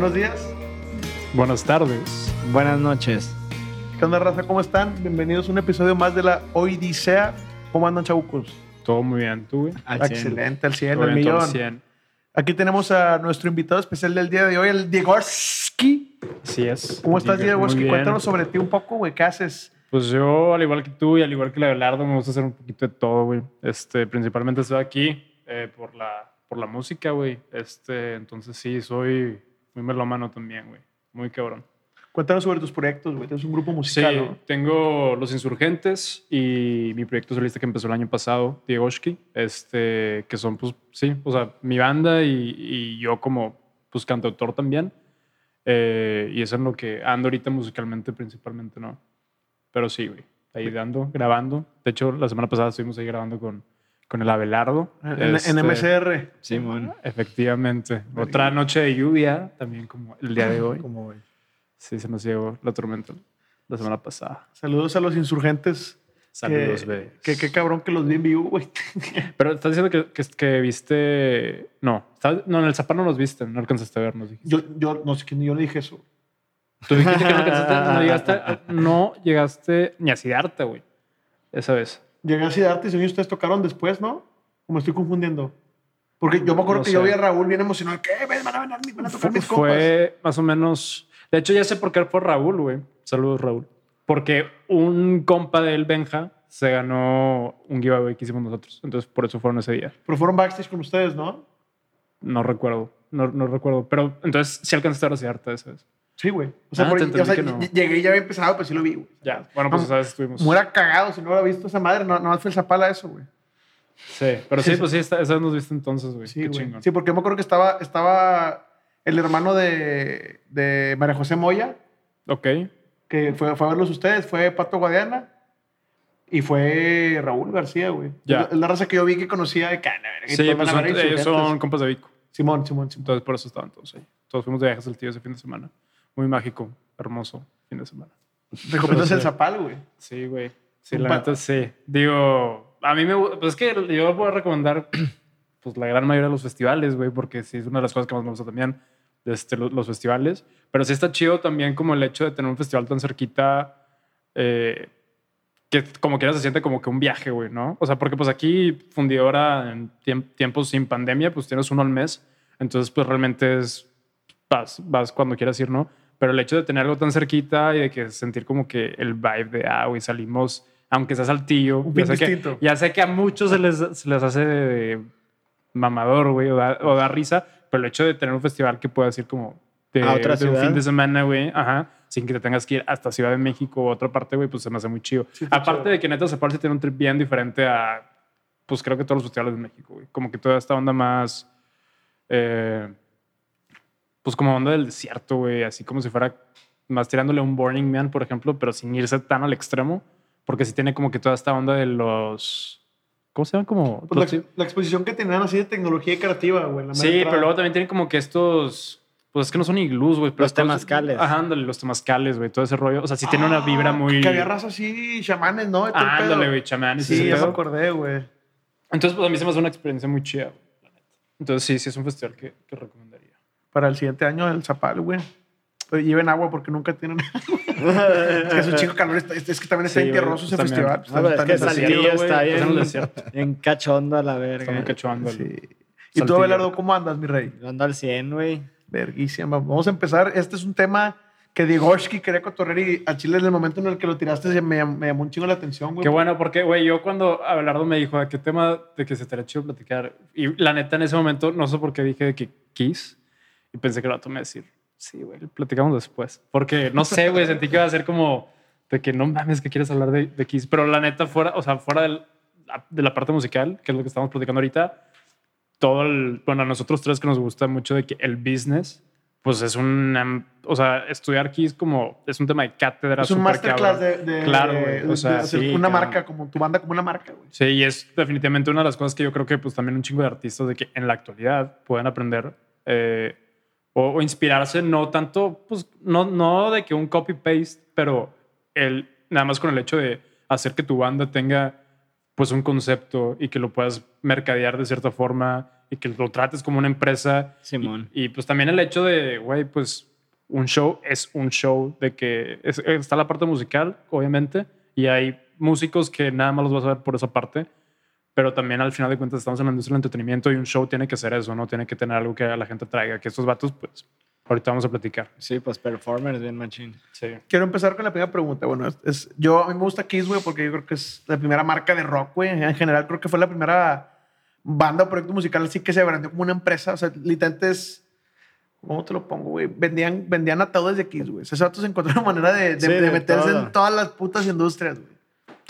Buenos días. Buenas tardes. Buenas noches. ¿Qué onda, raza? ¿Cómo están? Bienvenidos a un episodio más de la Odisea. ¿Cómo andan, chabucos? Todo muy bien, ¿tú, güey? Al cien. Excelente, al 100, Todo al millón. al 100. Aquí tenemos a nuestro invitado especial del día de hoy, el Diegoski. Así es. ¿Cómo estás, bien. Cuéntanos sobre ti un poco, güey. ¿Qué haces? Pues yo, al igual que tú y al igual que la Abelardo, me gusta hacer un poquito de todo, güey. Este, principalmente estoy aquí eh, por, la, por la música, güey. Este, entonces sí, soy muy melómano también, güey. Muy cabrón. Cuéntanos sobre tus proyectos, güey. Tienes un grupo Sí, musical, ¿no? tengo Los Insurgentes y mi proyecto solista que empezó el año pasado, Diegoshki, este, que son, pues, sí, o sea, mi banda y, y yo como, pues, cantautor también. Eh, y eso es lo que ando ahorita musicalmente principalmente, ¿no? Pero sí, güey, ahí dando, grabando. De hecho, la semana pasada estuvimos ahí grabando con, con el Abelardo. En, Este, en MCR. Simón. Efectivamente. Otra noche de lluvia, también como el día de hoy. ¿Cómo, güey? Sí, se nos llegó la tormenta la semana pasada. Saludos a los insurgentes. Saludos, que, que qué cabrón que los vi en vivo, güey. Pero estás diciendo que, que, que viste. No, estás- no, en el Zapar no los viste, no alcanzaste a vernos. Yo, yo no sé quién, yo no dije eso. Tú dijiste que no alcanzaste, no llegaste, a- no llegaste ni a Siddhartha, güey. Esa vez. Llegué a Cidarte y ustedes tocaron después, ¿no? ¿O me estoy confundiendo? Porque yo me acuerdo No que yo sé. vi a Raúl bien emocionado. ¿Qué? Van a, van a, van a tocar Fue, mis compas. fue más o menos. De hecho, ya sé por qué fue Raúl, güey. Saludos, Raúl. Porque un compa de él, Benja, se ganó un giveaway que hicimos nosotros. Entonces, por eso fueron ese día. Pero fueron backstage con ustedes, ¿no? No recuerdo. No, no recuerdo. Pero entonces, sí alcanzaste a Siddhartha esa vez. Sí, güey. O sea, Ah, por- te o sea, que no. ll- llegué y ya había empezado, pues sí lo vi, güey. Ya. Bueno, pues No, esa vez estuvimos. Me hubiera cagado si no hubiera visto esa madre. No, no fue el zapala eso, güey. Sí, pero sí, pues sí, esa vez nos viste entonces, güey. Sí, Qué güey. chingón. Sí, porque yo me acuerdo que estaba, estaba el hermano de, de María José Moya, Ok. que fue, fue a verlos ustedes, fue Pato Guadiana y fue Raúl García, güey. Ya. Es la, raza que yo vi que conocía de Cana. y Sí, pues son- ellos son compas de Vico. Simón, Simón, Simón. Entonces por eso estaban todos ahí. Todos fuimos de viajes al tío ese fin de semana. Muy mágico, hermoso fin de semana. Recomiendas el. Zapal, güey. Sí, güey. Sí, la neta sí. Digo, a mí me pues es que yo voy a recomendar pues la gran mayoría de los festivales, güey, porque sí es una de las cosas que más me gusta también, este, lo- los, festivales. Pero sí está chido también como el hecho de tener un festival tan cerquita, eh, que como quiera se siente como que un viaje, güey, ¿no? O sea, porque pues aquí fundidora en tiemp- tiempos sin pandemia, pues tienes uno al mes. Entonces, pues realmente es, vas, vas cuando quieras ir, ¿no? Pero el hecho de tener algo tan cerquita y de que sentir como que el vibe de, ah, güey, salimos, aunque sea saltillo. Ya sé, que, ya sé que a muchos se les, se les hace de mamador, güey, o da, o da risa, pero el hecho de tener un festival que pueda decir como de, A otra de un fin de semana, güey, ajá, sin que te tengas que ir hasta Ciudad de México o otra parte, güey, pues se me hace muy chido. Sí, Aparte chido. de que neta se parece tiene un trip bien diferente a, pues creo que todos los festivales de México, güey. Como que toda esta onda más, eh, pues como onda del desierto, güey, así como si fuera más tirándole a un Burning Man, por ejemplo, pero sin irse tan al extremo, porque sí tiene como que toda esta onda de los, ¿cómo se llaman? Como... Pues la, la exposición que tenían así de tecnología creativa, güey. la Sí, pero entrada. luego también tienen como que estos. Pues es que no son iglús, güey. pero Los temazcales. Ajá, ándale, los temazcales, güey. Todo ese rollo. O sea, sí tiene una vibra Ah, muy. Que había raza así, chamanes, ¿no? El Ándale, güey, chamanes. Sí, ya me acordé, güey. Entonces, pues a mí se me hace una experiencia muy chida, güey. Entonces, sí, sí es un festival que, que recomendaría. Para el siguiente año el Zapal, güey. Pero lleven agua porque nunca tienen. es que es un chico calor. está- Es, que también está Sí, bien güey, tierroso ese también. festival. Ah, pero es Está- que está- Saltillo está está en bien, desierto. bien cachondo a la Está muy verga. cachondo. Sí. ¿Y tú. Abelardo, cómo andas, mi rey? Yo ando al 100, güey. Verguísima. Vamos a empezar. Este es un tema que Diegoshki quería cotorrear y a Chile en el momento en el que lo tiraste se me, me llamó un chingo la atención, güey. Qué bueno, porque, güey, yo cuando Abelardo me dijo de qué tema de que se estaría chido platicar, y la neta en ese momento, no sé por qué dije de que Kiss, y pensé que lo tomé a decir, sí, güey, platicamos después. Porque, no sé, güey, sentí que iba a ser como de que no mames que quieres hablar de, de Kiss, pero la neta fuera, o sea, fuera del- de la parte musical, que es lo que estamos platicando ahorita, todo el, bueno, a nosotros tres que nos gusta mucho de que el business, pues es una, o sea, estudiar Kiss como, es un tema de cátedra. es un masterclass de, de- Claro, güey, de- o sea, de hacer sí, una cabrón. marca, como tu banda como una marca, güey. Sí, y es definitivamente una de las cosas que yo creo que pues también un chingo de artistas de que en la actualidad pueden aprender eh, o, o inspirarse, no tanto, pues no, no de que un copy-paste, pero el, nada más con el hecho de hacer que tu banda tenga pues un concepto y que lo puedas mercadear de cierta forma y que lo trates como una empresa. Simón. Y, y, pues también el hecho de, güey, pues un show es un show, de que es- está la parte musical, obviamente, y hay músicos que nada más los vas a ver por esa parte, pero también al final de cuentas estamos en la industria del entretenimiento y un show tiene que ser eso, ¿no? Tiene que tener algo que a la gente traiga, que estos vatos, pues, ahorita vamos a platicar. Sí, pues performers bien machín. Sí. Quiero empezar con la primera pregunta. Bueno, es, es- yo a mí me gusta Kiss, güey, porque yo creo que es la primera marca de rock, güey. En general, creo que fue la primera banda o proyecto musical así que se vendió como una empresa. O sea, literalmente es. ¿Cómo te lo pongo, güey? Vendían, vendían ataúdes de Kiss, güey. Esos vatos encontraron manera de, de- Sí, de de meterse todo. en todas las putas industrias, güey.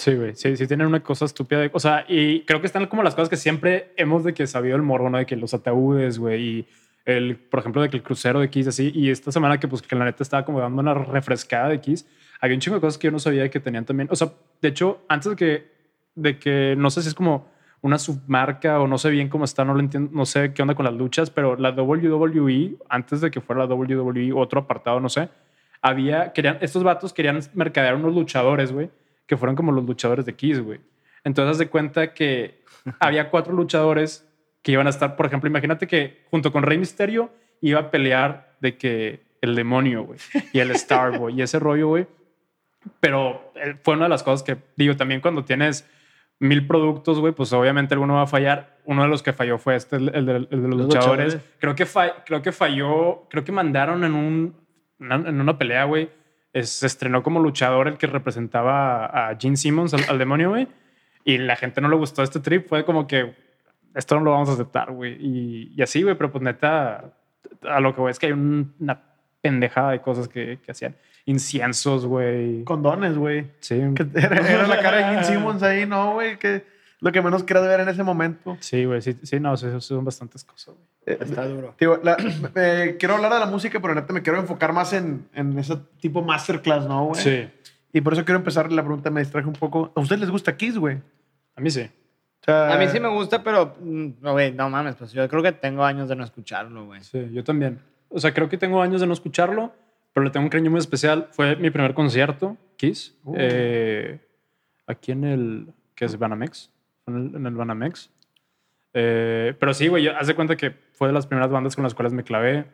Sí, güey. Sí, sí tienen una cosa estúpida. de- o sea, y creo que están como las cosas que siempre hemos de que sabido el morbo, ¿no? De que los ataúdes, güey, y el, por ejemplo, de que el crucero de Kiss, así. Y esta semana que, pues, que la neta estaba como dando una refrescada de Kiss, había un chingo de cosas que yo no sabía que tenían también. O sea, de hecho, antes de que, de que no sé si es como una submarca o no sé bien cómo está, no lo entiendo, no sé qué onda con las luchas, pero la WWE, antes de que fuera la WWE, otro apartado, no sé, había, querían, estos vatos querían mercadear unos luchadores, güey, que fueron como los luchadores de Kiss, güey. Entonces, haz de cuenta que había cuatro luchadores que iban a estar, por ejemplo, imagínate que junto con Rey Misterio iba a pelear de que el demonio, güey, y el Starboy, y ese rollo, güey. Pero eh, fue una de las cosas que, digo, también cuando tienes mil productos, güey, pues obviamente alguno va a fallar. Uno de los que falló fue este, el, el de, el de los, Los luchadores. luchadores. Creo, que fa- creo que falló, creo que mandaron en, un, en una pelea, güey. Es- Se estrenó como luchador el que representaba a, Gene Simmons, al, al demonio, güey. Y la gente no le gustó este trip. Fue como que esto no lo vamos a aceptar, güey. Y, y así, güey, pero pues neta, a lo que voy es que hay un- una pendejada de cosas que, que hacían. Inciensos, güey. Condones, güey. Sí. Que era, era la cara de Gene Simmons ahí, ¿no, güey? Que lo que menos querías ver en ese momento. Sí, güey, sí, sí, no, sí, son bastantes cosas, güey. Eh, Está duro. Digo, la- eh, quiero hablar de la música, pero neta me quiero enfocar más en, en ese tipo masterclass, ¿no, güey? Sí, Y por eso quiero empezar la pregunta, me distraje un poco. ¿A ustedes les gusta Kiss, güey? a mí sí. O sea, A mí sí me gusta, pero, mm, no, güey, no mames, pues yo creo que tengo años de no escucharlo, güey. Sí, yo también. O sea, creo que tengo años de no escucharlo, pero le tengo un cariño muy especial. Fue mi primer concierto, Kiss, Uh. eh, aquí en el, ¿qué es? Banamex. En el, en el Banamex. Eh, pero sí, güey, haz de cuenta que fue de las primeras bandas con las cuales me clavé.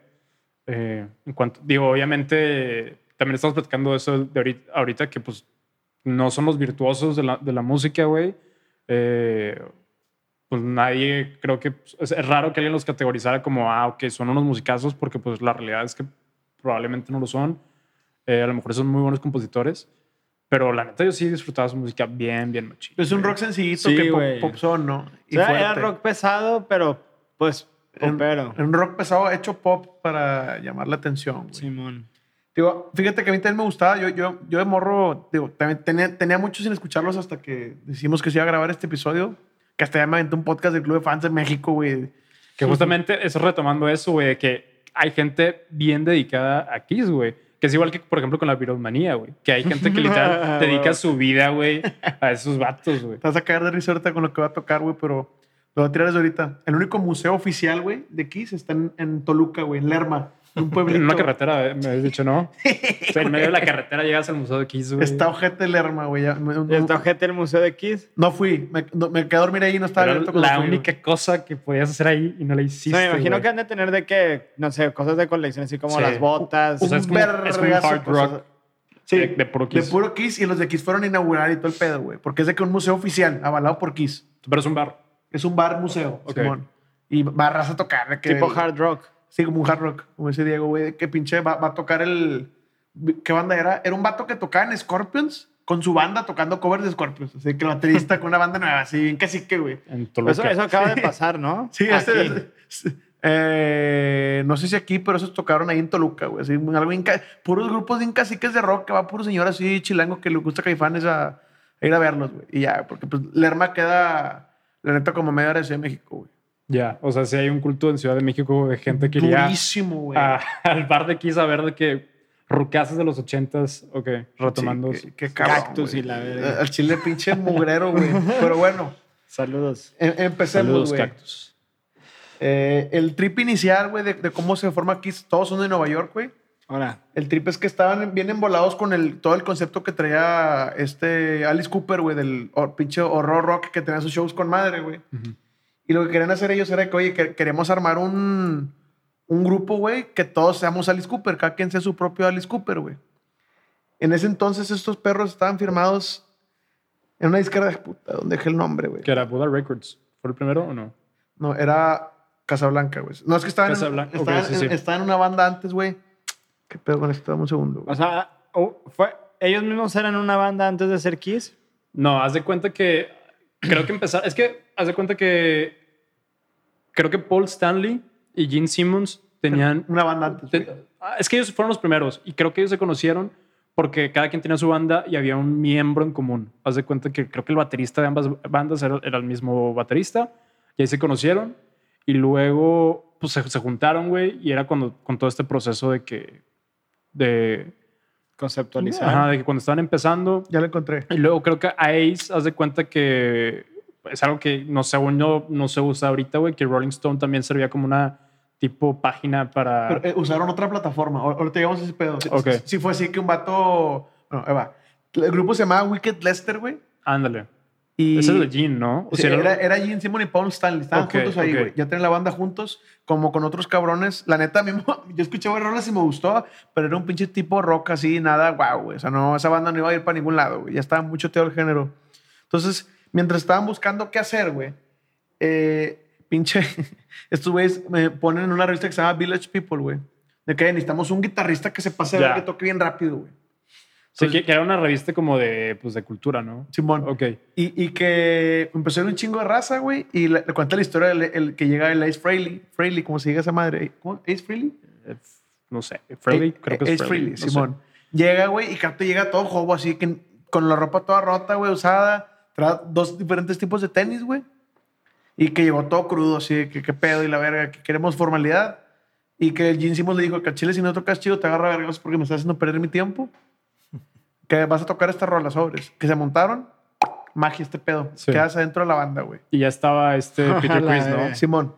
Eh, en cuanto, digo, obviamente, también estamos platicando eso de ahorita, ahorita que pues no son los virtuosos de la, de la música, güey. Eh, pues nadie, creo que pues, es, es raro que alguien los categorizara como, ah, ok, son unos musicazos, porque pues la realidad es que probablemente no lo son. Eh, a lo mejor son muy buenos compositores, pero la neta yo sí disfrutaba su música bien, bien machín. Es un güey. rock sencillito Sí, que pop, pop son, ¿no? O sea, era rock pesado, pero pues En- popero. Un rock pesado hecho pop para llamar la atención, güey. Simón. Digo, fíjate que a mí también me gustaba. Yo, yo, yo de morro, digo, también tenía, tenía mucho sin escucharlos hasta que decimos que se iba a grabar este episodio. Que hasta ya me aventé un podcast del Club de Fans de México, güey. Que justamente eso retomando eso, güey, de que hay gente bien dedicada a Kiss, güey. Que es igual que, por ejemplo, con la Viromanía, güey. Que hay gente que literal dedica su vida, güey, a esos vatos, güey. Te vas a caer de risa ahorita con lo que va a tocar, güey, pero lo voy a tirar desde ahorita. El único museo oficial, güey, de Kiss está en, en Toluca, güey, en Lerma, un pueblito. En una carretera, eh, me habías dicho, ¿no? O sea, en medio de la carretera llegas al Museo de Kiss, güey. Está ojete Lerma, güey. ¿Y está No, ojete el Museo de Kiss? no fui. Me, no- me quedé a dormir ahí y no estaba Era abierto la fui, única cosa que podías hacer ahí y no la O hiciste, sea, me imagino güey. que han de tener de que, no sé, cosas de colección, así como Sí. las botas. O sea, es como, es como hard cosas. rock Sí, de, de puro Kiss. De puro Kiss y los de Kiss fueron a inaugurar y todo el pedo, güey. Porque es de que un museo oficial, avalado por Kiss. Pero es un bar. Es un bar museo, Ok. Simón. Y barras a tocar. De que tipo hard rock. Sí, como un hard rock, como ese Diego, güey. de Que pinche va, va a tocar el. ¿Qué banda era? Era un vato que tocaba en Scorpions con su banda tocando covers de Scorpions. Así que el baterista con una banda nueva, así bien cacique, güey. En Toluca. Eso, eso acaba de pasar, ¿no? Sí, Aquí. este. eh, no sé si aquí, pero esos tocaron ahí en Toluca, güey. Así, algo bien ca- puros grupos bien caciques de rock, que va puro señor así chilango que le gusta caifanes a, a ir a verlos, güey. Y ya, porque pues Lerma queda, la neta, como media hora de Ciudad de México, güey. Ya, o sea, si hay un culto en Ciudad de México de gente que iría Durísimo, güey. a- al bar de Kiss a ver de que rucazas de los ochentas, ok, retomando. Sí, qué, qué cabrón, Cactus y la verga. Al chile pinche mugrero, güey. Pero bueno, Saludos. em- empecemos, Saludos, güey. cactus. Eh, el trip inicial, güey, de, de cómo se forma Kiss, todos son de Nueva York, güey. Ahora, El trip es que estaban bien embolados con el, todo el concepto que traía este Alice Cooper, güey, del pinche horror rock que tenía sus shows con madre, güey. Ujú. Y lo que querían hacer ellos era que, oye, que queremos armar un, un grupo, güey, que todos seamos Alice Cooper, cada quien sea su propio Alice Cooper, güey. En ese entonces estos perros estaban firmados en una disquera de puta, donde dejé el nombre, güey. Que era Buddha Records. ¿Fue el primero o no? No, era Casablanca, güey. No, es que estaban, Casablanca, en, estaban, sí, sí. en- estaban en una banda antes, güey. ¿Qué pedo con esto? Dame un segundo. güey. O sea, oh, fue, ellos mismos eran una banda antes de ser Kiss. No, haz de cuenta que creo que empezar. Es que haz de cuenta que creo que Paul Stanley y Gene Simmons tenían. Una banda antes. te- ah, es que ellos fueron los primeros y creo que ellos se conocieron porque cada quien tenía su banda y había un miembro en común. Haz de cuenta que creo que el baterista de ambas bandas era, era el mismo baterista y ahí se conocieron y luego pues se, se juntaron, güey, y era cuando con todo este proceso de que de, Conceptualizar. ajá, de que cuando estaban empezando Ya lo encontré. y luego creo que Ace, haz de cuenta que es algo que no según yo no se usa ahorita, güey, que Rolling Stone también servía como una tipo página para... Pero, eh, usaron otra plataforma. Ahor- Ahorita llegamos a ese pedo. Sí- Ok. sí- Sí fue así que un vato... Bueno, ahí va. El grupo se llamaba Wicked Lester, güey. Ándale. Y Ese es de Gene, ¿no? O sea, era, era Gene Simon y Paul Stanley. Estaban Ok, juntos ahí, güey. Ya tenían la banda juntos, como con otros cabrones. La neta, me- yo escuché rolas y me gustó, pero era un pinche tipo rock así, nada guau, güey. O sea, no, esa banda no iba a ir para ningún lado, güey. Ya estaba mucho teor el género. Entonces, mientras estaban buscando qué hacer, güey, eh, pinche, estos güeyes me ponen en una revista que se llama Village People, güey. De que necesitamos un guitarrista que se pase, Ya. que toque bien rápido, güey. Sí, que, que era una revista como de, pues, de cultura, ¿no? Simón. Ok. Y, y que empezó ir un chingo de raza, güey. Y le, cuenta la historia del el que llega el Ace Frehley. Frehley, ¿cómo se diga esa madre? ¿Cómo? ¿Ace Frehley? Eh, No sé. Frehley, Eh, creo que es Ace Frehley, no sé. Simón. Llega, güey, y Cato llega todo jobo, así que con la ropa toda rota, güey, usada. Trae dos diferentes tipos de tenis, güey. Y que llegó todo crudo, así que qué pedo y la verga, que queremos formalidad. Y que Gene Simmons le dijo que a Chile si no tocas chido te agarra vergas porque me estás haciendo perder mi tiempo. Que vas a tocar estas rolas sobres. Que se montaron. Magia este pedo. Sí. Quedas adentro de la banda, güey. Y ya estaba este Peter Chris, ¿no? Simón.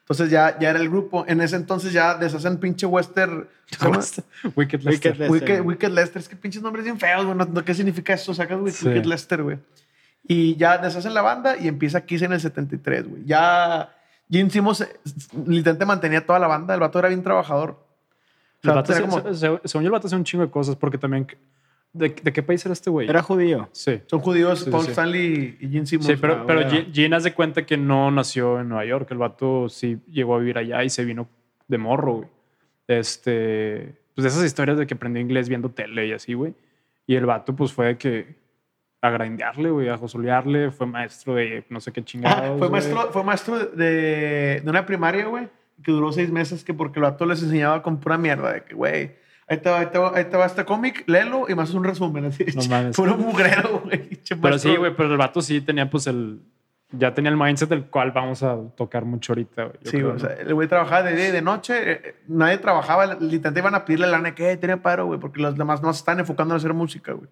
Entonces ya, ya era el grupo. En ese entonces ya deshacen pinche western. ¿se llama? Wicked Lester. Wicked, Wicked Lester. Es que pinches nombres bien feos, güey. No- ¿Qué significa eso? Sacas güey, Sí. Wicked Lester, güey. Y ya deshacen la banda y empieza Kiss en el 73, güey. Ya Gene Simmons eh, literalmente mantenía toda la banda. El vato era bien trabajador. O El sea, vato era se- como- se- se- según yo, el vato hace un chingo de cosas porque también... ¿De, de qué país era este güey? Era judío. Sí. son judíos, Sí, Paul sí. Stanley y Gene Simmons. Sí, pero, ah, pero. Gene- de cuenta que no nació en Nueva York. El vato sí llegó a vivir allá y se vino de morro, güey. Este, pues de esas historias de que aprendió inglés viendo tele y así, güey. Y el vato, pues fue de que a grandearle, güey, a josolearle. Fue maestro de no sé qué Ah, chingados. fue, güey. maestro, fue maestro de, de una primaria, güey, que duró seis meses, que porque el vato les enseñaba con pura mierda, de que, güey, ahí te, va, ahí, te va, ahí te va este cómic, léelo y más un resumen, así. No mames. Puro mugrero, güey. Pero sí, güey, pero el vato sí tenía, pues, el. Ya tenía el mindset del cual vamos a tocar mucho ahorita, güey. yo Sí, creo, güey, o ¿no? sea, el güey trabajaba de día y de noche, eh, eh, nadie trabajaba, literalmente iban a pedirle lana, que "Eh, tenía paro, güey, porque los demás no se están enfocando en hacer música, güey.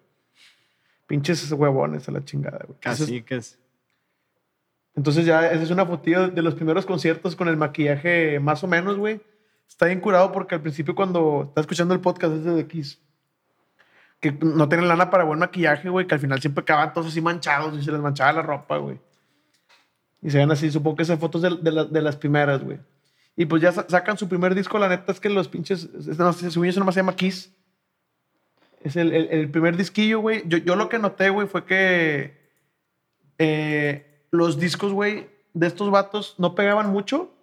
Pinches huevones a la chingada, güey. Así que es. Entonces ya esa es una fotillo de los primeros conciertos con el maquillaje más o menos, güey. Está bien curado porque al principio cuando estás escuchando el podcast desde de Kiss, que no tienen lana para buen maquillaje, güey, que al final siempre acaban todos así manchados y se les manchaba la ropa, güey. Y se ven así, supongo que esas fotos de, de la- de las primeras, güey. Y pues ya sa- sacan su primer disco, la neta es que los pinches, es- no sé, eso nomás se llama Kiss. Es el, primer disquillo, güey. Yo, yo lo que noté, güey, fue que eh, los discos, güey, de estos vatos no pegaban mucho.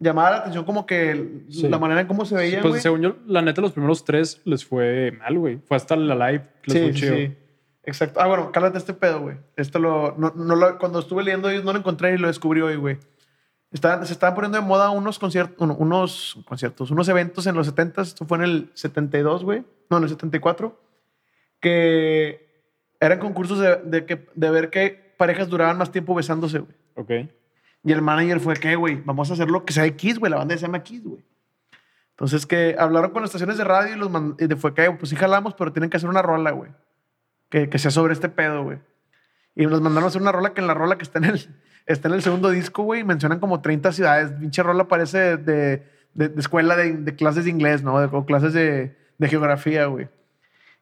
Llamaba la atención como que Sí. la manera en cómo se veían, Pues güey. según yo, la neta, los primeros tres les fue mal, güey. Fue hasta la live que les Sí, fue chido. sí. Exacto. Ah, bueno, cálate este pedo, güey. Esto lo, no, no lo- cuando estuve leyendo ellos no lo encontré y lo descubrí hoy, güey. Estaban- se estaban poniendo de moda unos conciertos, unos conciertos, unos eventos en los 70 esto fue en el 72, güey. No, en el 74. Que eran concursos de, de, que, de ver qué parejas duraban más tiempo besándose, güey. Ok. Y el manager fue que, güey, vamos a hacer lo que sea de Kiss, güey. La banda se llama Kiss, güey. Entonces que hablaron con las estaciones de radio y los mand- y fue que, pues sí jalamos, pero tienen que hacer una rola, güey. Que, que sea sobre este pedo, güey. Y nos mandaron a hacer una rola que en la rola que está en el, está en el segundo disco, güey, mencionan como 30 ciudades. Pinche rola parece de, de, de escuela de, de clases de inglés, ¿no? O clases de geografía, güey.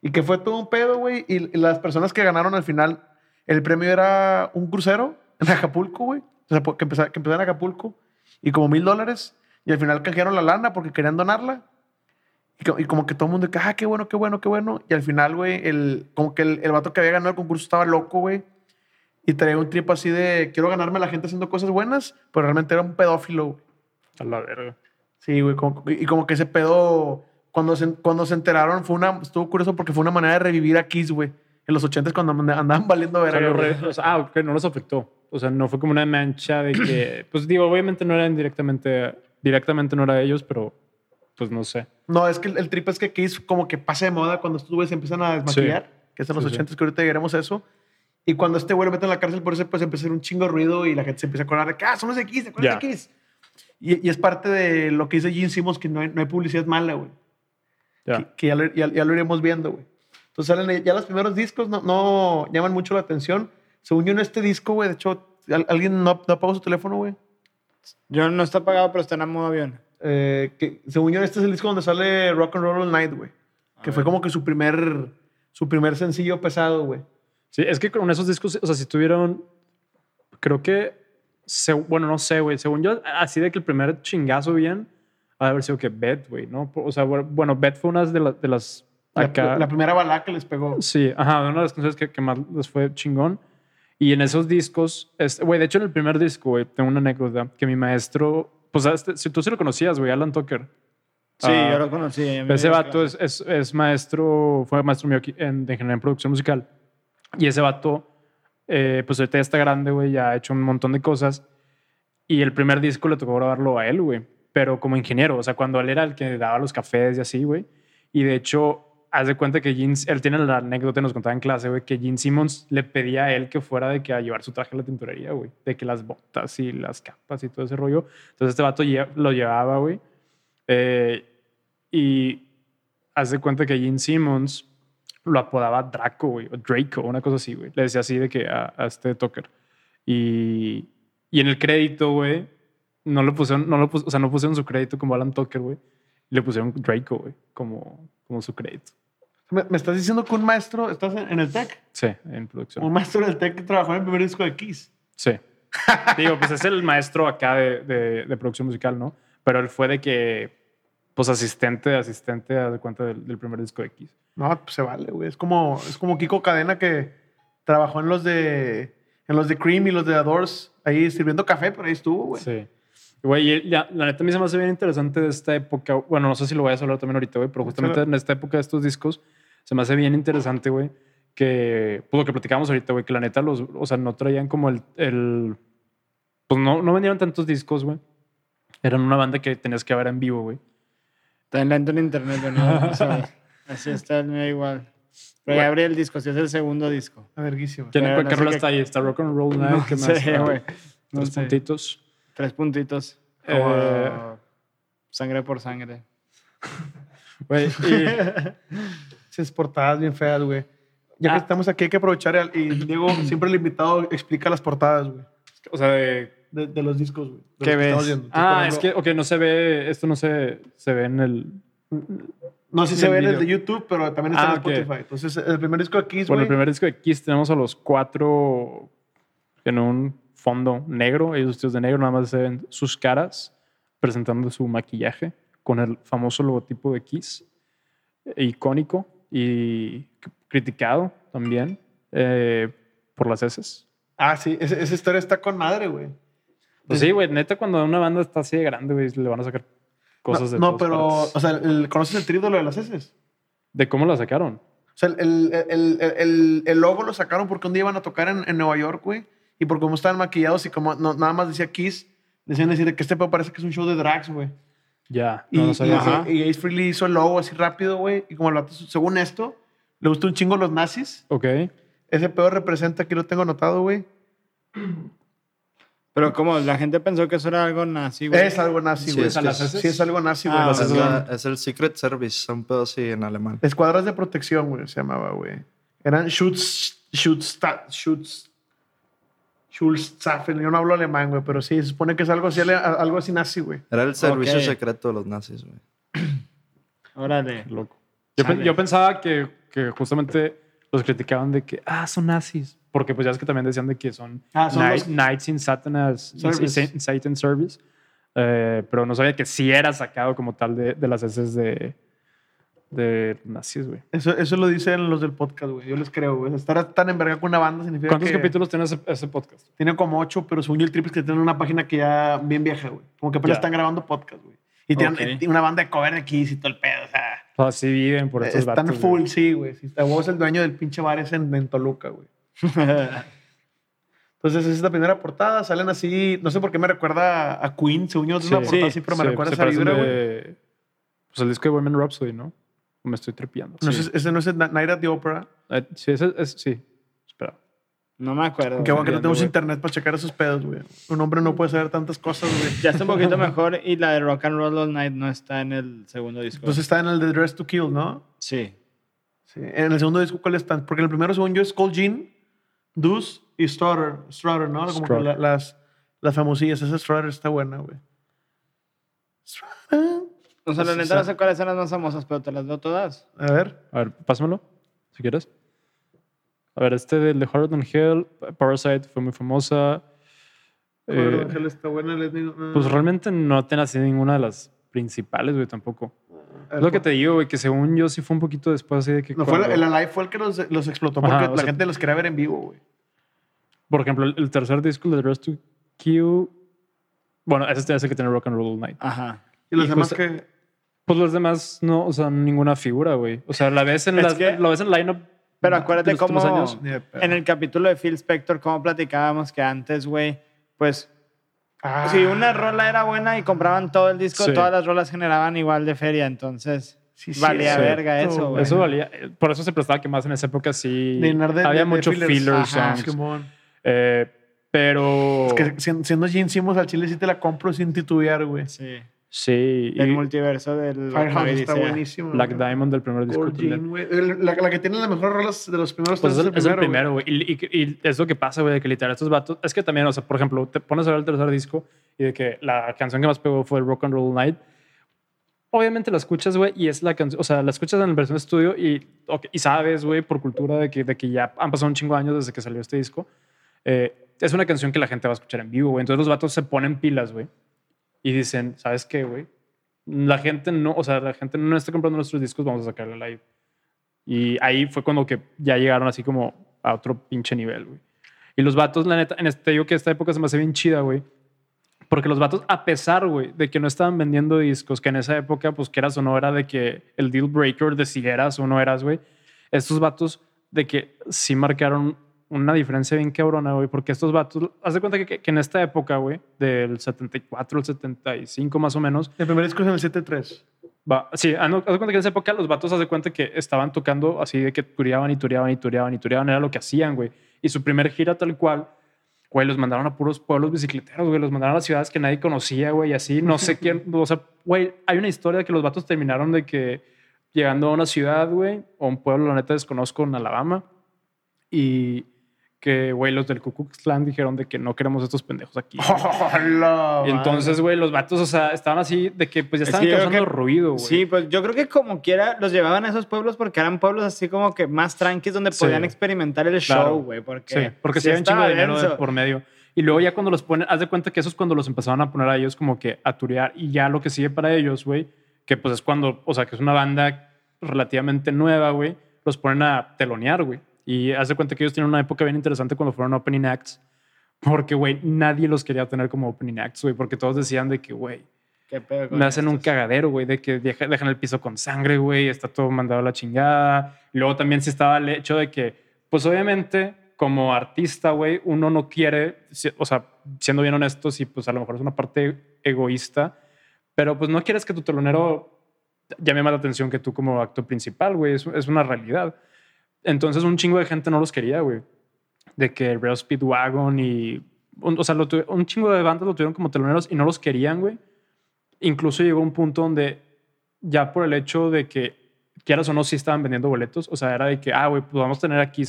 Y que fue todo un pedo, güey. Y, y las personas que ganaron al final, el premio era un crucero en Acapulco, güey. O sea, que empezaron, que empezaron en Acapulco y como mil dólares. Y al final canjearon la lana porque querían donarla. Y, co- y como que todo el mundo, ah, qué bueno, qué bueno, qué bueno. Y al final, güey, el, como que el, el vato que había ganado el concurso estaba loco, güey. Y traía un trip así de, quiero ganarme a la gente haciendo cosas buenas, pero realmente era un pedófilo, güey. A la verga. Sí, güey. como- y como que ese pedo, cuando se, cuando se enteraron, fue una, estuvo curioso porque fue una manera de revivir a Kiss, güey. En los 80 cuando and- andaban valiendo O sea, verga. o sea, ah, ok, no los afectó. O sea, no fue como una mancha de que, pues digo, obviamente no eran directamente, directamente no era ellos, pero pues no sé. No, es que el, el trip es que Kiss como que pasa de moda cuando estos güeyes se empiezan a desmaquillar, que es en los Sí, sí. 80 que ahorita llegaremos a eso. Y cuando este güey lo mete en la cárcel por eso, pues empieza a hacer un chingo de ruido y la gente se empieza a acordar de que, ah, somos de Kiss, ¿te acuerdas de Kiss? Y, y es parte de lo que dice Gene Simmons, que no hay, no hay publicidad mala, güey. Que, que ya, lo, ya- ya lo iremos viendo, güey. Entonces salen ya los primeros discos, no, no llaman mucho la atención. Según yo en este disco, güey, de hecho, ¿al- ¿alguien no, no apagó su teléfono, güey? Yo no está pagado, pero está en modo avión. Eh, que, según yo, este es el disco donde sale Rock and Roll All Night, güey. Que fue como que su primer, su primer sencillo pesado, güey. Sí, es que con esos discos, o sea, si tuvieron, creo que, se- bueno, no sé, güey, según yo, así de que el primer chingazo bien, ha de haber sido que Beth, güey, ¿no? O sea, bueno, Beth fue una de, la- de las... La, acá- la primera balada que les pegó. Sí, ajá, una de las canciones que, que más les fue chingón. Y en esos discos, este, güey, de hecho en el primer disco, güey, tengo una anécdota que mi maestro, pues este- si tú sí lo conocías, güey, Alan Tucker. Sí, Ah, yo lo conocí. Ese vato es, es, es maestro, fue maestro mío aquí en, de ingeniería en producción musical. Y ese vato, eh, pues ahorita ya está grande, güey, ya ha hecho un montón de cosas. Y el primer disco le tocó grabarlo a él, güey. Pero como ingeniero, o sea, cuando él era el que daba los cafés y así, güey. Y de hecho, haz de cuenta que Gene, él tiene la anécdota, nos contaba en clase, güey, que Gene Simmons le pedía a él que fuera de que a llevar su traje a la tintorería, güey. De que las botas y las capas y todo ese rollo. Entonces este vato lo llevaba, güey. Eh, y haz de cuenta que Gene Simmons lo apodaba Draco, güey, o Draco, una cosa así, güey. Le decía así de que a, a este Tucker. Y, y en el crédito, güey, no lo pusieron, no lo pus- o sea, no pusieron su crédito como Alan Tucker, güey. Le pusieron Draco, güey, como, como su crédito. ¿Me, me estás diciendo que un maestro, estás en, en el tech? Sí, en producción. Un maestro del tech que trabajó en el primer disco de Kiss. Sí. Digo, pues es el maestro acá de, de, de producción musical, ¿no? Pero él fue de que, pues asistente, asistente, a de cuenta del, del primer disco de Kiss. No, pues se vale, güey. Es como, es como Kiko Cadena que trabajó en los de en los de Cream y los de Adors ahí sirviendo café, pero ahí estuvo, güey. Sí. Güey, y la, la neta a mí se me hace bien interesante de esta época. Bueno, no sé si lo vayas a hablar también ahorita, güey, pero justamente Échalo. en esta época de estos discos se me hace bien interesante, güey, que, pues lo que platicamos ahorita, güey, que la neta los, o sea, no traían como el, el pues no, no vendieron tantos discos, güey. Eran una banda que tenías que ver en vivo, güey. Está en lento en internet, no. o sea, así está mío igual. Pero ya abrí el disco, si es el segundo disco. A verguísima. ¿Quién, Pero ¿Qué no rola está ahí? Está Rock and Roll Night. No ¿Qué más? sé, Ah, güey. No sé. puntitos. Tres puntitos. Como Eh. sangre por sangre. Güey, y- Esas portadas bien feas, güey. Ya que Ah. estamos aquí hay que aprovechar y Diego, siempre el invitado explica las portadas, güey. o sea, de, De, de los discos, güey. ¿Qué que ves? Entonces, Ah, es que, ok, no se ve, esto no se, se ve en el... No si se ve en el de YouTube, pero también está Ah, en. Spotify. Entonces, el primer disco de Kiss, Bueno, el primer disco de Kiss tenemos a los cuatro en un fondo negro, ellos vestidos de negro, nada más se ven sus caras presentando su maquillaje con el famoso logotipo de Kiss, eh, icónico y criticado también eh, por las heces. Ah, sí, esa, esa historia está con madre, güey. Pues sí, güey, neta, cuando una banda está así de grande, güey, le van a sacar cosas de no, no todas pero, partes. o sea, el- ¿conoces el trip de lo de las heces? ¿De cómo la sacaron? O sea, el, el, el, el, el logo lo sacaron porque un día iban a tocar en, en Nueva York, güey. Y por cómo estaban maquillados y como no, nada más decía Kiss, decían decir que este pedo parece que es un show de drags, güey. Ya, Y, no, no sabía. y- y Ace Frehley hizo el logo así rápido, güey. Y como el vato, según esto, le gustó un chingo los nazis. Ok. Ese pedo representa, aquí lo tengo anotado, güey. Pero como la gente pensó que eso era algo nazi, güey. Es algo nazi, güey. es-. Sí, es algo nazi, güey. Ah, la- es el Secret Service, un pedo así en alemán. Escuadras de protección, güey, se llamaba, güey. Eran Schutz, Schutz, Schutz, Schulzaffen. Yo no hablo alemán, güey, pero sí, se supone que es algo así, algo así nazi, güey. Era el servicio secreto de los nazis, güey. Órale. Loco. Yo, pe- Chale. yo pensaba que, que justamente los criticaban de que, ah, son nazis. Porque pues ya es que también decían de que son, Ah, son knight- los- Knights in Satan's Service. in Satan Service. Eh, pero no sabía que sí era sacado como tal de, de las heces de, de nazis, güey. Eso, eso lo dicen los del podcast, güey. Yo les creo, güey. Estar tan envergado con una banda significa ¿Cuántos que capítulos tiene ese, ese podcast? Tiene como ocho, pero según yo el triple es que tiene una página que ya bien vieja, güey. Como que apenas están grabando podcast, güey. Y tienen tienen una banda de cover de Kiss y todo el pedo, o sea... O sea, sí viven por estos Están vatos, full, güey. sí, güey. Sí, está- vos es el dueño del pinche bar ese en, en Toluca, güey. Entonces, esa es la primera portada. Salen así. No sé por qué me recuerda a Queen. Según yo, es una Sí. portada Sí, así, pero me Sí, recuerda a esa vibra, güey. Pues el disco de Women Rhapsody, ¿no? O me estoy trepiando. No sí. sé, ese no es Night at the Opera. Eh, sí, ese es, sí. Espera. No me acuerdo. Qué bueno que no tenemos güey. internet para checar esos pedos, güey. Un hombre no puede saber tantas cosas, güey. Ya está un poquito mejor y la de Rock and Roll All Night no está en el segundo disco. Entonces está en el de Dress to Kill, ¿no? sí. Sí. En el segundo disco, ¿cuál están? Porque en el primero, según yo, es Cold Jean, Deuce y Strutter. Strutter, ¿no? Como que Strutter. la- las, las famosillas. Esa Strutter está buena, güey. Strutter. O sea, la neta no sé cuáles son las más famosas, pero te las veo todas. A ver. A ver, pásamelo, si quieres. A ver, este del de Harder Than Hell, Parasite, fue muy famosa. Bueno, Eh, Ángel está buena. les digo, no. pues realmente no tiene así ninguna de las principales, güey, tampoco. Es lo que te digo, güey, que según yo sí fue un poquito después así de que... No, fue cuando- el Alive fue el que los, los explotó porque Ajá, la sea- gente los quería ver en vivo, güey. Por ejemplo, el, el tercer disco de Dress to Kill... Bueno, ese es el que tiene Rock and Roll All Night. Ajá. Y los Y demás justo- que. Pues los demás no, o sea, ninguna figura, güey. O sea, la ves en las, que- lo ves en line-up. Pero acuérdate cómo años. En el capítulo de Phil Spector, cómo platicábamos que antes, güey, pues Ah. si una rola era buena y compraban todo el disco, Sí. todas las rolas generaban igual de feria, entonces Sí, sí, valía verga eso, güey. Eso valía. Por eso se prestaba que más en esa época sí. De- había de- de mucho fillers. filler Ajá, songs. Simón. Eh, pero. Es que siendo, siendo Gene Simmons al chile sí te la compro sin titubear, güey. Sí. Sí. El y multiverso del Firehouse está buenísimo. Black. Diamond del primer disco. La, la que tiene las mejores rolas de los primeros Pues es, el- es el güey. primero, güey. Y, y- y es lo que pasa, güey, de que literal estos vatos. Es que también, o sea, por ejemplo, te pones a ver el tercer disco y de que la canción que más pegó fue el Rock and Roll Night. Obviamente la escuchas, güey, y es la canción, o sea, la escuchas en la versión de estudio y, ok, y sabes, güey, por cultura de que, de que ya han pasado un chingo de años desde que salió este disco. eh, es una canción que la gente va a escuchar en vivo, güey. Entonces los vatos se ponen pilas, güey. Y dicen, ¿sabes qué, güey? La gente no, o sea, la gente no está comprando nuestros discos, vamos a sacarle live. Y ahí fue cuando que ya llegaron así como a otro pinche nivel, güey. Y los vatos, la neta, en este, te digo que esta época se me hace bien chida, güey. Porque los vatos, a pesar, güey, de que no estaban vendiendo discos, que en esa época, pues que eras o no era de que el deal breaker de si eras o no eras, güey. Estos vatos de que sí marcaron una diferencia bien cabrona, güey. Porque estos vatos, haz de cuenta que, que- que en esta época, güey, del 74 al 75 más o menos, El primer disco es en el 7-3. Va, sí, haz de cuenta que en esa época los vatos haz de cuenta que estaban tocando así de que tureaban y tureaban y tureaban y tureaban, era lo que hacían, güey. Y su primer gira tal cual, güey, los mandaron a puros pueblos bicicleteros, güey, los mandaron a ciudades que nadie conocía, güey, y así, no sé quién, o sea, güey, hay una historia de que los vatos terminaron de que llegando a una ciudad, güey, o un pueblo, la neta desconozco, en Alabama, y que, güey, los del Ku Klux Klan dijeron de que no queremos estos pendejos aquí. güey. Hola, Y entonces, güey, los vatos, o sea, estaban así de que pues ya Es estaban que causando que- ruido, güey. Sí, pues yo creo que como quiera los llevaban a esos pueblos porque eran pueblos así como que más tranquilos donde Sí. podían experimentar el Claro. show, güey. Porque, Sí, porque sí hay un chingo de dinero de por medio. Y luego ya cuando los ponen, haz de cuenta que eso es cuando los empezaron a poner a ellos como que a turear. Y ya lo que sigue para ellos, güey, que pues es cuando, o sea, que es una banda relativamente nueva, güey, los ponen a telonear, güey. Y haz de cuenta que ellos tienen una época bien interesante cuando fueron opening acts. Porque, güey, nadie los quería tener como opening acts, güey, porque todos decían de que, güey, ¿Qué pedo con me hacen un cagadero, güey, de que deja- dejan el piso con sangre, güey, está todo mandado a la chingada. Luego también sí estaba el hecho de que, pues obviamente, como artista, güey, uno no quiere, o sea, siendo bien honestos, y pues a lo mejor es una parte egoísta, pero pues no quieres que tu telonero llame más la atención que tú como actor principal, güey, es, es una realidad. Entonces un chingo de gente no los quería, güey. De que Real Speedwagon y... un- o sea, un chingo de bandas lo tuvieron como teloneros y no los querían, güey incluso llegó un punto donde ya por el hecho de que quieras o no, sí estaban vendiendo boletos. O sea, era de que, ah, güey, pues vamos a tener aquí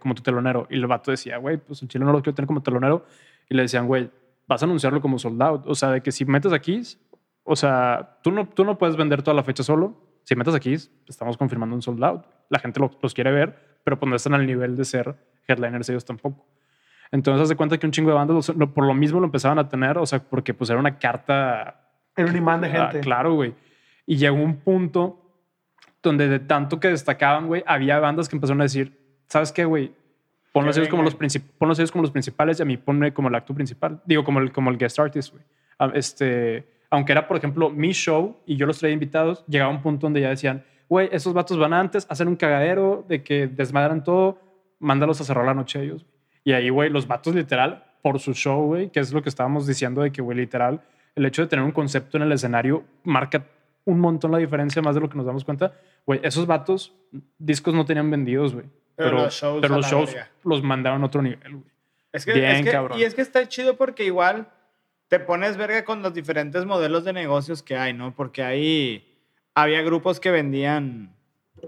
como tu telonero. Y el vato decía, güey, pues en Chile no lo quiero tener como telonero. Y le decían, güey, vas a anunciarlo como sold out. O sea, de que si metes aquí, o sea, tú no, tú no puedes vender toda la fecha solo. Si metes aquí, estamos confirmando un sold out. La gente lo- los quiere ver, pero pues no están al nivel de ser headliners ellos tampoco. Entonces, haz de cuenta que un chingo de bandas, lo- por lo mismo lo empezaban a tener, o sea, porque pues era una carta Era un imán de Ah, gente. claro, güey. Y llegó un punto donde de tanto que destacaban, güey, había bandas que empezaron a decir, ¿sabes qué, güey? Ponlos ellos como los, ponlos ellos como los principales y a mí ponme como el acto principal. Digo, como el, como el guest artist, güey. Ah, Este, aunque era, por ejemplo, mi show y yo los traía invitados, llegaba un punto donde ya decían, güey, esos vatos van antes, hacen un cagadero de que desmadran todo, mándalos a cerrar la noche a ellos. Y ahí, güey, los vatos literal, por su show, güey, que es lo que estábamos diciendo de que, güey, literal, el hecho de tener un concepto en el escenario marca un montón la diferencia, más de lo que nos damos cuenta. Güey, esos vatos, discos no tenían vendidos, güey. Pero Pero, los shows pero los shows mandaron a otro nivel, güey. Es que, Bien, es que- cabrón. Y es que está chido porque igual te pones verga con los diferentes modelos de negocios que hay, ¿no? Porque ahí había grupos que vendían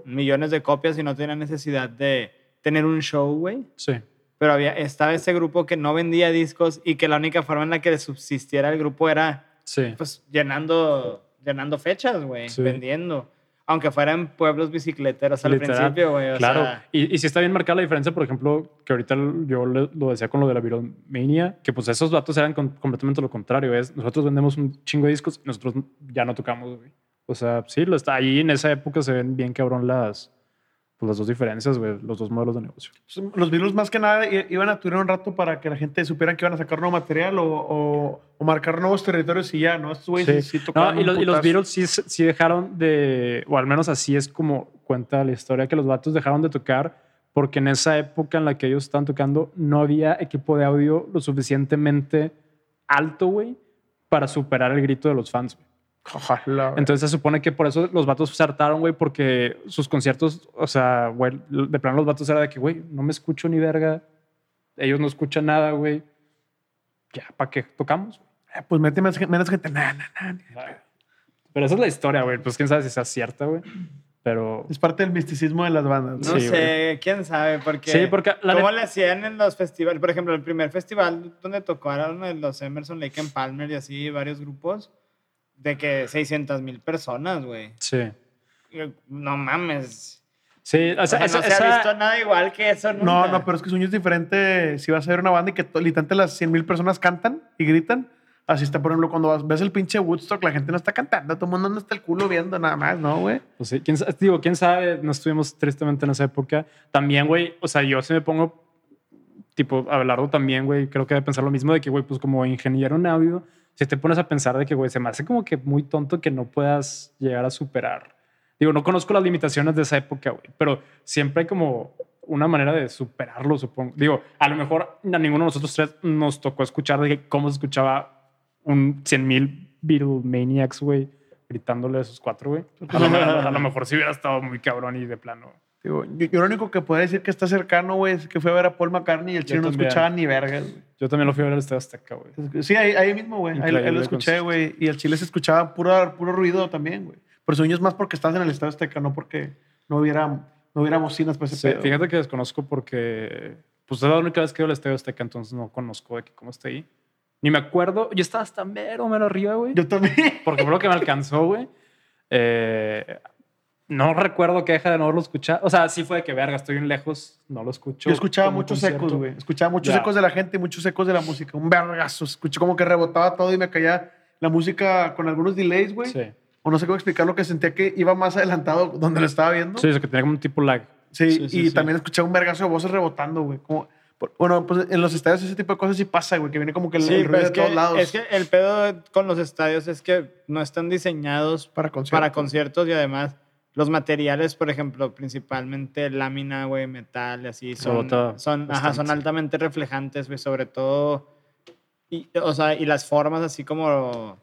millones de copias y no tenían necesidad de tener un show, güey. Sí. Pero había, estaba ese grupo que no vendía discos y que la única forma en la que subsistiera el grupo era Sí. pues llenando, llenando fechas, güey, Sí. vendiendo. Aunque fueran pueblos bicicleteros al Literal. principio, güey. Claro, sea, y, y sí está bien marcada la diferencia, por ejemplo, que ahorita yo lo decía con lo de la Viromania, que pues esos datos eran con- completamente lo contrario. Es, nosotros vendemos un chingo de discos y nosotros ya no tocamos, güey. O sea, sí, lo está ahí en esa época se ven bien cabrón las, pues, las dos diferencias, güey, los dos modelos de negocio. Pues, Los virus más que nada iban a durar un rato para que la gente supiera que iban a sacar nuevo material o, o- o marcar nuevos territorios y ya, ¿no? Estos güeyes sí, Sí. No, y, los, y los. Beatles sí, sí dejaron de, o al menos así es como cuenta la historia, que los vatos dejaron de tocar porque en esa época en la que ellos estaban tocando no había equipo de audio lo suficientemente alto, güey, para superar el grito de los fans, güey. Ojalá, güey. Entonces se supone que por eso los vatos se hartaron, güey, porque sus conciertos, o sea, güey, de plano los vatos era de que, güey, no me escucho ni verga, ellos no escuchan nada, güey. Ya, ¿para qué tocamos? Eh, Pues mete más, menos gente. Nah, nah, nah. Pero esa es la historia, güey. Pues quién sabe si sea cierta, güey. Pero Es parte del misticismo de las bandas. ¿no? Sí, sé, quién sabe, porque... sí, porque la ¿Cómo le hacían en los festivales? Por ejemplo, el primer festival donde tocaron los Emerson Lake and Palmer y así, varios grupos, de que 600 mil personas, güey. Sí. No mames. Sí, o O sea, sea, esa- no se esa- ha visto nada igual que eso nunca. No, no, pero es que sueño es diferente. Si vas a ver una banda y que literalmente las 100 mil personas cantan y gritan, así está, por ejemplo, cuando vas- ves el pinche Woodstock, la gente no está cantando, todo el mundo no está el culo viendo nada más, ¿no, güey? pues sí, quién, digo, quién sabe, no estuvimos tristemente en esa época. También, güey, o sea, yo sí me pongo, tipo, Abelardo también, güey, creo que debe pensar lo mismo de que, güey, pues como ingeniero en audio, si te pones a pensar de que, güey, se me hace como que muy tonto que no puedas llegar a superar. Digo, no conozco las limitaciones de esa época, güey, pero siempre hay como una manera de superarlo, supongo. Digo, a lo mejor a ninguno de nosotros tres nos tocó escuchar de cómo se escuchaba un 100 mil Beatlemaniacs, güey, gritándole a esos cuatro, güey. A lo mejor sí hubiera estado muy cabrón y de plano. Digo, yo, yo lo único que puedo decir que está cercano, güey, es que fue a ver a Paul McCartney y el chino no escuchaba ni vergas, güey. Yo también lo fui a ver al Estadio Azteca, güey. Sí, ahí, ahí mismo, güey. Ahí, ahí lo escuché, güey. Y el chile se escuchaba puro, puro ruido también, güey. Pero sueño es más porque estás en el Estadio Azteca, no porque no hubiera, no hubiera bocinas para ese Sí, pedo. fíjate que desconozco porque pues es la única vez que he ido al Estadio Azteca, entonces no conozco de que cómo está ahí. Ni me acuerdo. Yo estaba hasta mero, mero arriba, güey. Yo también. Porque fue lo que me alcanzó, güey. Eh, no recuerdo que deja de no lo escuchar. O sea, sí fue de que, verga, estoy bien lejos, no lo escucho. Yo escuchaba muchos ecos, güey. Escuchaba muchos ecos de la gente y muchos ecos de la música. Un vergazo. Escuché como que rebotaba todo y me caía la música con algunos delays, güey. Sí. O no sé cómo explicar lo que sentía que iba más adelantado donde lo estaba viendo. Sí, eso que tenía como un tipo lag. Sí, Sí, sí, y sí. también escuchaba un vergazo de voces rebotando, güey. Como, bueno, pues en los estadios ese tipo de cosas sí pasa, güey, que viene como que el, Sí, el ruido es de todos que, lados es que el pedo con los estadios es que no están diseñados para conciertos. para conciertos y además los materiales, por ejemplo, principalmente lámina, güey, metal así, son, son, ajá, son altamente reflejantes, güey, sobre todo, y, o sea, y las formas así como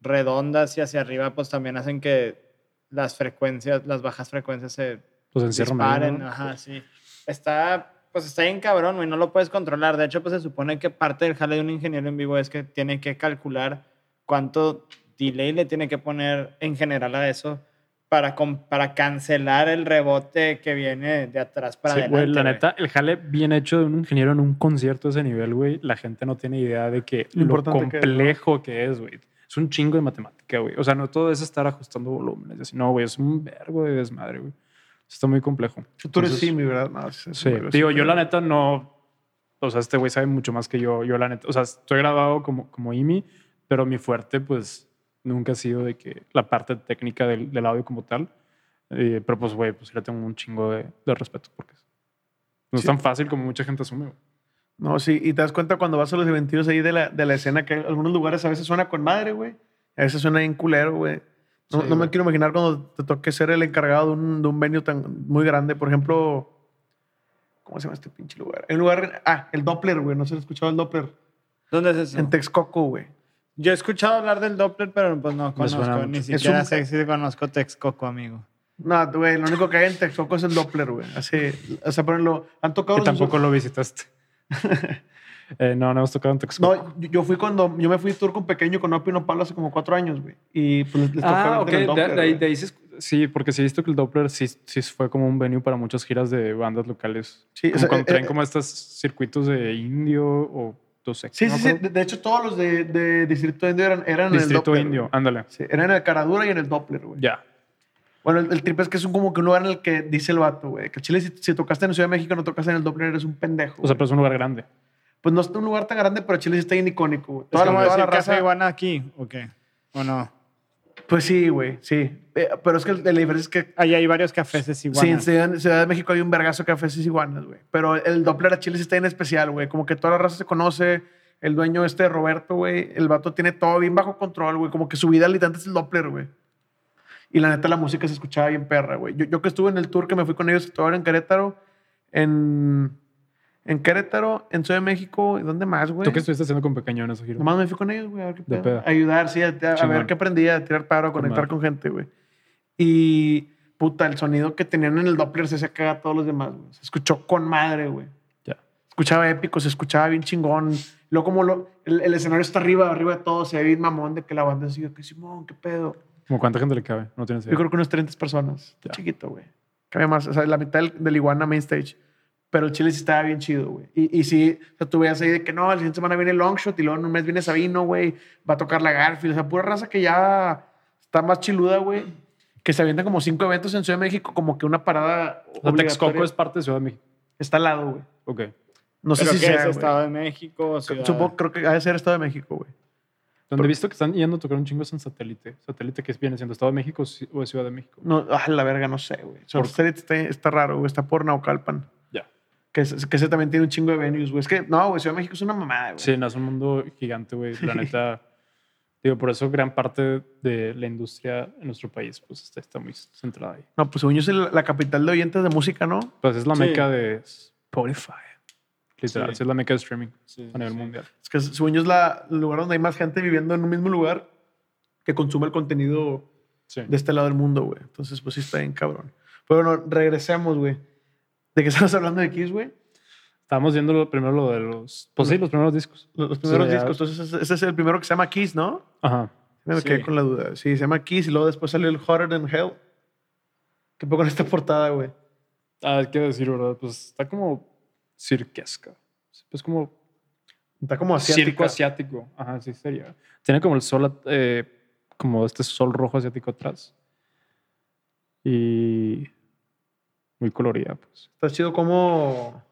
redondas y hacia arriba, pues también hacen que las frecuencias, las bajas frecuencias se Pues disparen, ¿no? ajá, sí. Está, pues está bien cabrón, güey, no lo puedes controlar. De hecho, pues se supone que parte del jale de un ingeniero en vivo es que tiene que calcular cuánto delay le tiene que poner en general a eso para, para cancelar el rebote que viene de atrás para Sí, adelante. güey, la güey. neta, el jale bien hecho de un ingeniero en un concierto de ese nivel, güey, la gente no tiene idea de que Lo lo, importante que es, ¿no? complejo que es, güey. Es un chingo de matemática, güey. O sea, no todo es estar ajustando volúmenes. así. No, güey, es un vergo de desmadre, güey. Está muy complejo. Tú eres Entonces, Simi, ¿verdad? No, Sí, muy- digo, yo la neta no. O sea, este güey sabe mucho más que yo. Yo la neta. O sea, estoy grabado como, como IMI, pero mi fuerte, pues, nunca ha sido de que la parte técnica del, del audio como tal. Eh, pero, pues, güey, pues sí le tengo un chingo de, de respeto porque no es tan fácil como mucha gente asume. güey. No, sí, y te das cuenta cuando vas a los eventos ahí de la, de la escena que algunos lugares a veces suena con madre, güey. A veces suena bien culero, güey. No, Sí, no me quiero imaginar cuando te toque ser el encargado de un, de un venue tan muy grande. Por ejemplo, ¿cómo se llama este pinche lugar? El lugar, ah, el Doppler, güey. No se lo he escuchado el Doppler. ¿Dónde es eso? En Texcoco, güey. Yo he escuchado hablar del Doppler, pero pues no conozco. Ni siquiera un- sé si conozco Texcoco, amigo. No, güey, lo único que hay en Texcoco es el Doppler, güey. Así, o sea, por ejemplo, han tocado Y los- tampoco lo visitaste. Eh, no, no hemos tocado en Texcoco. No, yo- fui cuando, yo me fui tour con Pequeño, con Opio y Nopal hace como cuatro años, güey. Y pues les, les Ah, el ok. del De, Doppler, de ahí, güey. de ahí sí, es- sí, porque sí he visto que el Doppler sí, sí fue como un venue para muchas giras de bandas locales. Sí, o como sea, cuando eh, traen eh, como estos circuitos de indio o Sí, no sí, sí. De, de hecho, todos los de, de Distrito Indio eran, eran en el Distrito. Indio, ándale. Sí, eran en el Caradura y en el Doppler, güey. Ya. Bueno, el, el trip es que es un, como que un lugar en el que dice el vato, güey. Que Chile, si, si tocaste en Ciudad de México, no tocaste en el Doppler, eres un pendejo. O sea, pero es un lugar grande. Pues no es un lugar tan grande, pero Chile sí está bien icónico, güey. ¿Es Toda la- como toda la decir Café raza- Iguana aquí o qué? ¿O no? Pues sí, güey, sí. Eh, pero es que la diferencia es que Ahí hay varios cafés Sí, en iguanas. Ciudad, en Ciudad de México hay un vergazo de cafés y iguanas, güey. Pero el Doppler a Chile sí está en especial, güey. Como que toda la raza se conoce. El dueño este, Roberto, güey. El vato tiene todo bien bajo control, güey. Como que su vida literalmente es el Doppler, güey. Y la neta, la música se escuchaba bien perra, güey. Yo, yo que estuve en el tour que me fui con ellos, todo en Querétaro, en, en Querétaro, en Ciudad de México. ¿Y dónde más, güey? ¿Tú qué estuviste haciendo con Pequeño en esa gira? Nomás me fui con ellos, güey, a ver qué pedo. pedo. Ayudar, sí, a, a- ver qué aprendía, a tirar paro, a Con conectar con gente, güey. Y, puta, el sonido que tenían en el Doppler se hacía cagar a todos los demás, güey. Se escuchó con madre, güey. Ya. Escuchaba épico, se escuchaba bien chingón. Luego como lo, el, el escenario está arriba, arriba de todo, se ve bien mamón de que la banda sigue, que Simón, qué pedo. ¿Como cuánta gente le cabe? No tienes idea. Yo creo que unas 30 personas. Ya. Chiquito, güey. Cabe más, o sea, la mitad del, del Iguana Main Stage. Pero el Chile sí estaba bien chido, güey. Y, y sí, o sea, tú veías ahí de que no, la siguiente semana viene Longshot y luego en un mes viene Sabino, güey. Va a tocar la Garfield. O sea, pura raza que ya está más chiluda, güey. Que se avientan como cinco eventos en Ciudad de México, como que una parada. O sea, Texcoco es parte de Ciudad de México. Está al lado, güey. Ok. No sé si sea. es. Estado de México Ciudad. Supongo, creo que ha de ser Estado de México, güey. Donde he visto que están yendo a tocar un chingo es en satélite. Satélite que viene siendo Estado de México o Ciudad de México. No, ah, la verga, no sé, güey. Por- Satélite está, está raro, güey. Está por Naucalpan. Que, que ese también tiene un chingo de venues, güey. Es que, no, güey, Ciudad de México es una mamada, güey. Sí, no, es un mundo gigante, güey. La neta. Digo, por eso gran parte de la industria en nuestro país pues está, está muy centrada ahí. No, pues según yo es el- la capital de oyentes de música, ¿no? Pues es la Sí. meca de Spotify. Literal, Sí. es la meca de streaming Sí, a nivel sí. mundial. Es que según yo es la, el lugar donde hay más gente viviendo en un mismo lugar que consume el contenido Sí. de este lado del mundo, güey. Entonces, pues sí está bien cabrón. Pero bueno, regresemos, güey. ¿De qué estamos hablando de Kiss, güey? Estábamos viendo lo- primero lo de los. Pues sí, los primeros discos. Los, los primeros Sí, discos. Entonces, ese- es el primero que se llama Kiss, ¿no? Ajá. Me Sí. quedé con la duda. Sí, se llama Kiss y luego después salió el Hotter Than Hell. ¿Qué poco en esta portada, güey? Ah, qué decir, ¿verdad? Pues está como cirquesca. Pues como Está como asiática. circo asiático. Ajá, sí sería. Tiene como el sol, eh, como este sol rojo asiático atrás. Y muy colorida, pues. Está chido como...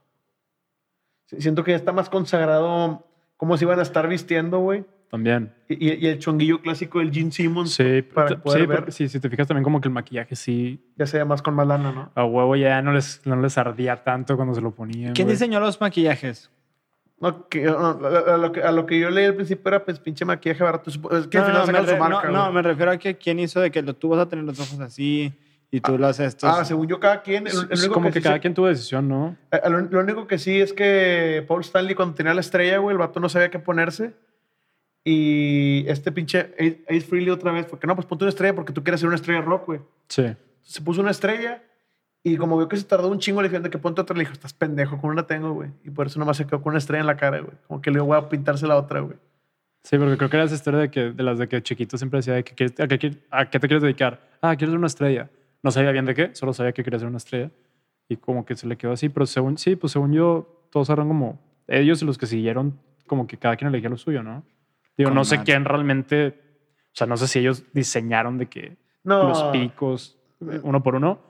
Siento que ya está más consagrado cómo se iban a estar vistiendo, güey. También. Y, y- el chonguillo clásico del Gene Simmons Sí, para poder sí, ver. sí, si te fijas también como que el maquillaje sí, ya se ve más con más lana, ¿no? a huevo ya no les, no les ardía tanto cuando se lo ponían. ¿Quién güey. diseñó los maquillajes? No, que, no, a, lo que, a lo que yo leí al principio era pues pinche maquillaje barato. Es que al No, final no, me re- marca, no, no, me refiero a que quién hizo de que lo, tú vas a tener los ojos así y tú los estos. Ah, según yo, cada quien. el- el Es como que, sí cada se- quien tuvo decisión, ¿no? Eh, Lo, lo único que sí es que Paul Stanley, cuando tenía la estrella, güey, el vato no sabía qué ponerse. Y este pinche Ace Ace Frehley otra vez, porque no, pues ponte una estrella porque tú quieres ser una estrella rock, güey. Sí. Se puso una estrella y como vio que se tardó un chingo, le dijeron de que ponte otra. Le dijo, estás pendejo, con una tengo, güey. Y por eso nomás se quedó con una estrella en la cara, güey. Como que le voy a pintarse la otra, güey. Sí, porque creo que era esa historia de, que, de las de que chiquito siempre decía de que, ¿quieres- a, qué, a qué te quieres dedicar? Ah, quiero ser una estrella. No sabía bien de qué, solo sabía que quería ser una estrella. Y como que se le quedó así, pero según, sí, pues según yo, todos eran como ellos y los que siguieron, como que cada quien elegía lo suyo, ¿no? Digo, no sé quién realmente, o sea, no sé si ellos diseñaron de que No. los picos eh, uno por uno,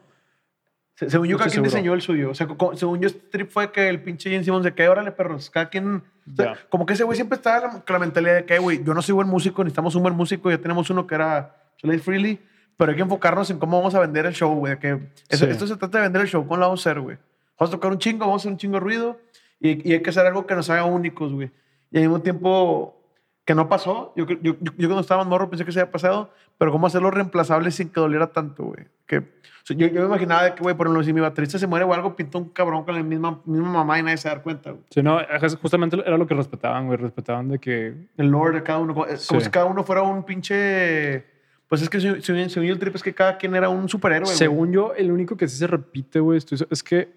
Se- Según yo, No cada quien seguro. diseñó el suyo. O sea, según yo, este trip fue que el pinche Jane Simmons de que, órale, perros, cada quien... o sea, Ya. Como que ese güey siempre estaba la- con la mentalidad de que, güey, yo no soy buen músico, necesitamos un buen músico, ya tenemos uno que era Slade Freely, pero hay que enfocarnos en cómo vamos a vender el show, güey. Que eso- Sí. Esto se trata de vender el show, ¿cómo lo vamos a hacer, güey? Vamos a tocar un chingo, vamos a hacer un chingo de ruido y, y hay que hacer algo que nos haga únicos, güey. Y al mismo tiempo que no pasó, yo, yo, yo, yo cuando estaba en morro pensé que se había pasado, pero cómo hacerlo reemplazable sin que doliera tanto, güey. Que, o sea, yo, yo me imaginaba que, güey, por ejemplo, si mi baterista se muere o algo, pintó un cabrón con la misma, misma mamá y nadie se da cuenta, güey. Sí, no, justamente era lo que respetaban, güey. Respetaban de que. El lore de cada uno. Como, como Sí. si cada uno fuera un pinche... Pues es que según según- el trip es que cada quien era un superhéroe, güey. Según yo, el único que sí se repite, güey, estoy- es que.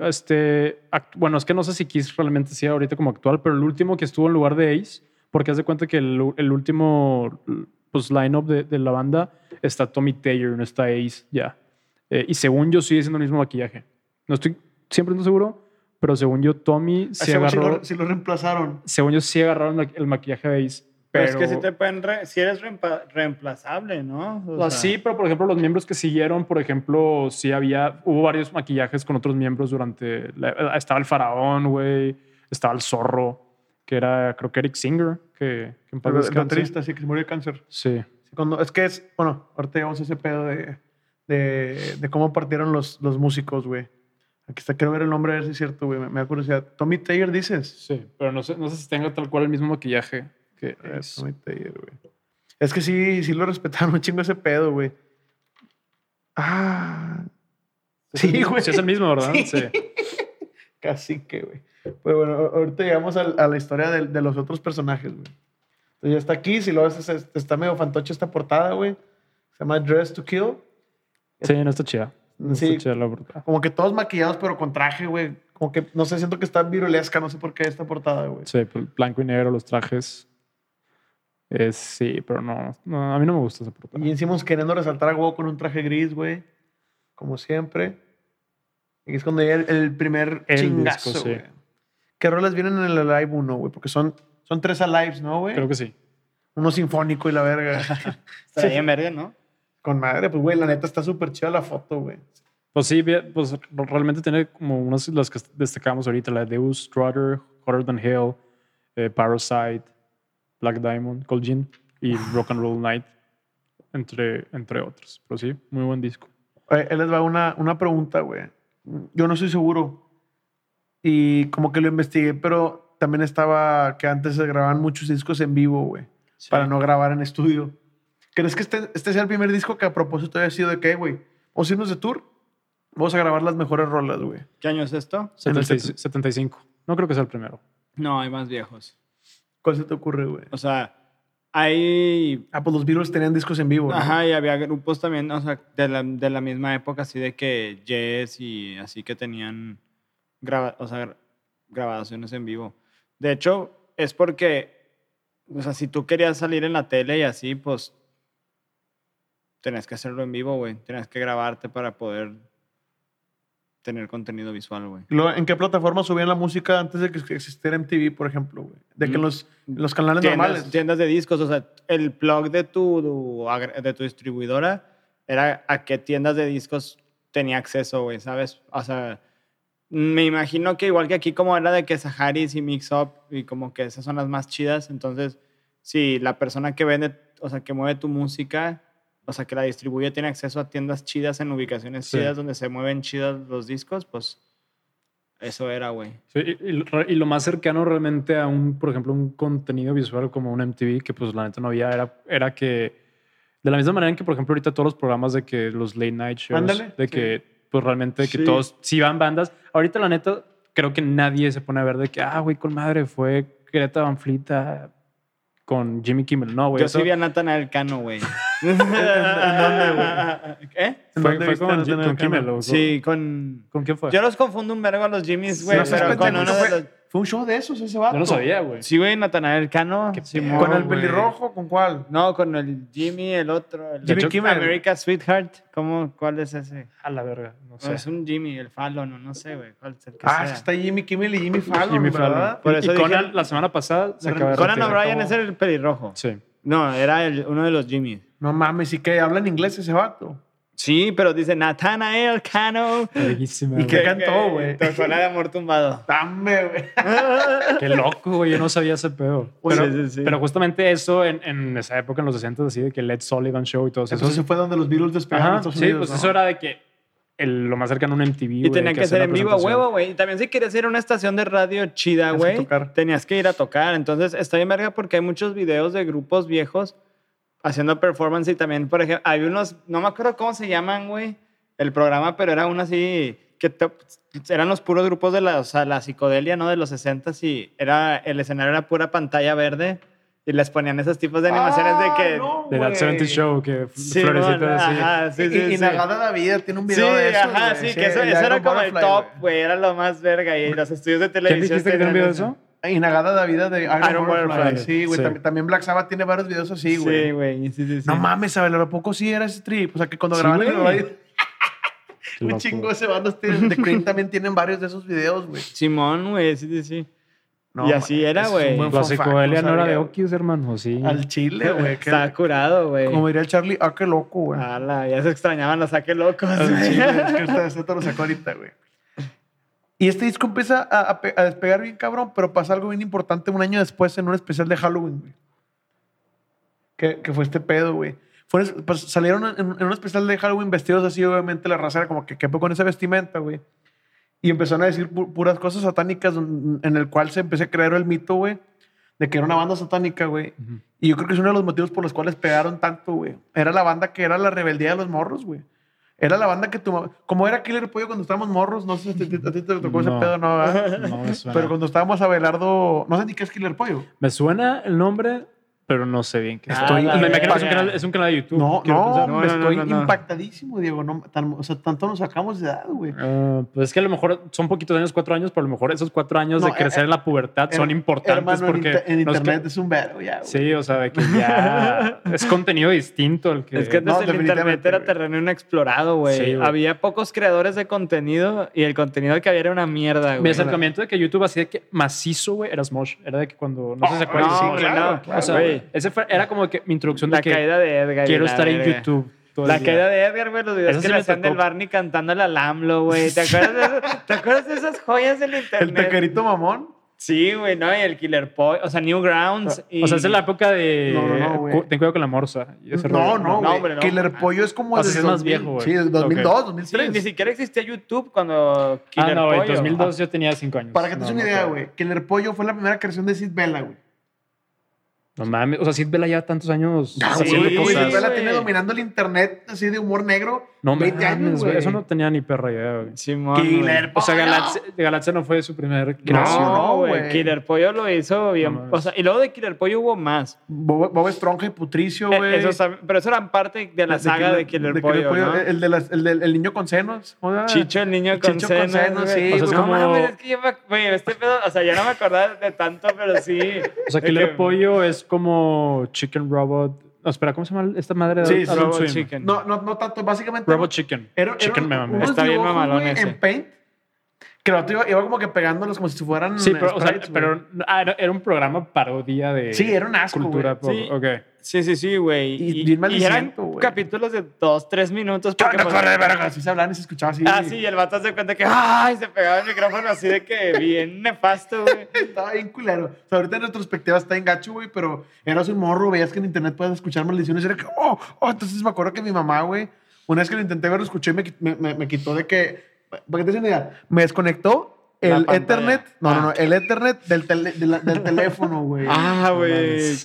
Este, act- bueno, es que no sé si Kiss realmente sea ahorita como actual, pero el último que estuvo en lugar de Ace, porque haz de cuenta que el, el último pues, line-up de, de la banda está Tommy Taylor, no está Ace ya. Eh, y según yo, sigue siendo el mismo maquillaje. No estoy siempre no seguro, pero según yo, Tommy se güey agarró. lo, sí lo reemplazaron. Según yo, sí agarraron el maquillaje de Ace. Pero, Pero, es que si te pueden. re- si eres reemplazable, ¿no? O sea, sí, pero por ejemplo, los miembros que siguieron, por ejemplo, sí había, hubo varios maquillajes con otros miembros durante. la- estaba el faraón, güey, estaba el zorro, que era, creo que Eric Singer, que, que en paz El, baterista, sí, que se murió de cáncer. Sí. Sí, cuando, es que es, bueno, ahorita llegamos a ese pedo de, de, de cómo partieron los, los músicos, güey. Aquí está, quiero ver el nombre, a ver si es cierto, güey. Me, me da curiosidad. Tommy Taylor, dices. Sí, pero no sé, no sé si tenga tal cual el mismo maquillaje que güey. Es que sí, sí lo respetaron un chingo ese pedo, güey. Ah. Sí, güey. Sí, es el mismo, ¿verdad? Sí. Sí. Casi que, güey. Pues bueno, ahorita llegamos a, la historia de, de los otros personajes, güey. Entonces ya está aquí, si lo ves, es- es- está medio fantoche esta portada, güey. Se llama Dress to Kill. Sí, no está chida. No Sí. está chida la portada. Como que todos maquillados, pero con traje, güey. Como que, no sé, siento que está virulesca, no sé por qué esta portada, güey. Sí, pues, blanco y negro, los trajes. Es, sí, pero no, no, a mí no me gusta esa portada. Y encima queriendo resaltar a huevo con un traje gris, güey. Como siempre. Y es cuando llega el, el primer El chingazo, disco, sí. güey. ¿Qué rolas vienen en el Alive 1, güey? Porque son, son tres Alives, ¿no, güey? Creo que sí. Uno sinfónico y la verga. Está Sí. bien verga, ¿no? Con madre, pues, güey, la neta está súper chida la foto, güey. Pues sí, pues realmente tiene como unas de las que destacamos ahorita, la de Deus, Strutter, Hotter Than Hell, eh, Parasite, Black Diamond, Cold Gin y Rock and Roll Night, entre, entre otros. Pero sí, muy buen disco. Eh, Él les va una, una pregunta, güey. Yo no estoy seguro. Y como que lo investigué, pero también estaba que antes se grababan muchos discos en vivo, güey. Para no grabar en estudio. ¿Crees que este, este sea el primer disco que a propósito haya sido de que, güey, a irnos de tour? Vamos a grabar las mejores rolas, güey. ¿Qué año es esto? En el 76 75. No creo que sea el primero. No, hay más viejos. ¿Cuál se te ocurre, güey? O sea, hay. Ah, pues los Beatles tenían discos en vivo, ¿no? Ajá, y había grupos también, o sea, de la, de la misma época, así de que Yes y así que tenían graba, o sea, gra- grabaciones en vivo. De hecho, es porque, o sea, si tú querías salir en la tele y así, pues tenías que hacerlo en vivo, güey. Tenías que grabarte para poder tener contenido visual, güey. ¿En qué plataforma subían la música antes de que existiera MTV, por ejemplo, güey? De que en Mm. los, en los canales tiendas, normales. tiendas de discos, o sea, el plug de tu, de tu distribuidora era a qué tiendas de discos tenía acceso, güey, ¿sabes? O sea, me imagino que igual que aquí como era de que Saharis y Mix Up y como que esas son las más chidas, entonces si la persona que vende, o sea, que mueve tu música, o sea, que la distribuye tiene acceso a tiendas chidas en ubicaciones Sí. chidas donde se mueven chidos los discos, pues eso era, güey. Sí, y, y lo más cercano realmente a un, por ejemplo, un contenido visual como un MTV, que pues la neta no había, era, era que, de la misma manera en que, por ejemplo, ahorita todos los programas de que los late night shows, Ándale, de sí. que, pues realmente que todos, si van bandas, ahorita la neta, creo que nadie se pone a ver de que, ah, güey, con madre, fue Greta Van Fleet con Jimmy Kimmel. No, güey. Yo eso sí vi a Natanael Cano, güey. ¿En dónde, güey? ¿En fue, dónde fue con, Natanael con Sí, con... ¿Con quién fue? Yo los confundo un vergo a los Jimmys, güey. No pero con uno de fue, los... fue un show de esos ese vato. Yo no sabía, güey. Sí, güey, Natanael Cano. Simón, ¿Con el güey. pelirrojo? ¿Con cuál? No, con el Jimmy, el otro. El De hecho, Kimmel. America Sweetheart. ¿Cómo? ¿Cuál es ese? A la verga, no No, sé. es un Jimmy, el Fallon, no, no sé, güey. ¿Cuál es el que Ah, sea? está Jimmy Kimmel y Jimmy Fallon, Jimmy ¿verdad? Fallon. Por Y- eso y dije- Conan la semana pasada se acaba de Conan. O'Brien es el pelirrojo. Sí. No, era el- uno de los Jimmys. No mames, ¿y qué? ¿Habla en inglés ese vato? Sí, pero dice Nathanael Cano. Verguísima, ¿Y qué cantó, güey? Tocó la de amor tumbado. Dame, güey. Qué loco, güey. Yo no sabía ese pedo. Bueno, Pero, sí, sí. pero justamente eso en, en esa época, en los 60, así de que Led Sullivan Show y todo eso. Entonces fue donde los Beatles despegaron Ajá, Estados sí, Unidos, pues ¿no? eso era de que el- lo más cercano a un MTV. Y güey, tenían que, hacer ser en vivo a huevo, güey. Y también si querías ir a una estación de radio chida, que güey, tenías que ir a tocar. Entonces, está bien verga porque hay muchos videos de grupos viejos haciendo performance y también, por ejemplo, hay unos, no me acuerdo cómo se llaman, güey, el programa, pero era uno así que te- eran los puros grupos de la, o sea, la psicodelia, ¿no? De los 60 y era, el escenario era pura pantalla verde y les ponían esos tipos de animaciones de que... Ah, no, De That güey. 70 Show, que Sí, florecitas mon, así. ajá, sí, y, sí, y sí. Nagada David tiene un Sí, video de eso. ajá, sí, que eso, eso era como el top, güey, era lo más verga y los estudios de ¿Quién televisión. dijiste que tiene un video de eso? Y Nagada David de Iron, Iron Butterfly. Butterfly. Sí, güey. Sí. También, también Black Sabbath tiene varios videos así, güey. Sí, güey, sí, sí, sí. No mames, ¿sabes? ¿A poco sí era ese trip? O sea, que cuando Sí, grababan el Qué un chingo de bandas tienen- de Cream también tienen varios de esos videos, güey. Simón, güey, sí, sí, sí. No, Y así era, ese güey. La psicodelia no era sabía, de. Okius, hermano, sí. Al chile, güey. que- Está curado, güey. Como diría el Charlie, ah, qué loco, güey. Ala, ya se extrañaban los saque locos. Al chile, es que esta te lo sacó ahorita, güey. Y este disco empieza a, a pe- a despegar bien cabrón, pero pasa algo bien importante un año después en un especial de Halloween, güey. Que, que fue este pedo, güey. Fueron- pues, salieron en, en un especial de Halloween vestidos así, obviamente la raza era como que, ¿qué pedo con esa vestimenta, güey? Y empezaron a decir pu- puras cosas satánicas en el cual se empezó a crear el mito, güey, de que era una banda satánica, güey. Y yo creo que es uno de los motivos por los cuales pegaron tanto, güey. Era la banda que era la rebeldía de los morros, güey. Era la banda que tu Como era Killer Pollo cuando estábamos morros, no sé si a ti, a ti te tocó ese pedo, ¿no? ¿verdad? No me suena. Pero cuando estábamos a Belardo, no sé ni qué es Killer Pollo. Me suena el nombre, pero no sé bien qué es. Estoy me imagino que es un, canal, es un canal de YouTube. No, no, pensar. No, me no, no, estoy no, impactadísimo, Diego. No, tan- o sea, tanto nos sacamos de edad, güey. Ah, pues es que a lo mejor son poquitos años, cuatro años, pero a lo mejor esos cuatro años No, de crecer eh, en la pubertad son Her- importantes Hermano, porque en, inter- en no es que- internet es un verbo, ya, güey. Sí, o sea, de que ya es contenido distinto el que... Es que antes No, el internet era terreno inexplorado, güey. Sí, güey. había pocos creadores de contenido y el contenido que había era una mierda, Mi güey. acercamiento de que YouTube así de que macizo, güey, era Smosh. Era de que cuando... No sé si se acuerdan. no, claro, O sea, güey. ese fue- era como que mi introducción de La que caída de Edgar. quiero la estar en. YouTube. todo el La caída de Edgar, güey, los videos Eso que sí le hacían del. Barney cantándole al AMLO, güey. ¿Te acuerdas de, eso? ¿Te acuerdas de esas joyas del El internet? tequerito mamón. Sí, güey, ¿no? Y el Killer Boy, o sea, Newgrounds. Y... O sea, esa es la época de... No, no, no, güey. Ten cuidado con la morsa. No, no, no, güey. hombre, no. Killer Pollo es como O sea, sí es más 2000, viejo, güey. Sí, del 2002, Ok. Sí, 2003. ni siquiera existía YouTube cuando Ah, Killer no, Pollo. en 2002 yo tenía cinco años. Para que te des No, una no idea, güey. Killer Pollo fue la primera creación de Sid Vela, güey. No mames. O sea, Sid Vela ya tantos años Ya, Sí, haciendo güey. cosas. Sid Vela tiene dominando el internet así de humor negro. No 20 mames, años, güey. Eso no tenía ni perra idea, güey. Simón, Killer güey. O sea, Pollo. Galaxia, Galaxia no fue su primer creación. no, No, güey. güey. Killer Pollo lo hizo bien. No o sea, y luego de Killer Pollo hubo más. Bob, Bob Esponja y Putricio, Eh, güey. tam- pero eso eran parte de la saga de Killer, Pollo, ¿no? El, de las- el del el niño con senos. o sea, Chicho, el niño con Chicho con senos, senos, güey. sí, O sea, es. No como- mames, es que yo me... Güey, este pedo... O sea, ya no me acordaba de tanto, pero sí. O sea, De Killer Pollo es como Chicken Robot. No, espera, ¿cómo se llama esta madre de Sí, Adult Robot Swim? Chicken. No, no, no tanto. Básicamente. Robot Chicken. Era, era Chicken me. Está bien mamalón ese. En Paint. Que el iba, iba como que pegándolos como si fueran. Sí, pero, o sea, sprites, pero ah, era, un programa parodia de Sí, era un asco, cultura güey. pop. Sí. Ok. Sí, sí, sí, güey. Y Y, y eran capítulos de dos, tres minutos. Porque, no pues, corre verga. Así se hablaban y se escuchaba así. Ah, sí, y el vato se cuenta que ¡ay! se pegaba el micrófono así de que bien nefasto, güey. Estaba bien culero. O sea, ahorita en retrospectiva está en gacho, güey, pero eras un morro, veías que en internet puedes escuchar maldiciones y era que, oh, oh, entonces me acuerdo que mi mamá, güey, una vez que lo intenté ver, lo escuché y me, me, me- me quitó de que, para que te idea, me desconectó el. Ethernet, no, no, no, Ah. el Ethernet del, tele- del teléfono, güey. Ah, güey.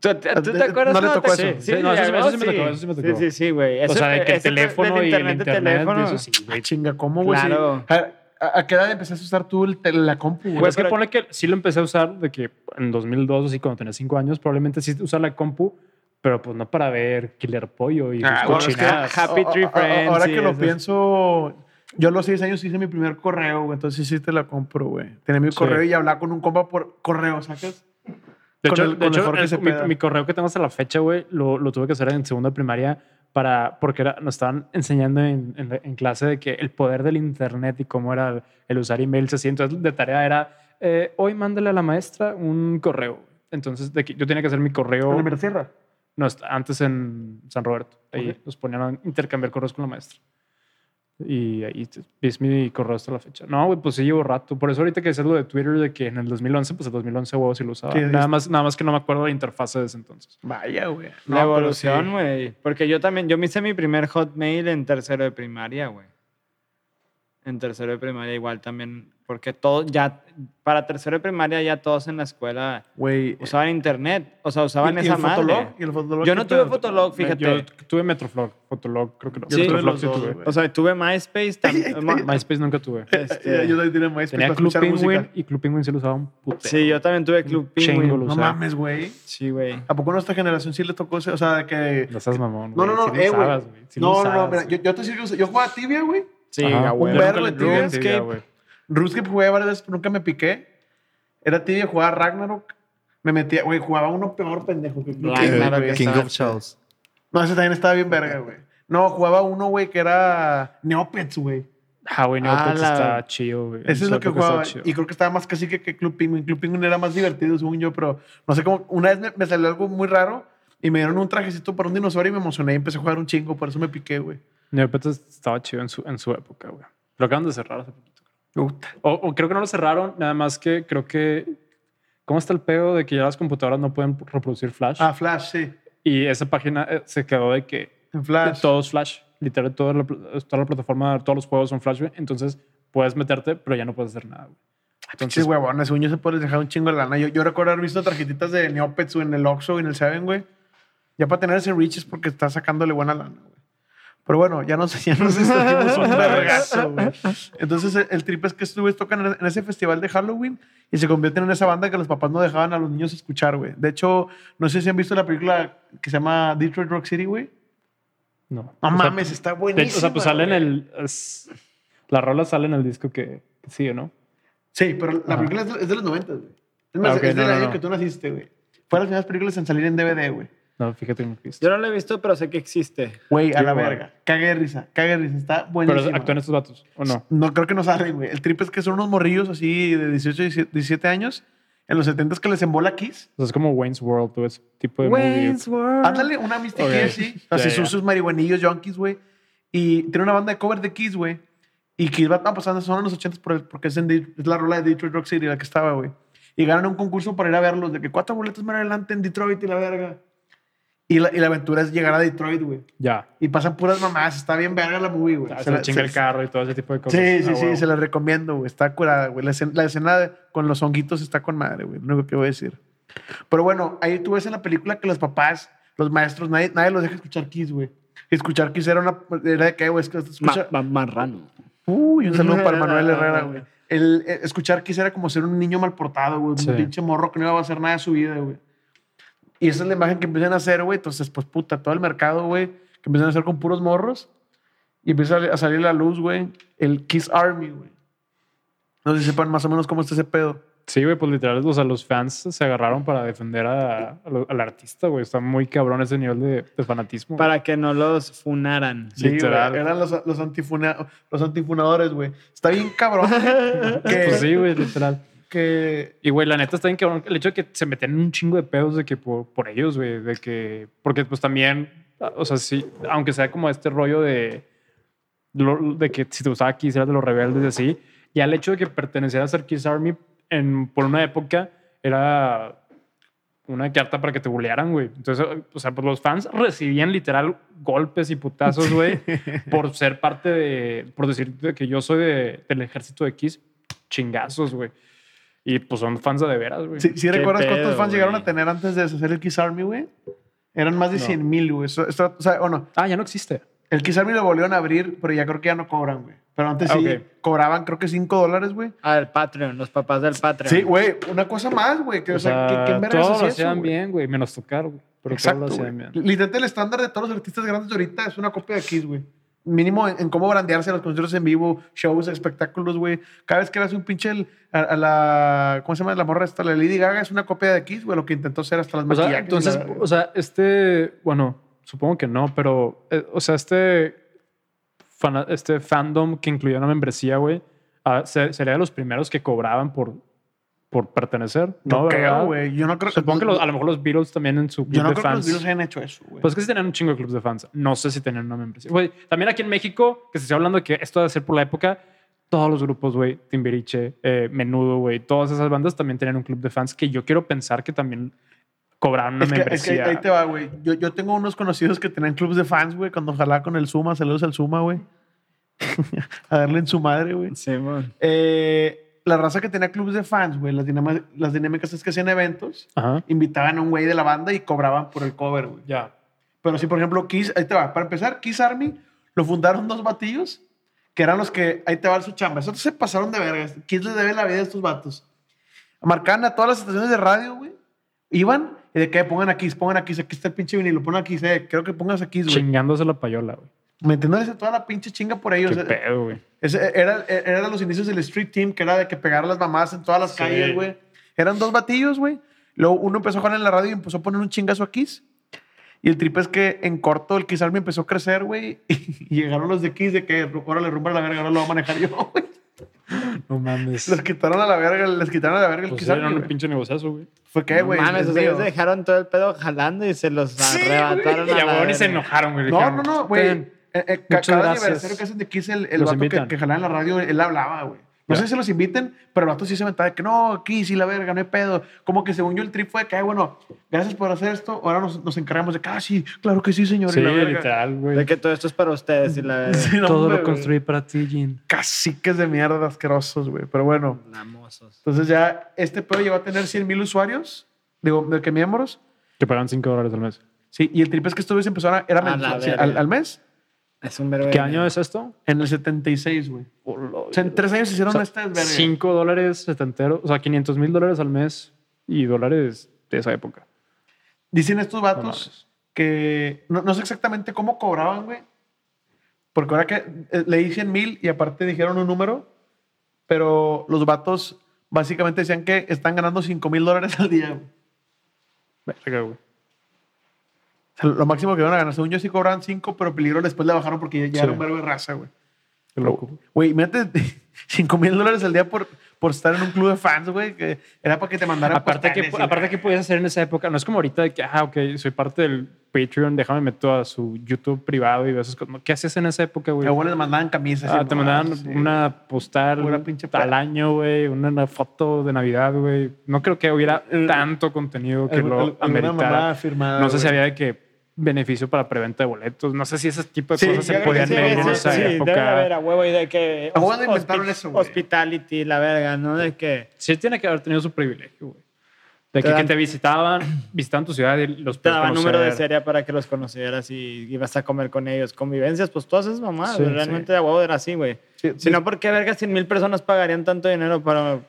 ¿Tú, tú- No te acuerdas? le cuando tocó te- eso. Sí, no, eso sí- eso sí me tocó, eso sí me tocó. Sí, sí, sí, güey. O sea, de que el teléfono y el de internet, teléfono. eso sí, güey. Chinga, ¿cómo, güey? Sí. Claro. A, a- ¿A qué edad empezaste a usar tú el tel- la compu, güey? Güey, es que pone que sí lo empecé a usar de que en 2002, así cuando tenía 5 años, probablemente sí usar la compu, pero pues no para ver Killer Pollo y Ah, bueno, es que- cochinadas. Happy Tree Friends. Ahora que lo pienso, yo a los seis años hice mi primer correo, güey. Entonces sí te la compro, güey. Tenía mi Sí. correo y hablaba con un compa por correo, ¿sacas? De con hecho, el- de el hecho, el- mi, correo que tengo hasta la fecha, güey, lo, lo tuve que hacer en segunda primaria para, porque era- nos estaban enseñando en, en- en clase de que el poder del internet y cómo era el, usar emails así. Entonces, de tarea era, eh, hoy mándale a la maestra un correo. Entonces, de que yo tenía que hacer mi correo. Con la sierra. No, antes en San Roberto. Ahí Ok. nos ponían a intercambiar correos con la maestra. Y ahí es mi correo hasta la fecha. No, güey, pues sí llevo rato. Por eso ahorita que decías lo de Twitter, de que en el 2011, pues el 2011 huevo sí lo usaba. Nada, más, nada más que no me acuerdo la interfaz de ese entonces. Vaya, güey. La No, evolución, sí. güey. Porque yo también, yo me hice mi primer hotmail en tercero de primaria, güey. En tercero de primaria igual también, porque todo ya, para tercero de primaria ya todos en la escuela Güey. usaban internet, o sea, usaban ¿Y- y esa el madre. Fotolog? ¿Y el Fotolog Yo no tuve? Fotolog, fíjate. Yo tuve Metroflog, Fotolog, creo que no. Sí. Yo tuve Metroflog sí tuve. güey. O sea, tuve MySpace también. MySpace nunca tuve. este, Yo también tenía MySpace Tenía para Club Penguin música. y Club Penguin sí lo usaba un putero. sí, yo también tuve Club Penguin. No usaba. mames, güey. Sí, güey. ¿A poco nuestra generación sí le tocó ese? O sea, que... No seas mamón, No, güey. no, no, Sí eh, usabas, no, no, no, mira, yo, yo te que yo jugaba tibia, güey. Sí, Ajá. Un vergo de güey. RuneScape jugué varias veces, pero nunca me piqué. Era tibia, jugaba Ragnarok. Me metía, güey, jugaba uno peor pendejo que Ragnarok, King está- of Chaos. No, ese también estaba bien verga, güey. No, jugaba uno, güey, que era Neopets, güey. Ah, güey, Ah, Neopets la- está chido, güey. Ese es lo que jugaba. Y creo que estaba más casi que, que Club Penguin. Club Penguin era más divertido, según yo, pero no sé cómo. Una vez me, me salió algo muy raro y me dieron un trajecito para un dinosaurio y me emocioné y empecé a jugar un chingo, por eso me piqué, güey. Neopets estaba chido en su, en su época, güey. Lo acaban de cerrar hace poquito. O, o creo que no lo cerraron, nada más que creo que... ¿Cómo está el pedo de que ya las computadoras no pueden reproducir Flash? Ah, Flash, sí. Y esa página eh, se quedó de que En Flash. todo es Flash. Literal, toda la, toda la plataforma, todos los juegos son Flash, güey. Entonces puedes meterte, pero ya no puedes hacer nada, güey. Pinches Entonces, huevones, según yo se puede dejar un chingo de lana. Yo, yo recuerdo haber visto tarjetitas de Neopets en el Oxxo y en el Seven, güey. Ya para tener ese reach es porque está sacándole buena lana, güey. Pero bueno, ya nos, ya nos extendimos un vergazo, güey. Entonces, el, el trip es que estos güeyes tocan en, en ese festival de Halloween y se convierten en esa banda que los papás no dejaban a los niños escuchar, güey. De hecho, no sé si han visto la película que se llama Detroit Rock City, güey. no. No O sea, mames, está de buenísimo. hecho, o sea, pues sale en el... es- la rola sale en el disco que, que sigue, ¿no? Sí, pero la Ajá. película es de, es de los 90, güey. Es, más, Ah, ok, es del no, no, año no. que tú naciste, güey. Fue las primeras películas en salir en DVD, güey. No, fíjate en Cristo. Yo no lo he visto, pero sé que existe. Güey, a la verga. Cague de risa, cague de risa. Está Pero buenísimo. actúan estos vatos, ¿o no? No, creo que no salen, güey. El trip es que son unos morrillos así de 18, 17 años. En los 70 que les embola Kiss. O sea, es como Wayne's World, o ese tipo de movie. World. Ándale, una Mystic Ok. Kiss, sí. Así Ya, son sus marihuanillos, junkies, güey. Y tiene una banda de cover de Kiss, güey. Y Kiss va a pasar, son en los 80 por el- porque es, en es la rola de Detroit Rock City la que estaba, güey. Y ganan un concurso para ir a verlos, de que cuatro boletos más adelante en Detroit y la verga. Y la, y la aventura es llegar a Detroit, güey. Ya. Y pasan puras mamás. Está bien verga la movie, güey. Se Se la- chinga se- el carro y todo ese tipo de cosas. Sí, sí, Ah, sí, huevo. se la recomiendo, güey. Está curada, güey. La escena, la escena de- con los honguitos está con madre, güey. Lo único que voy a decir. Pero bueno, ahí tú ves en la película que los papás, los maestros, nadie, nadie los deja escuchar Kiss, güey. Escuchar Kiss era una. Era de qué, güey. Es que escucha. Ma- ma- marrano. Uy, un saludo para Manuel Herrera, güey. El, eh, escuchar Kiss era como ser un niño mal portado, güey. Sí. Un pinche morro que no iba a hacer nada de su vida, güey. Y esa es la imagen que empiezan a hacer, güey. Entonces, pues puta, todo el mercado, güey, que empiezan a hacer con puros morros. Y empieza a salir a la luz, güey, el Kiss Army, güey. No sé si sepan más o menos cómo está ese pedo. Sí, güey, pues literal, o sea, los fans se agarraron para defender a- a lo- al artista, güey. Está muy cabrón ese nivel de, de fanatismo. Para que no los funaran. Sí, Literal. Eran los, los, antifuna- los antifunadores, güey. Está bien cabrón que, Pues sí, güey, literal. Que Y, güey, la neta está bien cabrón el hecho de que se metían en un chingo de pedos de que por, por ellos, güey, de que... Porque, pues, también, o sea, sí, aunque sea como este rollo de... de que si te gustaba Kiss eras de los rebeldes y así, ya el hecho de que pertenecieras al Kiss Army en, por una época era una carta para que te bulearan, güey. Entonces, o sea, pues los fans recibían literal golpes y putazos, güey, por ser parte de, por decir de que yo soy de- del ejército de Kiss, chingazos, güey. Y pues son fans de, veras, güey. Sí, ¿sí recuerdas cuántos fans llegaron a tener antes de hacer el Kiss Army, güey? Eran más de No. 100 mil, güey. Eso- esto- o sea, bueno, Ah, ya no existe. el Kiss Army lo volvieron a abrir, pero ya creo que ya no cobran, güey. Pero antes Ah, sí ok. cobraban, creo que 5 dólares, güey. Ah, el Patreon, los papás del Patreon. Sí, güey, una cosa más, güey. Que, o, O sea, sea, ¿qué, qué vergas todos es lo eso, hacían bien, güey, menos tocar, güey. Pero Exacto, todos lo güey. hacían bien. Literalmente el estándar de todos los artistas grandes de ahorita es una copia de Kiss, güey. Mínimo en, en cómo brandearse a los conciertos en vivo, shows, espectáculos, güey. Cada vez que ves un pinche el- a, a la... ¿Cómo se llama? La morra esta, la Lady Gaga, es una copia de Kiss, güey. Lo que intentó hacer hasta las O sea, la entonces, o sea, este, bueno, supongo que no, pero, eh, o sea, este, este fandom que incluía una membresía, güey, se- sería de los primeros que cobraban por, por pertenecer. No, No, creo, ¿verdad? güey. Yo no creo Supongo que los- a lo mejor los Beatles también en su club Yo no de creo que los fans. Beatles hayan hecho eso, güey. Pues que sí tenían un chingo de clubs de fans. No sé si tenían una membresía. Güey, también aquí en México, que se está hablando de que esto debe ser por la época, todos los grupos, güey, Timbiriche, eh, Menudo, güey, todas esas bandas también tenían un club de fans que yo quiero pensar que también cobraron una Es que, es que membresía. ahí te va, güey. Yo, yo tengo unos conocidos que tenían clubes de fans, güey, cuando jalaba con el Zuma. Saludos al Zuma, güey. a darle en su madre, güey. Sí, man. Eh, la raza que tenía clubes de fans, güey, las, las dinámicas es que hacían eventos, Ajá. invitaban a un güey de la banda y cobraban por el cover, güey. Ya. Pero si, por ejemplo, Kiss, ahí te va. Para empezar, Kiss Army lo fundaron dos batillos que eran los que ahí te va su chamba. Esos se pasaron de vergas. Kiss les debe la vida a estos vatos. Marcaban a todas las estaciones de radio, güey. Iban y de que pongan aquí, pongan aquí, aquí está el pinche vinilo, pongan aquí, eh, creo que pongas aquí, güey. Chingándose la payola, güey. Metiéndose toda la pinche chinga por ellos. Qué Eh, pedo, güey. era, era los inicios del Street Team, que era de que pegar a las mamás en todas las Sí. calles, güey. Eran dos batillos, güey. Luego uno empezó a jugar en la radio y empezó a poner un chingazo a Kiss. Y el trip es que en corto el Kiss Army empezó a crecer, güey. Y llegaron los de Kiss de que ahora le rumba a la verga, ahora lo voy a manejar yo, güey. No mames. Les quitaron a la verga, les quitaron a la verga el Pues Kiss era Army, un güey. pinche negociazo, güey. Fue que, No güey. mames, es o sea, ellos dejaron todo el pedo jalando y se los Sí, arrebataron Y a ni se enojaron, güey. No, no, no, güey. Eh, eh, Muchas cada gracias. aniversario que hacen de Kiss, el, el Los vato que, invitan. que jalaba en la radio, él hablaba, güey. No Ya. sé si los inviten, pero el vato sí se aventaba de que no, aquí sí la verga, no hay pedo. Como que según yo el trip fue de que, ay, bueno, gracias por hacer esto, ahora nos, nos encargamos de que, ah, sí, claro que sí, señor. y Sí, la verga. literal, güey. De que todo esto es para ustedes y la verga. Sí, no, Todo hombre, lo güey. construí para ti, Jin. Caciques de mierda asquerosos, güey. Pero bueno, Lamosos. entonces ya este pedo llegó a tener 100 mil usuarios, digo, de que miembros. Que pagan 5 dólares al mes. Sí, y el trip es que esto empezó a, era A mensual, sí, al, al mes, Es un verbo. ¿Qué año es esto? en el 76, güey. O sea, en tres años hicieron O sea, estas vergas. 5 dólares setenteros, o sea, 500 mil dólares al mes y dólares de esa época. Dicen estos No vatos mames. que no, no sé exactamente cómo cobraban, güey. Porque ahora que eh, leí 100 mil y aparte dijeron un número, pero los vatos básicamente decían que están ganando 5 mil dólares al día. güey. Verga, güey. O sea, lo máximo que iban a ganar. Según yo sí cobraban 5, pero peligro después le bajaron porque ya, ya Sí. era un verbo de raza, güey. Qué loco. Güey, imagínate 5 mil dólares al día por, por estar en un club de fans, güey, que era para que te mandaran Aparte que, y aparte que podías hacer en esa época, no es como ahorita de que, ah, ok, soy parte del Patreon, déjame meto a su YouTube privado y veo esas cosas. ¿Qué hacías en esa época, güey? Luego les mandaban camisas. Ah, te mandaban sí. una postal pinche al año, güey, una, una foto de Navidad, güey. No creo que hubiera El- tanto contenido que Algu- lo mamada ameritara. firmada, No sé si güey. había de que beneficio para preventa de boletos. No sé si ese tipo de Sí, cosas se que podían sí, medir en sí, esa sí, época. debe haber a huevo y de que... A huevo de hospi- inventaron eso, güey. Hospitality, la verga, ¿no? De que Sí tiene que haber tenido su privilegio, güey. De Te que, que dan- te visitaban, visitaban tu ciudad y los te daban número de serie para que los conocieras y ibas a comer con ellos. Convivencias, pues tú haces mamá. Sí, Realmente de a huevo era así, güey. Sí, Si no, ¿por qué verga 100 mil personas pagarían tanto dinero para...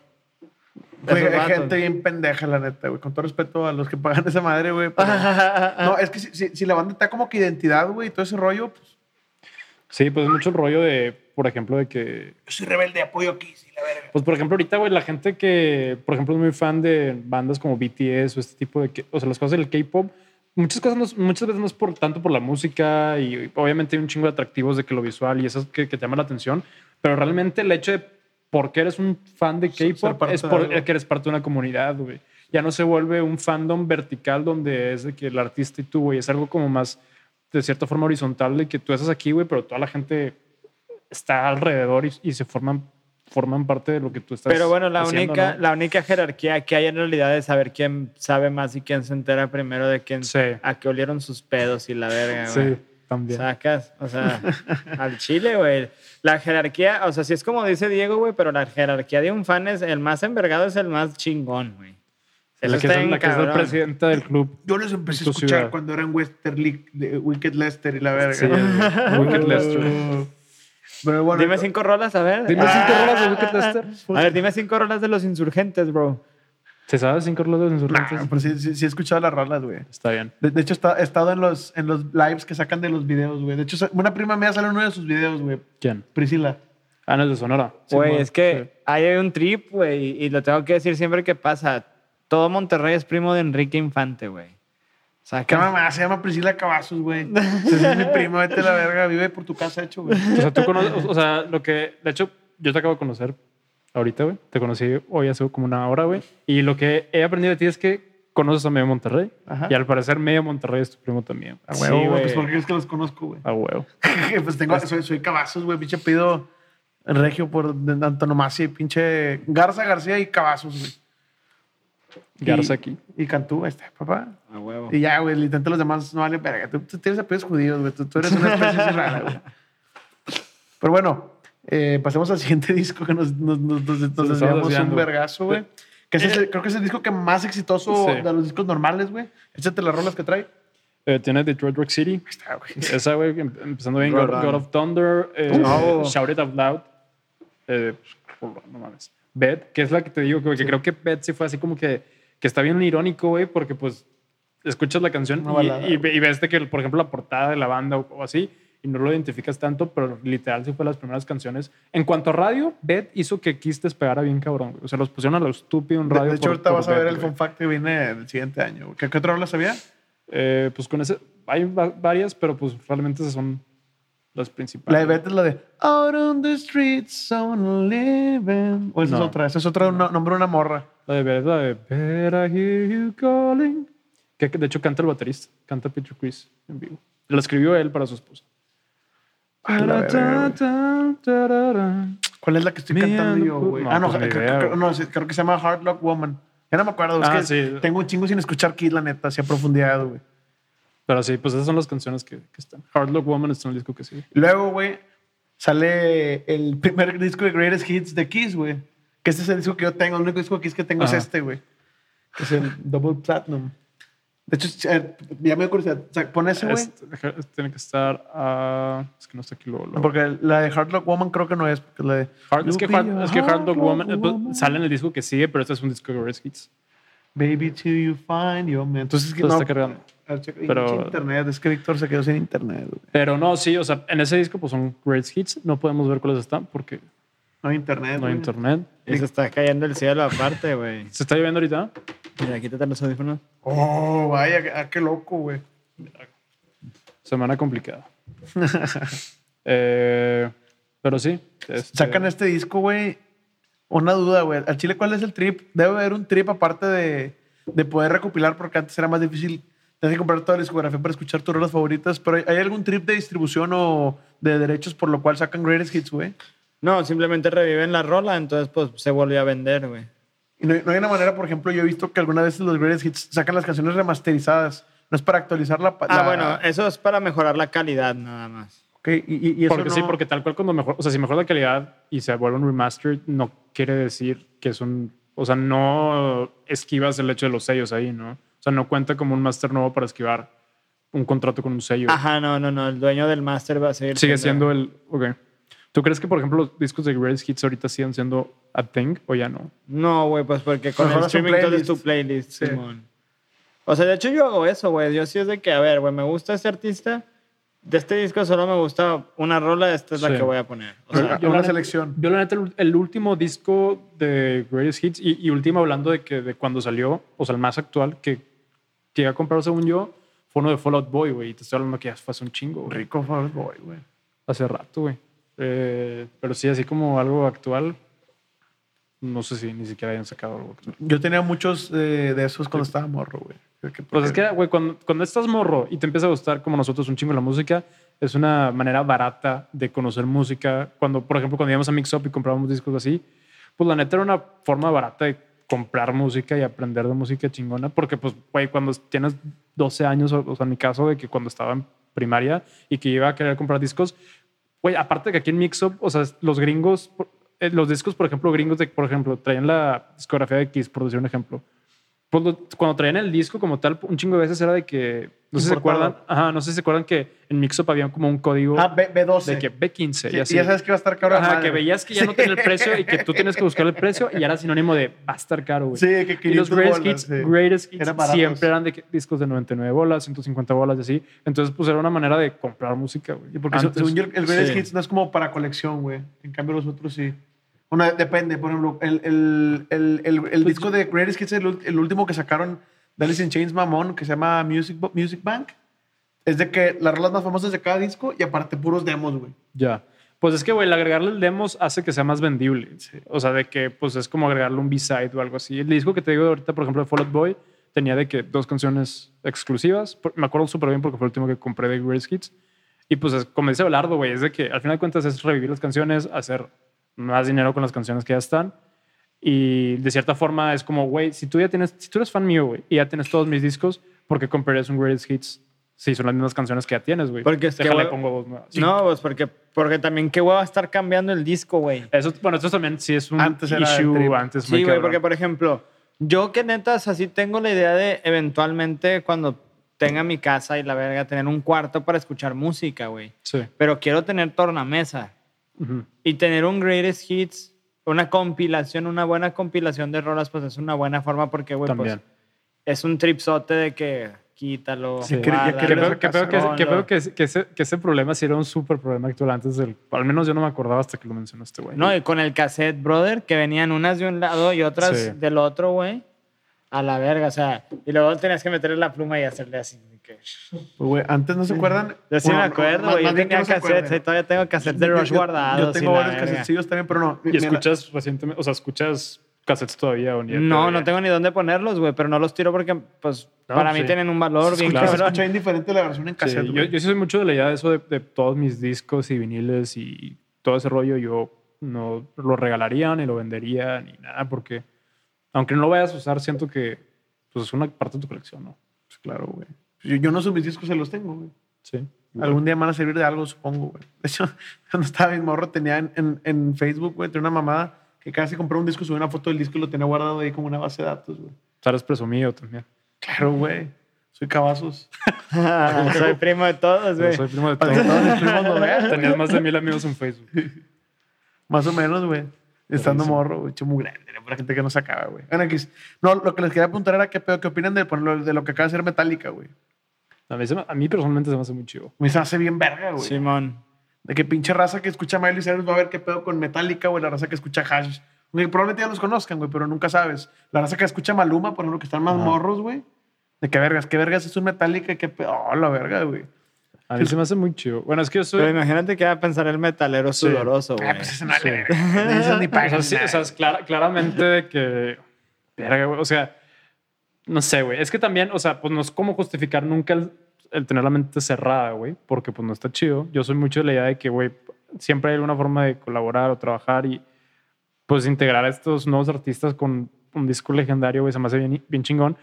Güey, hay gente bien pendeja, la neta, güey. Con todo respeto a los que pagan esa madre, güey. pero- no, es que si, si- si la banda está como que identidad, güey, y todo ese rollo, pues. Sí, pues es mucho el rollo de, por ejemplo, de que Yo soy rebelde, apoyo aquí, sí, la verga. Pues, por ejemplo, ahorita, güey, la gente que, por ejemplo, es muy fan de bandas como BTS o este tipo de... que- O sea, las cosas del K-pop, muchas cosas, no muchas veces no es por, tanto por la música y obviamente hay un chingo de atractivos de que lo visual y eso que, que te llama la atención, pero realmente el hecho de por qué eres un fan de Ser K-pop es de por algo. que eres parte de una comunidad, güey. Ya no se vuelve un fandom vertical donde es de que el artista y tú, güey, es algo como más, de cierta forma, horizontal de que tú estás aquí, güey, pero toda la gente está alrededor y, y se forman, forman parte de lo que tú estás Pero bueno, la haciendo, única, ¿no? la única jerarquía que hay en realidad es saber quién sabe más y quién se entera primero de quién Sí. a qué olieron sus pedos y la verga, güey. También. Sacas, o sea, al chile, güey. La jerarquía, o sea, sí es como dice Diego, güey, pero la jerarquía de un fan es el más envergado, es el más chingón, güey. La que, está es, la que es el presidente del club. Yo les empecé a escuchar ciudad. cuando eran Western League, de Wicked Lester y la verga. Sí, Wicked Lester. Pero bueno. Dime cinco rolas, a ver. Dime Ah. cinco rolas de Wicked Lester. A ver, dime cinco rolas de los insurgentes, bro. ¿Se sabe cinco rolas de Nah, insurgentes? pero sí, sí, sí he escuchado las rolas, güey. Está bien. De, de hecho, está- he estado en los, en los lives que sacan de los videos, güey. De hecho, una prima mía sale en uno de sus videos, güey. ¿Quién? Priscila. Ah, no, es de Sonora. Güey, es que hay un trip, güey, y lo tengo que decir siempre que pasa. Todo Monterrey es primo de Enrique Infante, güey. O sea, ¿Qué mamá? Se llama Priscila Cavazos, güey. Esa es mi prima, vete a la verga. Vive por tu casa hecho, güey. O sea, tú conoces, o sea, lo que, de hecho, yo te acabo de conocer ahorita, güey. Te conocí hoy hace como una hora, güey. Y lo que he aprendido de ti es que conoces a medio Monterrey. Ajá. Y al parecer medio Monterrey es tu primo también. A Sí, huevo, güey. güey. Pues porque es que los conozco, güey. A huevo. pues tengo, soy, soy cabazos, güey. Pinche pido regio por antonomasia y pinche Garza, García y cabazos, güey. Garza Y- aquí. Y Cantú, ahí está, papá. A huevo. Y ya, güey, literalmente los demás no valen verga. Tú, tú tienes apellidos judíos, güey. Tú, tú eres una especie rara, güey. Pero bueno, eh, pasemos al siguiente disco que nos, nos, nos, nos- desviamos un vergazo, güey. Que ese es el- creo que es el disco que más exitoso Sí. de los discos normales, güey. Échate las rolas que trae. Eh, tiene Detroit Rock City. Ahí está, güey. Esa, güey, em- empezando bien, God. God of Thunder, eh, Oh. Shout It Out Loud. Eh, pues, no mames. Bed, que es la que te digo, güey, que creo que Bed sí fue así como que, que está bien irónico, güey, porque pues escuchas la canción y, balada, y, y ves de que, por ejemplo, la portada de la banda o, o así, y no lo identificas tanto, pero literal sí fue las primeras canciones. En cuanto a radio, Bed hizo que Kiss despegara bien cabrón, güey. O sea, los pusieron a lo estúpido en De, radio. de hecho, por- ahorita por vas a ver el güey. fun fact que viene el siguiente año. ¿Qué, qué otra rola sabía? Eh, pues con ese, hay va- varias, pero pues realmente esas son las principales. La de Beth es la de Out on the streets, on living. O esa es No. otra. Esa es otra, un nombre de una morra. La de Bed, la de I hear you calling. Que que de hecho canta el baterista, canta Peter Chris en vivo. Lo escribió él para su esposa. Ah, la verga, güey. ¿Cuál es la que estoy cantando and yo, güey? no, ah, no, pues creo, no, creo que se llama Hard Luck Woman. Ya no me acuerdo. Es Ah, que sí. tengo un chingo sin escuchar Kiss, la neta, así a profundidad, güey. Pero sí, pues esas son las canciones que, que están. Hard Luck Woman está en el disco que sigue. Luego, güey, sale el primer disco de Greatest Hits de Kiss, güey. Que este es el disco que yo tengo. El único disco de Kiss que tengo Ajá. es este, güey. Que es el Double Platinum. De hecho, eh, ya me dio curiosidad. O sea, pon ese, güey. Este, este tiene que estar. ah, es que no está aquí luego. luego. Porque la de Hard Luck Woman creo que no es. Porque la de Hard- es, que Hard, a es que Hard Luck Woman, eh, pues, Woman. sale en el disco que sigue, pero este es un disco de Greatest Hits. Baby till you find your man. Entonces, es que Entonces no. está cargando. Pero- internet. Es que Víctor se quedó sin internet, güey. Pero no, sí, o sea, en ese disco pues son Greatest Hits. No podemos ver cuáles están porque No hay internet. no hay güey. internet. Y se está cayendo el cielo aparte, güey. ¿Se está lloviendo ahorita? Mira, quítate los audífonos. Oh, vaya, ah, qué loco, güey. Semana complicada. Eh, pero sí. este, Sacan este disco, güey. Una duda, güey. Al Chile, ¿cuál es el trip? Debe haber un trip aparte de, de poder recopilar, porque antes era más difícil. Tener que comprar toda la discografía para escuchar tus rolas favoritas. Pero ¿hay algún trip de distribución o de derechos por lo cual sacan Greatest Hits, güey? No, simplemente reviven la rola, entonces pues se volvió a vender, güey. Y no, no hay una manera, por ejemplo, yo he visto que algunas veces los Greatest Hits sacan las canciones remasterizadas. No es para actualizar la. Ah, la- bueno, eso es para mejorar la calidad nada más. Ok, y, y- y eso Porque sí, no- porque tal cual cuando mejor, o sea, si mejora la calidad y se vuelve un remaster, no quiere decir que es un, o sea, no esquivas el hecho de los sellos ahí, ¿no? O sea, no cuenta como un master nuevo para esquivar un contrato con un sello. Ajá, no, no, no. El dueño del máster va a seguir. Sigue siendo el, ok. ¿Tú crees que, por ejemplo, los discos de Greatest Hits ahorita siguen siendo a thing o ya no? No, güey, pues porque con el streaming todo es playlist. tu playlist, Sí. Simón. O sea, de hecho yo hago eso, güey. Yo sí es de que, a ver, güey, me gusta este artista. De este disco solo me gusta una rola, esta es la que voy a poner. O sea, yo- una la neta- selección. Yo, la neta, el, el último disco de Greatest Hits y, y último hablando de que de cuando salió, o sea, el más actual que llegué a comprar, según yo, fue uno de Fallout Boy, güey. Y te estoy hablando que ya fue hace un chingo, güey. Rico Fall Boy, güey. Hace rato, güey. Eh, pero sí, así como algo actual, no sé si ni siquiera hayan sacado algo actual. Yo tenía muchos eh, de esos cuando estaba morro, güey. Pues es que, güey, cuando, cuando estás morro y te empieza a gustar como nosotros un chingo la música, es una manera barata de conocer música. Cuando, por ejemplo, cuando íbamos a Mix Up y comprábamos discos así, pues la neta era una forma barata de comprar música y aprender de música chingona. Porque, pues, güey, cuando tienes 12 años, o, o sea, en mi caso, de que cuando estaba en primaria y que iba a querer comprar discos, güey, aparte de que aquí en Mix Up, o sea, los gringos, eh, los discos, por ejemplo, gringos de, por ejemplo, traían la discografía de Kiss, por decir un ejemplo. Pues cuando traían el disco como tal, un chingo de veces era de que, no sé si se acuerdan, ajá, no sé si se acuerdan que en Mixup había como un código Ah, B, B12. de que B15 Sí, y y así. ya sabes que va a estar caro. Ajá, madre. que veías que ya no tenía el precio y que tú tienes que buscar el precio y era sinónimo de va a estar caro, güey. Sí, que y los 500 greatest bolas, hits, sí. greatest hits Eran baratos. siempre eran de que discos de 99 bolas, 150 bolas y así. Entonces, pues era una manera de comprar música, güey. Porque Antes- según yo, el Greatest. Hits no es como para colección, güey. En cambio, los otros sí. Bueno, depende. Por ejemplo, el, el, el, el, el Pues disco de Greatest Hits, el, el último que sacaron de Alice in Chains Mamón, que se llama Music, Music Bank, es de que las rolas más famosas de cada disco y aparte puros demos, güey. Ya. Pues es que, güey, el agregarle el demos hace que sea más vendible. O sea, de que, pues es como agregarle un B-side o algo así. El disco que te digo ahorita, por ejemplo, de Fall Out Boy, tenía de que dos canciones exclusivas. Me acuerdo súper bien porque fue el último que compré de Greatest Hits. Y pues, es- como dice Belardo, güey, es de que al final de cuentas es revivir las canciones, hacer más dinero con las canciones que ya están. Y de cierta forma es como, güey, si tú ya tienes, si tú eres fan mío, güey, y ya tienes todos mis discos, ¿por qué comprarías un Greatest Hits si son las mismas canciones que ya tienes, güey? Porque es que, Déjale, güey, pongo dos nuevas. Sí. No, pues porque, porque también qué hueva estar cambiando el disco, güey. Eso, bueno, esto también sí es un Antes era issue, antes Sí, güey, porque por ejemplo, yo que netas así tengo la idea de eventualmente cuando tenga mi casa y la verga, tener un cuarto para escuchar música, güey. Sí. Pero quiero tener tornamesa Y tener un greatest hits, una compilación, una buena compilación de rolas, pues es una buena forma porque, güey, pues es un tripsote de que quítalo, Sí, que- guárdalo, que ese- que ese, que ese problema sí era un súper problema actual antes del... Al menos yo no me acordaba hasta que lo mencionó este güey. No, y con el cassette, brother, que venían unas de un lado y otras Sí. del otro, güey. A la verga, o sea, y luego tenías que meterle la pluma y hacerle así. que- Pues, güey, antes no se acuerdan. Yo sí Bueno, me acuerdo, güey. Yo tenía no se cassettes, acuerden. y todavía tengo cassettes de Rush yo- guardados. Yo tengo varios casetcillos también, pero no. ¿Y mira, escuchas recientemente, o sea, escuchas cassettes todavía o ni No, no tengo ni dónde ponerlos, güey, pero no los tiro porque, pues, No, para mí sí. tienen un valor bien Claro. Escucha bien diferente la versión en Sí, cassette. yo, yo sí soy mucho de la idea de eso de, de todos mis discos y viniles y todo ese rollo. Yo no lo regalaría ni lo vendería ni nada porque aunque no lo vayas a usar, siento que pues, es una parte de tu colección, ¿no? Pues claro, güey. Yo, yo no sé mis discos, se los tengo, güey. Sí. Algún día van a servir de algo, supongo, güey. De hecho, cuando estaba bien morro, tenía en, en, en Facebook, güey, tenía una mamada que casi compró un disco, subió una foto del disco y lo tenía guardado ahí como una base de datos, güey. O sea, eres presumido también. Claro, güey. Soy cabazos. Soy primo de todos, güey. soy primo de todos. todos mis primos vean. Tenías más de mil amigos en Facebook. Más o menos, güey. Estando morro, güey. Hecho muy grande, era para gente que no se acaba, güey. Bueno, aquí, no, lo que les quería preguntar era qué, pedo- qué opinan de, de lo que acaba de ser Metallica, güey. A mí, se me- a mí personalmente se me hace muy chido. Me se hace bien verga, güey. Simón. De que pinche raza que escucha Miley Cyrus va a ver qué pedo con Metallica, güey. La raza que escucha Hash. Güey, probablemente ya los conozcan, güey, pero nunca sabes. La raza que escucha Maluma, por ejemplo, que están más Ajá. morros, güey. De qué vergas, qué vergas es un Metallica y qué pedo. Oh, la verga, güey. A mí se me hace muy chido. Bueno, es que yo soy... Pero imagínate que va a pensar el metalero Sí. sudoroso, güey. Ah, pues ese no Sí. le. Ni O sea, sí, o sea, es clara- claramente de que. O sea, no sé, güey. Es que también, o sea, pues no es como justificar nunca el, el tener la mente cerrada, güey, porque pues no está chido. Yo soy mucho de la idea de que, güey, siempre hay alguna forma de colaborar o trabajar y pues integrar a estos nuevos artistas con un disco legendario, güey, se me hace bien, bien chingón.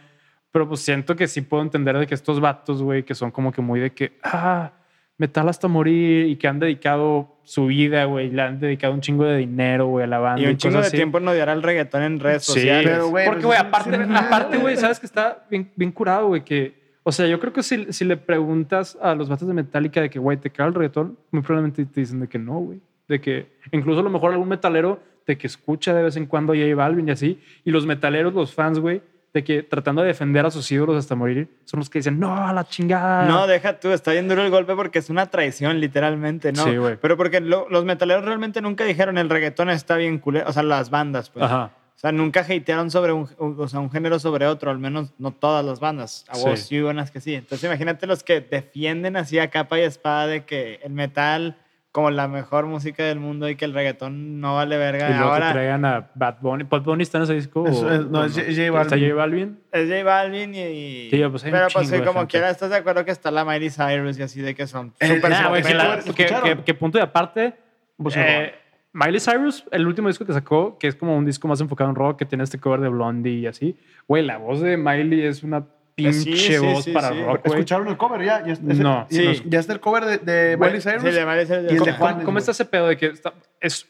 Pero pues siento que sí puedo entender de que estos vatos, güey, que son como que muy de que, ah, metal hasta morir y que han dedicado su vida, güey, le han dedicado un chingo de dinero, güey, a la banda. Y un chingo cosas de así. tiempo en odiar al reggaetón en redes Sí, sociales. pero, güey, porque, pues, güey, aparte, nada, aparte, güey, sabes que está bien, bien curado, güey, que, o sea, yo creo que si, si le preguntas a los vatos de Metallica de que, güey, ¿te caga el reggaetón? Muy probablemente te dicen de que no, güey. De que incluso a lo mejor algún metalero de que escucha de vez en cuando a J Balvin y así, y los metaleros, los fans, güey, de que tratando de defender a sus ídolos hasta morir, son los que dicen, no, a la chingada. No, deja tú, está bien duro el golpe porque es una traición, literalmente, ¿no? Sí, güey. Pero porque lo- los metaleros realmente nunca dijeron el reggaetón está bien culero, o sea, las bandas, pues. Ajá. O sea, nunca hatearon sobre un, o sea, un género sobre otro, al menos no todas las bandas. A vos Sí. sí, unas que sí. Entonces, imagínate los que defienden así a capa y espada de que el metal como la mejor música del mundo y que el reggaetón no vale verga. Y luego te Ahora traigan a Bad Bunny. ¿Bad Bunny está en ese disco? Es- es- no, es J- J ¿Está Balvin. J Balvin? es J Balvin y... Sí, pues pero pues sí, como gente. quiera, ¿estás de acuerdo que está la Miley Cyrus y así de que son Eh, súper nah, que, la- ¿lo que- escucharon? que- que punto de aparte, Pues, eh, Miley Cyrus, el último disco que sacó, que es como un disco más enfocado en rock, que tiene este cover de Blondie y así. Güey, la voz de Miley es una pinche Sí, sí, voz sí, para sí. rock. ¿Escucharon el cover ya? ya es- es- No. los- Ya está el cover de, de Miley Cyrus. sí, de Miley Cyrus. y el de ¿Cómo- Juan. ¿Cómo, cómo está ese pedo de que está- es,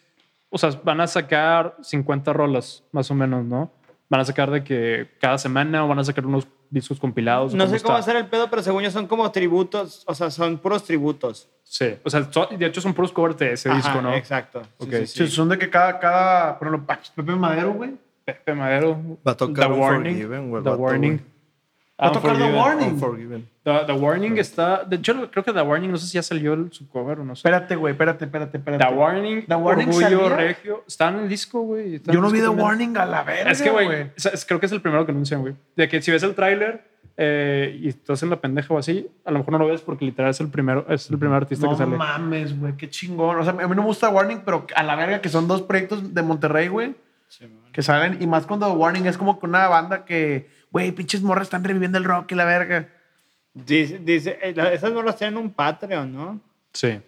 o sea, van a sacar 50 rolas, más o menos, ¿no? Van a sacar de que cada semana o van a sacar unos discos compilados. ¿o No sé cómo va a está? ser el pedo, pero según yo son como tributos, o sea, son puros tributos. Sí, o sea, so- de hecho son puros covers de ese Ajá, disco, ¿no? Exacto. Sí, Ok. sí, Sí, sí. son de que cada, cada, por ejemplo, Pepe Madero, güey. Pepe Madero. Va a tocar The Warning. Güey, el The Warning. Va a tocar The. Warning. The, The Warning está. De hecho, creo que The Warning, no sé si ya salió el- su cover o no sé. Espérate, güey, espérate, espérate, espérate. The Warning, The Warning Orgullo salía. Regio. Está en el disco, güey. Yo no vi The también. Warning a la verga, Es que, güey, creo que es el primero que anuncian, güey. De que si ves el tráiler, eh, y estás en la pendeja o así, a lo mejor no lo ves porque literal es el primero, es el primer artista No que sale. mames, güey, qué chingón. O sea, a mí no me gusta Warning, pero a la verga que son dos proyectos de Monterrey, güey, que salen. Y más cuando Warning es como que una banda que, güey, pinches morras están reviviendo el rock y la verga. Dice, dice eh, esas bolas tienen un Patreon, ¿no? Sí.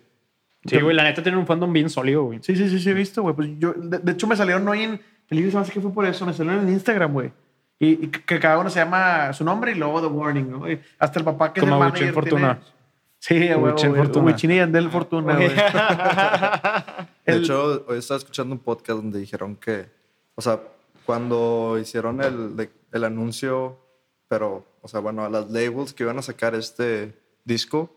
Sí, güey, la neta tiene un fandom bien sólido, güey. Sí, sí, sí, sí, he visto, güey. Pues yo, de, de hecho, me salieron hoy en el se me hace que fue por eso, me salieron en Instagram, güey. Y, y que cada uno se llama su nombre y luego The Warning, ¿no? Y hasta el papá que Como es el manager. Fortuna. tiene- Sí, güey. Huichín y Andel Fortuna, güey. De El- hecho, hoy estaba escuchando un podcast donde dijeron que, o sea, cuando hicieron el, de- el anuncio, pero, o sea, bueno, a las labels que iban a sacar este disco,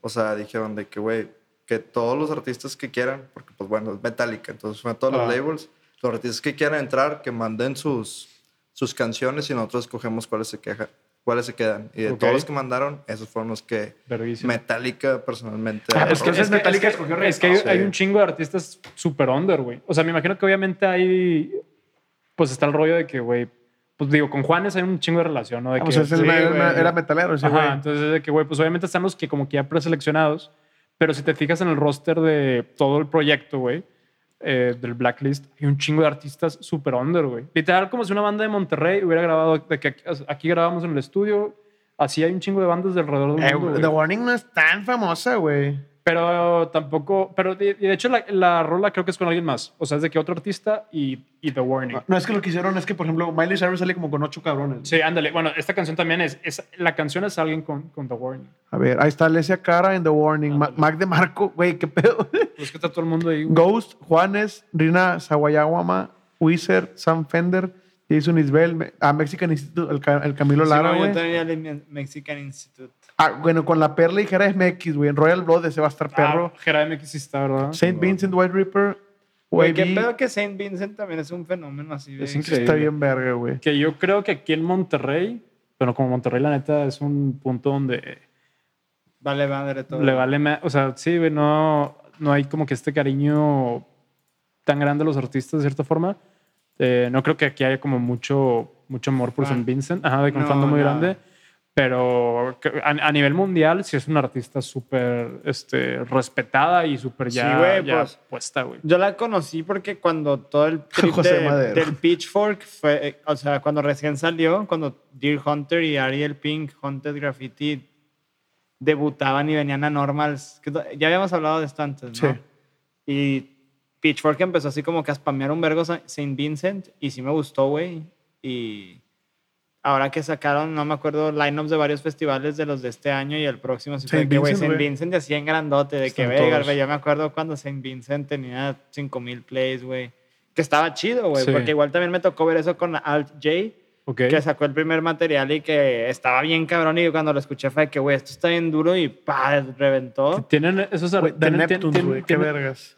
o sea, dijeron de que, güey, que todos los artistas que quieran, porque, pues bueno, es Metallica, entonces fue a todos Ah. los labels, los artistas que quieran entrar, que manden sus, sus canciones y nosotros escogemos cuáles se quejan, cuáles se quedan. Y de Ok. todos los que mandaron, esos fueron los que Verguísima. Metallica personalmente. Ah, pues que aprobó. es Metallica es que, escogió es que hay, Sí. hay un chingo de artistas super under, güey. O sea, me imagino que obviamente hay. Pues está el rollo de que, güey. Pues digo, con Juanes hay un chingo de relación, ¿no? De que, Vamos, es el- sí, era, metalero, ese Ajá, güey. entonces es de que, güey, pues obviamente están los que como que ya preseleccionados. Pero si te fijas en el roster de todo el proyecto, güey, eh, del Blacklist, hay un chingo de artistas super under, güey. Literal, como si una banda de Monterrey hubiera grabado, de que aquí, aquí grabamos en el estudio. Así hay un chingo de bandas de alrededor del Eh, mundo, güey. The Warning no es tan famosa, güey. Pero tampoco, pero de, hecho la, la rola creo que es con alguien más. O sea, es de que otro artista y, y The Warning. No es que lo que hicieron, es que, por ejemplo, Miley Cyrus sale como con ocho cabrones. Sí, ándale. Bueno, esta canción también es, es la canción es alguien con, con The Warning. A ver, ahí está Alessia Cara en The Warning. Ma- Mac de Marco, güey, qué pedo. Pues que está todo el mundo ahí. güey. Ghost, Juanes, Rina Sawayawama, Wizard, Sam Fender, Jason Isbel, a Mexican Institute, el, Ca- el Camilo Sí, Lara, no, yo güey. también el Mexican Institute. Ah, bueno, con la perla y Jera MX, güey. En Royal Blood ese va a estar perro. Ah, Jera MX sí está, ¿verdad? Saint Vincent, White Ripper, Güey, qué pedo que Saint Vincent también es un fenómeno así. de- Es increíble. Está bien verga, güey. Que yo creo que aquí en Monterrey, pero como Monterrey la neta es un punto donde Vale madre todo. le vale, o sea, sí, güey, no, no hay como que este cariño tan grande a los artistas de cierta forma. Eh, no creo que aquí haya como mucho, mucho amor por Fan. Saint Vincent, ajá, de un No, fandom muy nada. grande. Pero a, a nivel mundial sí es una artista súper este, respetada y súper Sí, ya, güey, ya pues. puesta, güey. Yo la conocí porque cuando todo el trip de- del Pitchfork fue, eh, o sea, cuando recién salió, cuando Deer Hunter y Ariel Pink, Haunted Graffiti, debutaban y venían a Normals. que Ya habíamos hablado de esto antes, ¿no? Sí. Y Pitchfork empezó así como que a spamear un vergo Sa- Saint Vincent y sí me gustó, güey. Y ahora que sacaron, no me acuerdo, lineups de varios festivales de los de este año y el próximo, sí fue Saint de que, güey, Vincent, Saint. Vincent así en grandote, de que, Están verga, todos. güey, yo me acuerdo cuando Saint Vincent tenía 5000 plays, güey. Que estaba chido, güey, Sí. porque igual también me tocó ver eso con Alt J, Ok. que sacó el primer material y que estaba bien cabrón y cuando lo escuché fue de que, güey, esto está bien duro y pa, reventó. Tienen esos Güey, The tienen- Neptunes, güey. Qué vergas.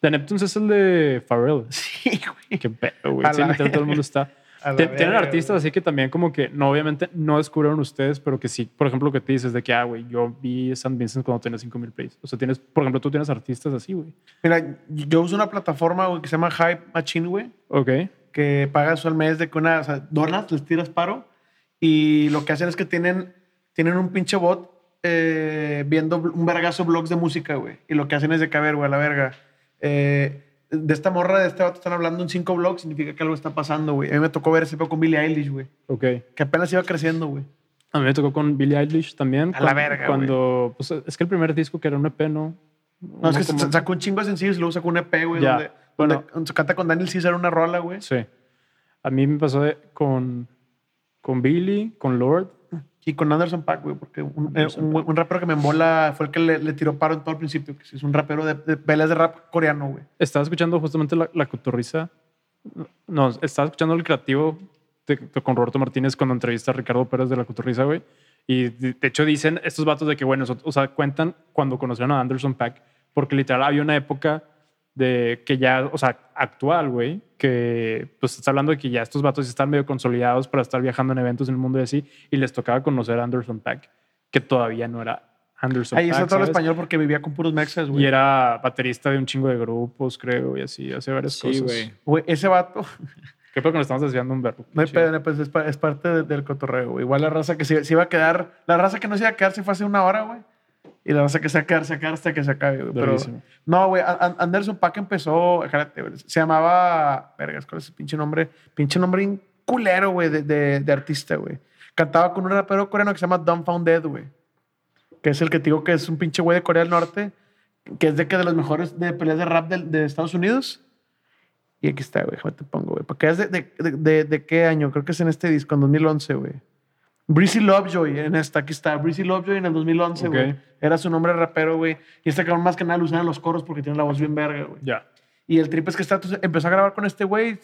The Neptunes es el de Pharrell. Sí, güey. Qué pedo, güey. Sí, todo el mundo está. Tienen artistas así que también como que, no, obviamente no descubrieron ustedes, pero que sí, por ejemplo, lo que te dices de que, ah, güey, yo vi San Vincent cuando tenía 5000 plays. O sea, tienes, por ejemplo, tú tienes artistas así, güey. Mira, yo uso una plataforma güey, que se llama Hype Machine, güey. Ok. que pagas al mes de que una, o sea, donas, les tiras paro y lo que hacen es que tienen, tienen un pinche bot eh, viendo un vergazo blogs de música, güey. Y lo que hacen es de que, a ver, güey, a la verga. eh, de esta morra, de este vato están hablando en cinco blogs, significa que algo está pasando, güey. A mí me tocó ver ese pedo con Billie Eilish, güey. Ok. Que apenas iba creciendo, güey. A mí me tocó con Billie Eilish también. A la verga, Cuando, pues es que el primer disco que era un EP, ¿no? No, es que como- sacó un chingo de sencillos y luego sacó un EP, güey, Ya. donde, Bueno. donde canta con Daniel Caesar una rola, güey. Sí. A mí me pasó de- con, con Billy, con Lord. Y con Anderson Paak, güey, porque un, eh, un, un rapero que me embola fue el que le, le tiró paro en todo el principio, que es un rapero de, de peleas de rap coreano, güey. Estaba escuchando justamente la, la cotorriza. No, estaba escuchando el creativo de- de- con Roberto Martínez cuando entrevista a Ricardo Pérez de la cotorriza, güey. Y de, de hecho dicen estos vatos de que, bueno, o sea, cuentan cuando conocieron a Anderson Pack, porque literal había una época de que ya, o sea, actual, güey, que pues está hablando de que ya estos vatos están medio consolidados para estar viajando en eventos en el mundo y así, y les tocaba conocer a Anderson Pack, que todavía no era Anderson Ahí está todo el español porque vivía con puros mexas, Y güey. era baterista de un chingo de grupos, creo, y así, hace varias Sí, cosas. güey. Güey, ese vato, Qué pedo que nos estamos desviando un verbo. No hay pedo, pues es, pa- es parte de- del cotorreo, güey. Igual la raza que se, se iba a quedar, la raza que no se iba a quedar se fue hace una hora, güey. Y la raza que se va a va a quedar hasta que se acabe, güey. Pero, no, güey, An- An- Anderson Paak empezó, espérate, güey, se llamaba, vergas, ¿cuál es el pinche nombre? Pinche nombre culero, güey, de, de, de artista, güey. Cantaba con un rapero coreano que se llama Dumbfounded, güey. Que es el que te digo que es un pinche güey de Corea del Norte, que es de que de los mejores de peleas de rap del- de, Estados Unidos. Y aquí está, güey, te pongo, güey. Porque es de, de, de, de- de qué año? Creo que es en este disco, en 2011, güey. Breezy Lovejoy, en esta, aquí está. Breezy Lovejoy en el 2011, güey. Era su nombre rapero, güey. Y este cabrón más que nada lo usaban en los coros porque tiene la voz bien verga, güey. Ya. Y el trip es que está, entonces, empezó a grabar con este güey,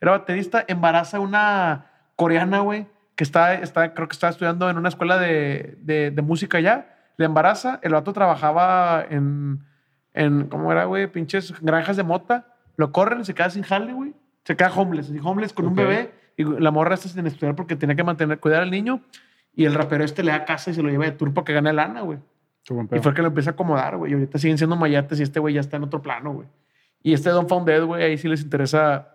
era baterista, embaraza a una coreana, güey, que está, está, creo que estaba estudiando en una escuela de, de, de música ya. Le embaraza, el vato trabajaba en, en ¿cómo era, güey? Pinches granjas de mota. Lo corren, se queda sin jale, güey. Se queda homeless, homeless con un bebé. Y la morra está sin estudiar porque tenía que mantener, cuidar al niño. Y el rapero este le da casa y se lo lleva de tour para que gane lana, güey. Y fue el que lo empieza a acomodar, güey. Y ahorita siguen siendo mayates y este güey ya está en otro plano, güey. Y este Don Founded, güey, ahí sí les interesa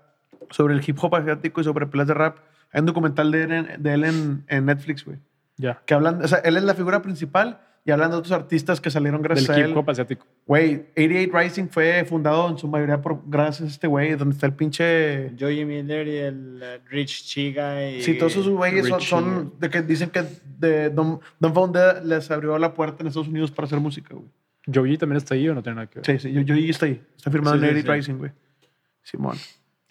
sobre el hip hop asiático y sobre peleas de rap. Hay un documental de él en, de él en, en Netflix, güey. Ya. Que hablan, o sea, él es la figura principal y hablan de otros artistas que salieron gracias Del a hip él. hop asiático. Güey, 88 Rising fue fundado en su mayoría por gracias a este güey, donde está el pinche... Joey Miller y el eh, Rich Chiga y... Sí, todos esos güeyes son, son de que dicen que de Don, Don Founded les abrió la puerta en Estados Unidos para hacer música, güey. Joey también está ahí o no tiene nada que ver. Sí, sí, ahí está ahí. Está firmado Sí, en sí, Edit sí. Rising, güey. Simón.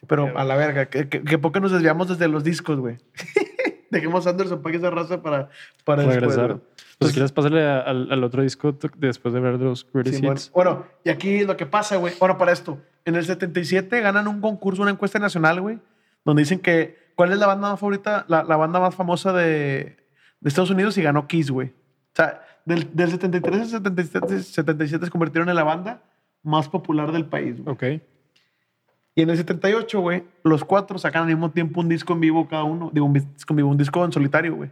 Pero a la verga, que, que, que poco nos desviamos desde los discos, güey. Dejemos a Anderson para esa raza para, para después, Regresar. Pues quieres pasarle a- al, al otro disco después de ver los Greatest Simón. Hits. Bueno, y aquí lo que pasa, güey. Bueno, para esto. En el 77 ganan un concurso, una encuesta nacional, güey, donde dicen que cuál es la banda más favorita, la, la banda más famosa de, de Estados Unidos y ganó Kiss, güey. O sea, del, del 73 al 77, 77 se convirtieron en la banda más popular del país, güey. Ok. Y en el 78, güey, los cuatro sacan al mismo tiempo un disco en vivo cada uno. Digo, un disco en vivo, un disco en solitario, güey.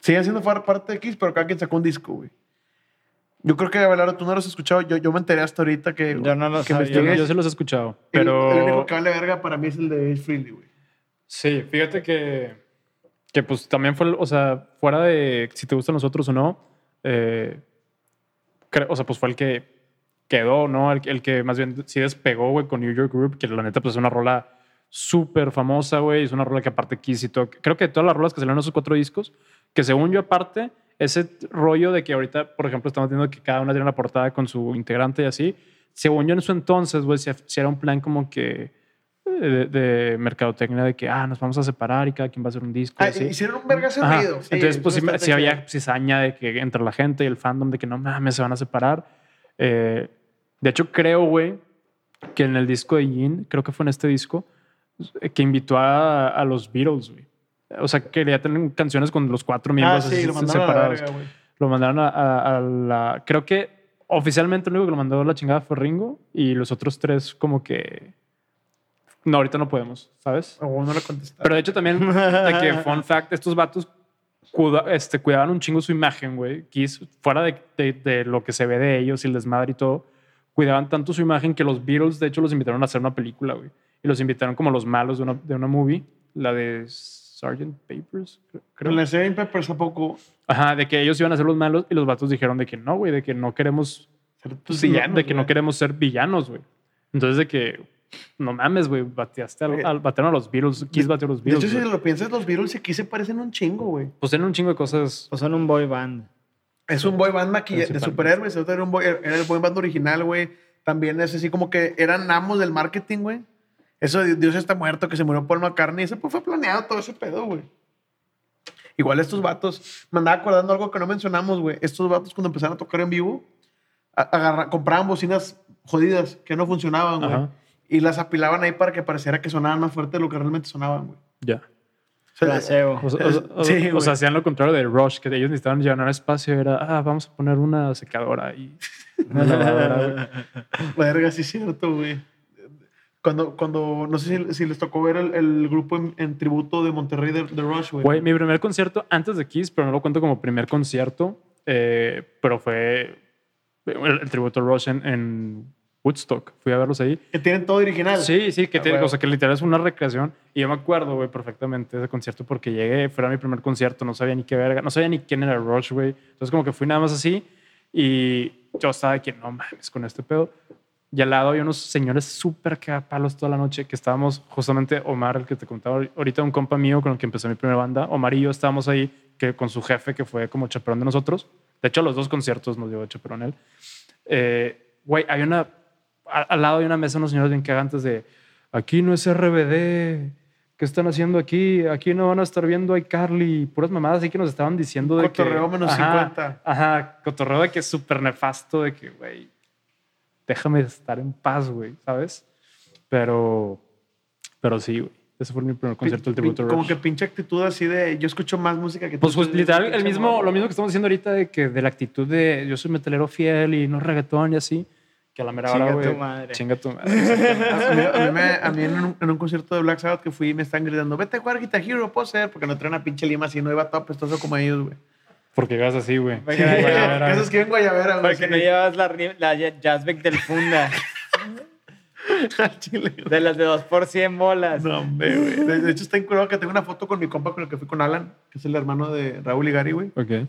Siguen siendo parte de Kiss, pero cada quien sacó un disco, güey. Yo creo que, Abelardo, tú no lo has escuchado. Yo, yo me enteré hasta ahorita que... Yo no lo que sabía. Yo, investigué. yo sí los he escuchado. El- Pero. El, único que vale verga para mí es el de Ace Frehley, güey. Sí, fíjate que, que pues también fue, o sea, fuera de si te gustan nosotros o no, eh, o sea, pues fue el que quedó, ¿no? El, el que más bien sí despegó, güey, con New York Group, que la neta pues es una rola súper famosa, güey, es una rola que aparte Kiss y todo, creo que todas las rolas que salieron en esos cuatro discos, que según yo aparte, ese rollo de que ahorita, por ejemplo, estamos viendo que cada una tiene una portada con su integrante y así, según yo en su entonces, güey, si, si era un plan como que de, de mercadotecnia de que, ah, nos vamos a separar y cada quien va a hacer un disco. Ah, así. hicieron un verga ruido. Sí, Entonces, pues sí, sí había cizaña de que entre la gente y el fandom de que no mames, se van a separar. Eh, de hecho, creo, güey, que en el disco de Yin, creo que fue en este disco, eh, que invitó a, a los Beatles, güey. O sea, quería tener canciones con los cuatro Ah, miembros sí, así lo a la separados. verga, güey. Lo mandaron a, a- a la. Creo que oficialmente el único que lo mandó a la chingada fue Ringo y los otros tres, como que. No, ahorita no podemos, ¿sabes? O no le contestaron. Pero de hecho también, de que, fun fact, estos vatos cuida- este, cuidaban un chingo su imagen, güey. Kiss, fuera de, de- de lo que se ve de ellos y el desmadre y todo, cuidaban tanto su imagen que los Beatles, de hecho, los invitaron a hacer una película, güey. Y los invitaron como los malos de una, de una movie, la de Sgt. Papers, creo. La Seven Peppers a poco... Ajá, de que ellos iban a ser los malos y los vatos dijeron de que no, güey, de que no queremos, ser sí, villanos, de que no güey. queremos ser villanos, güey. Entonces de que, no mames, güey, bateaste al, Oye. al- batearon a los Beatles, Kiss bateó a los De Beatles. hecho, si güey. lo piensas, los Beatles aquí se parecen un chingo, güey. Pues tienen un chingo de cosas. O son un boy band. Es un boy band maquilla de superhéroes. Era, un boy- era el boy band original, güey. También es así como que eran amos del marketing, güey. Eso de Dios está muerto, que se murió Paul McCartney. Eso pues, fue planeado todo ese pedo, güey. Igual estos vatos, me andaba acordando algo que no mencionamos, güey. Estos vatos cuando empezaron a tocar en vivo, a- agarra- compraban bocinas jodidas que no funcionaban, güey. Ajá. Y las apilaban ahí para que pareciera que sonaban más fuerte de lo que realmente sonaban, güey. Ya. O sea. O, sí, o sea, hacían lo contrario de Rush, que ellos necesitaban llenar espacio. Era, ah, vamos a poner una secadora y. Verga, sí es cierto, güey. Cuando, cuando, no sé si, si les tocó ver el, el grupo en, en tributo de Monterrey de, de Rush, güey. Güey, mi primer concierto antes de Kiss, pero no lo cuento como primer concierto, eh, pero fue el, el tributo a Rush en, en Woodstock. Fui a verlos ahí. Que tienen todo original. Sí, sí, que, Ah, tiene- huevo. o sea, que literal es una recreación. Y yo me acuerdo, güey, perfectamente de ese concierto porque llegué, fue mi primer concierto, no sabía ni qué verga, no sabía ni quién era Rush, güey. Entonces como que fui nada más así y yo estaba aquí, no mames, con este pedo. Y al lado había unos señores súper cagapalos toda la noche que estábamos, justamente Omar, el que te contaba ahorita, un compa mío con el que empecé mi primera banda, Omar y yo estábamos ahí que con su jefe que fue como chaperón de nosotros. De hecho, los dos conciertos nos de chaperón él. Eh, Güey, hay una, al lado hay una mesa unos señores bien cagantes de, aquí no es RBD, ¿qué están haciendo aquí? Aquí no van a estar viendo a iCarly, puras mamadas así que nos estaban diciendo de que... Cotorreo menos Ajá, 50. Ajá, cotorreo de que es súper nefasto, de que, güey, déjame estar en paz, güey, ¿sabes? Pero, pero sí, güey. Ese fue mi primer concierto del tributo a Como Rush. que pinche actitud así de yo escucho más música que tú. Pues, pues, literal, el mismo, lo mismo que estamos diciendo ahorita de que de la actitud de yo soy metalero fiel y no reggaetón y así, que a la mera hora, Chinga güey. tu madre. Chinga tu madre. A mí, a me- a mí en, un, en un concierto de Black Sabbath que fui me están gritando, vete a jugar Guitar Hero, puedo ser, porque no traen una pinche lima así, no iba todo apestoso como ellos, güey. Porque llegas así, güey. Llevas- Eso es que en Guayabera, güey. Porque sí. no llevas la, la Jazzbeck del Funda, chile, de las de 2 por 100 bolas. No, hombre, güey. De, de hecho, está incurado que tengo una foto con mi compa con el que fui con Alan, que es el hermano de Raúl y Gary, güey. Ok.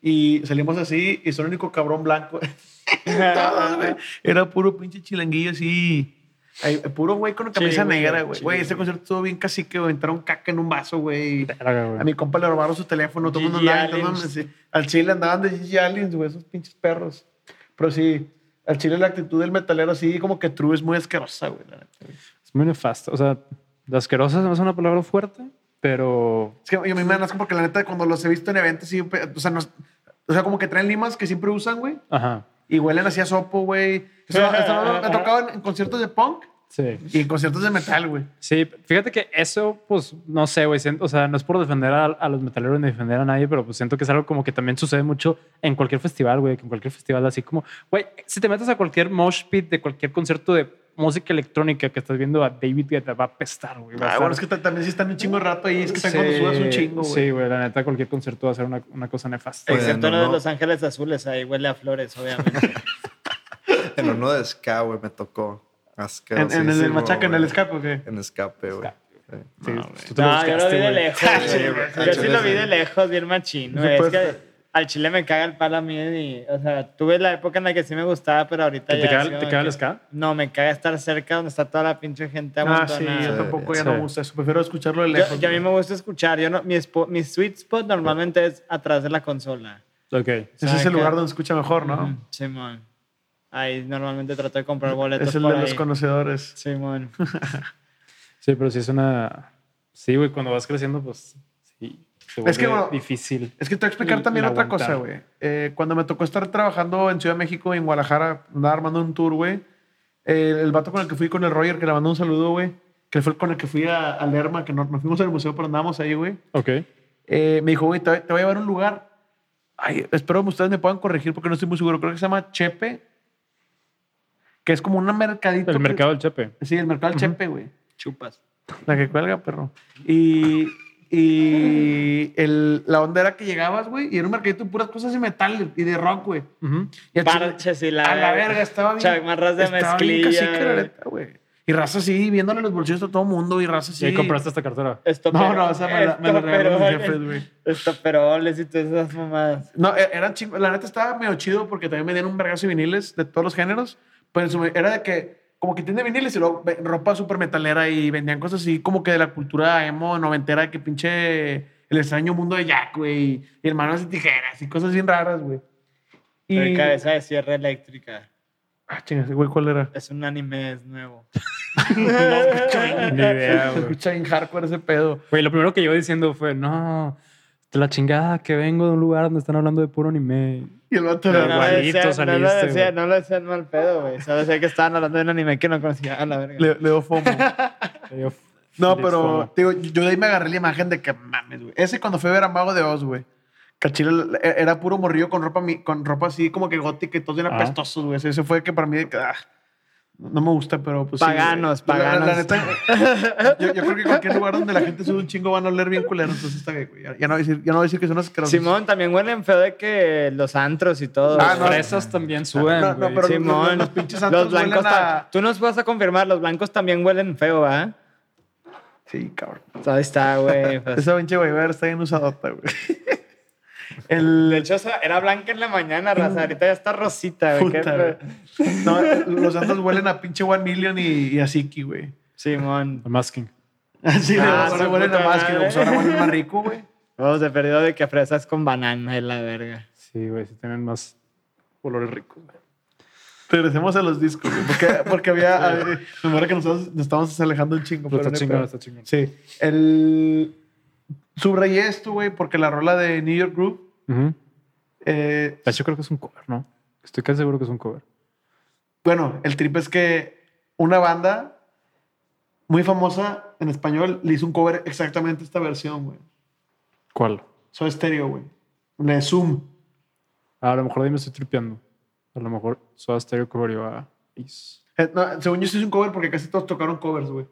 Y salimos así y son el único cabrón blanco. Todos, güey. Era puro pinche chilanguillo así. Ay, puro güey con camisa Chilanguillo, negra, güey. Güey, ese concierto estuvo bien cacique, güey. Entraron caca en un vaso, güey. A mi compa le robaron su teléfono, todo el mundo andaba sí. Al chile andaban de Gigi Aliens, güey, esos pinches perros. Pero sí, al chile la actitud del metalero así como que true es muy asquerosa, güey. Es muy nefasto. O sea, de asquerosa es una palabra fuerte, pero Es que a mí me asco porque la neta cuando los he visto en eventos, sí, o sea, o sea, como que traen limas que siempre usan, güey. ajá. Y huelen así a sopo, güey. Eso, eso no- me ha tocado en, en conciertos de punk Sí. y en conciertos de metal, güey. Sí, fíjate que eso, pues, no sé, güey. siento- O sea, no es por defender a, a los metaleros ni defender a nadie, pero pues siento que es algo como que también sucede mucho en cualquier festival, güey. Que en cualquier festival, así como, güey, si te metes a cualquier mosh pit de cualquier concierto de música electrónica que estás viendo a David Guetta, va a apestar, güey. va a Ah, estar- bueno, es que ta- también sí están un chingo de rato ahí. Es que están Sí, cuando subas un chingo, güey. Sí, güey, la neta, cualquier concierto va a ser una, una cosa nefasta. Excepto no, uno de. Los Ángeles Azules, ahí huele a flores, obviamente. En uno de ska, güey, me tocó. En, Asquerosísimo, en el machaca, en el escape, ¿o qué? En escape, güey. Sí. Sí, tú te lo No, yo lo vi de lejos, güey. sí. Yo sí lo vi Sí. de lejos, bien machín, No güey. Es que al chile me caga el palo a mí. y, o sea, tuve la época en la que sí me gustaba, pero ahorita ¿Que ya... ¿Te caga, sí te el ska? No, me caga estar cerca donde está toda la pinche gente Ah, sí, yo Sí, tampoco ya sí. no me gusta eso. Prefiero escucharlo de Yo, lejos. yo a mí me gusta escuchar. Yo no, mi, mi sweet spot normalmente es atrás de la consola. Ok. Ese es ¿Sabe el lugar donde escucha mejor, ¿no? Simón. Ahí normalmente trato de comprar boletos Es el por de los ahí. conocedores. Simón. Sí, pero sí es una. Sí, güey, cuando vas creciendo, pues sí. Se Es que, bueno, difícil. Es que te voy a explicar también otra aguantar. cosa, güey. Eh, cuando me tocó estar trabajando en Ciudad de México y en Guadalajara, andaba armando un tour, güey. El, el vato con el que fui con el Roger, que le mandó un saludo, güey. Que fue con el que fui a, a Lerma, que no- nos fuimos al museo, pero andábamos ahí, güey. Ok. Eh, me dijo, güey, te, te voy a llevar a un lugar. Ay, espero que ustedes me puedan corregir porque no estoy muy seguro. Creo que se llama Chepe, que es como un mercadito. El que- mercado del Chepe. Sí, el mercado del Chepe, güey. Chupas. La que cuelga, perro. Y, y el, la onda era que llegabas, güey, y era un mercadito de puras cosas de metal y de rock, güey. Y chile- Parches y la... a la verga, estaba bien. Chamarras de mezclilla. cacique, la neta, güey. Y raza así, viéndole los bolsillos a todo mundo y raza Y así. ahí compraste esta cartera. Esto No, no, esa me la, me la regalaron mis jefes, güey. Estoperoles y todas esas mamadas. No, e- eran chingos. La neta estaba medio chido porque también vendían un vergazo de viniles de todos los géneros. Pero en su- era de que, como que tiene viniles y luego ropa súper metalera y vendían cosas así como que de la cultura emo noventera, de que pinche el extraño mundo de Jack, güey. Y hermanos de tijeras y cosas bien raras, güey. Y. Y... cabeza de sierra eléctrica. Ah, chingas, güey, ¿cuál era? Es un anime, es nuevo. Ni idea, güey. escucha bien hardcore ese pedo. Güey, lo primero que yo diciendo fue, no, de la chingada que vengo de un lugar donde están hablando de puro anime. Y el vato era. no, lo igualito decían, no, lo saliste, decían, güey. no lo decían mal pedo, güey. Solo decía que estaban hablando de un anime que no conocía. A la verga. Le, le dio fomo. No, pero digo, yo de ahí me agarré la imagen de que mames, güey. Ese cuando fue a ver a Mago de Oz, güey. Cachile era puro morrillo con ropa, con ropa así como que gótica y todos bien Ah. apestosos, güey. Ese fue que para mí, de que, ah, No me gusta, pero pues. Paganos, sí, güey. La- la- paganos. Neta, yo, yo creo que cualquier lugar donde la gente sube un chingo van a oler bien culero. Entonces está bien, güey. Ya, ya no voy a decir, ya no voy a decir que son asquerosos. Simón, también huelen feo de que los antros y todo. Ah, no, fresas también suben, no, no, güey. pero- Simón, los- los pinches antros los blancos. huelen a- ta- Tú nos vas a confirmar, los blancos también huelen feo, ¿ah? Sí, cabrón. Ahí está, güey. pues. Esa pinche güey está bien usadota, güey. El, De hecho, era blanca en la mañana, raza. Ahorita ya está rosita, güey. Puta, Qué güey. No, los santos huelen a pinche One Million y, y a Siki, güey. Simón. The Masking. Así. Ah, ahora su huelen a madre. pues ahora huelen más rico, güey. Vamos de perdido de que fresas con banana y la verga. Sí, güey, sí tienen más olores ricos. güey. Regresemos a los discos, güey. Porque, porque había. Me que nosotros nos estábamos alejando un chingo. Pero pero está chingón, está chingón. Sí. El. Subrayé esto, güey, porque la rola de New York Group. Ujú. eh, De hecho, creo que es un cover, ¿no? Estoy casi seguro que es un cover. bueno, el trip es que una banda muy famosa en español le hizo un cover exactamente esta versión, güey. ¿Cuál? Soy estéreo, güey. La de Zoom. Ah, a lo mejor ahí me estoy tripeando. A lo mejor Soda Stereo cobrió a Ace. Eh, no, según yo sí es un cover porque casi todos tocaron covers, güey.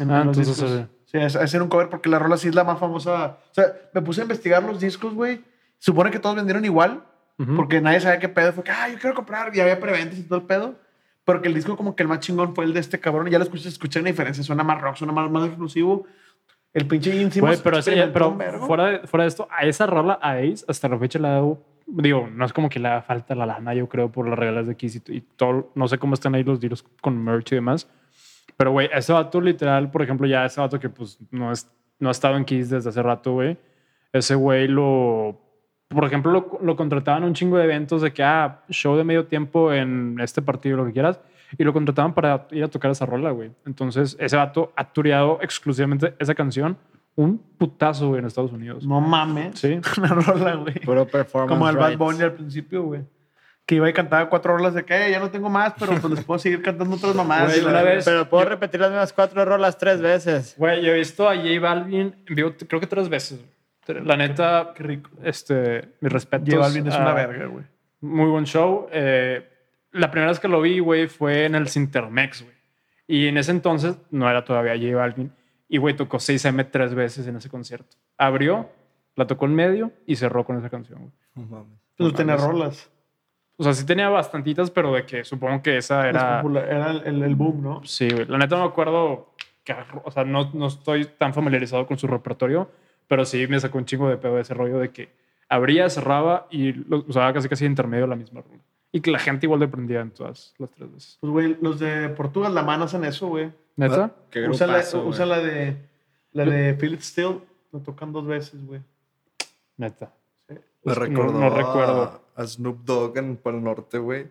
En- Ah, en entonces. Sí, es, es un cover porque la rola sí es la más famosa. O sea, me puse a investigar los discos, güey. Supone que todos vendieron igual Ujú. porque nadie sabía qué pedo. Fue que, ah, yo quiero comprar y había preventas y todo el pedo. Porque el disco como que el más chingón fue el de este cabrón. Ya lo escuché, escuché una diferencia. Suena más rock, suena más, más exclusivo. El pinche Simmons Güey, pero, ese- pero fuera, de, fuera de esto, a esa rola, a Ace, hasta la fecha le ha dado. Digo, no es como que le haga falta la lana, yo creo, por las regalas de Kiss y, y todo. No sé cómo están ahí los deals con merch y demás. Pero, güey, ese vato literal, por ejemplo, ya ese vato que pues no, es, no ha estado en Kiss desde hace rato, güey. Ese güey lo. Por ejemplo, lo, lo contrataban a un chingo de eventos de que, ah, show de medio tiempo en este partido, lo que quieras. Y lo contrataban para ir a tocar esa rola, güey. Entonces, ese vato ha tureado exclusivamente esa canción un putazo, güey, en Estados Unidos. No mames. Sí. Una rola, güey. Puro performance. Como el Bad. Bunny al principio, güey. Que iba y cantaba cuatro rolas de que "Eh, ya no tengo más, pero pues les puedo seguir cantando otras. Güey, la una vez- Pero puedo Yo- repetir las mismas cuatro rolas tres veces. Güey, yo he visto a J Balvin en vivo, creo que tres veces. La neta, Qué rico. este, mi respeto. J Balvin es una verga, güey. Muy buen show. Eh, la primera vez que lo vi, güey, fue en el Sintermex, güey. Y en ese entonces no era todavía J Balvin. Y, güey, tocó 6M tres veces en ese concierto. Abrió, la tocó en medio y cerró con esa canción, güey. No mames. Pues tenía rolas. O sea, sí tenía bastantitas, pero de que supongo que esa era... popular. Era el, boom, ¿no? Sí, güey. La neta no me acuerdo, que, o sea, no, no estoy tan familiarizado con su repertorio, pero sí me sacó un chingo de pedo ese rollo de que abría, cerraba y lo usaba casi casi de intermedio la misma rola. Y que la gente igual le prendía en todas las tres veces. Pues, güey, los de Portugal la mano hacen eso, güey. ¿Neta? Qué Usa, la, grupazo, güey. usa la de la de Philip Steele. Lo tocan dos veces, güey. Neta. Me Es que no- recuerdo. A, Snoop Dogg en Pal Norte, güey.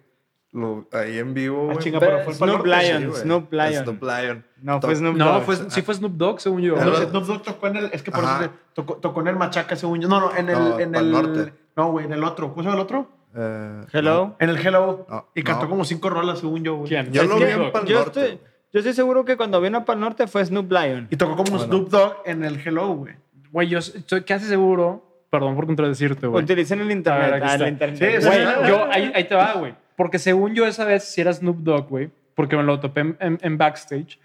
Lo- Ahí en vivo, Ah, chinga, Pero fue Snoop Norte, Lion, Sí. Snoop Lion. Snoop Lion. No, fue Snoop No, Dogg. fue, sí fue Snoop Dogg, según yo. No, Snoop Dogg tocó en el. Es que por Ajá. eso tocó, tocó en el Machaca, según yo. No, no, en el. No, en el Norte. no, güey, en el otro. ¿Cómo se llama el otro? Eh, Hello. En el Hello. No, y cantó no. como cinco rolas, según yo, güey. ¿Quién? Yo Es lo vi en Pal yo Norte. estoy, yo estoy seguro que cuando vino a Pal Norte fue Snoop Lion. Y tocó como Bueno. Snoop Dogg en el Hello, güey. Güey, yo estoy casi seguro, perdón por contradecirte, güey. Utilicen el ver, internet. aquí ah, el internet. Sí, sí, Güey, sí. yo, ahí, ahí te va, güey. Porque según yo esa vez sí era Snoop Dogg, güey. Porque me lo topé en, en- en backstage.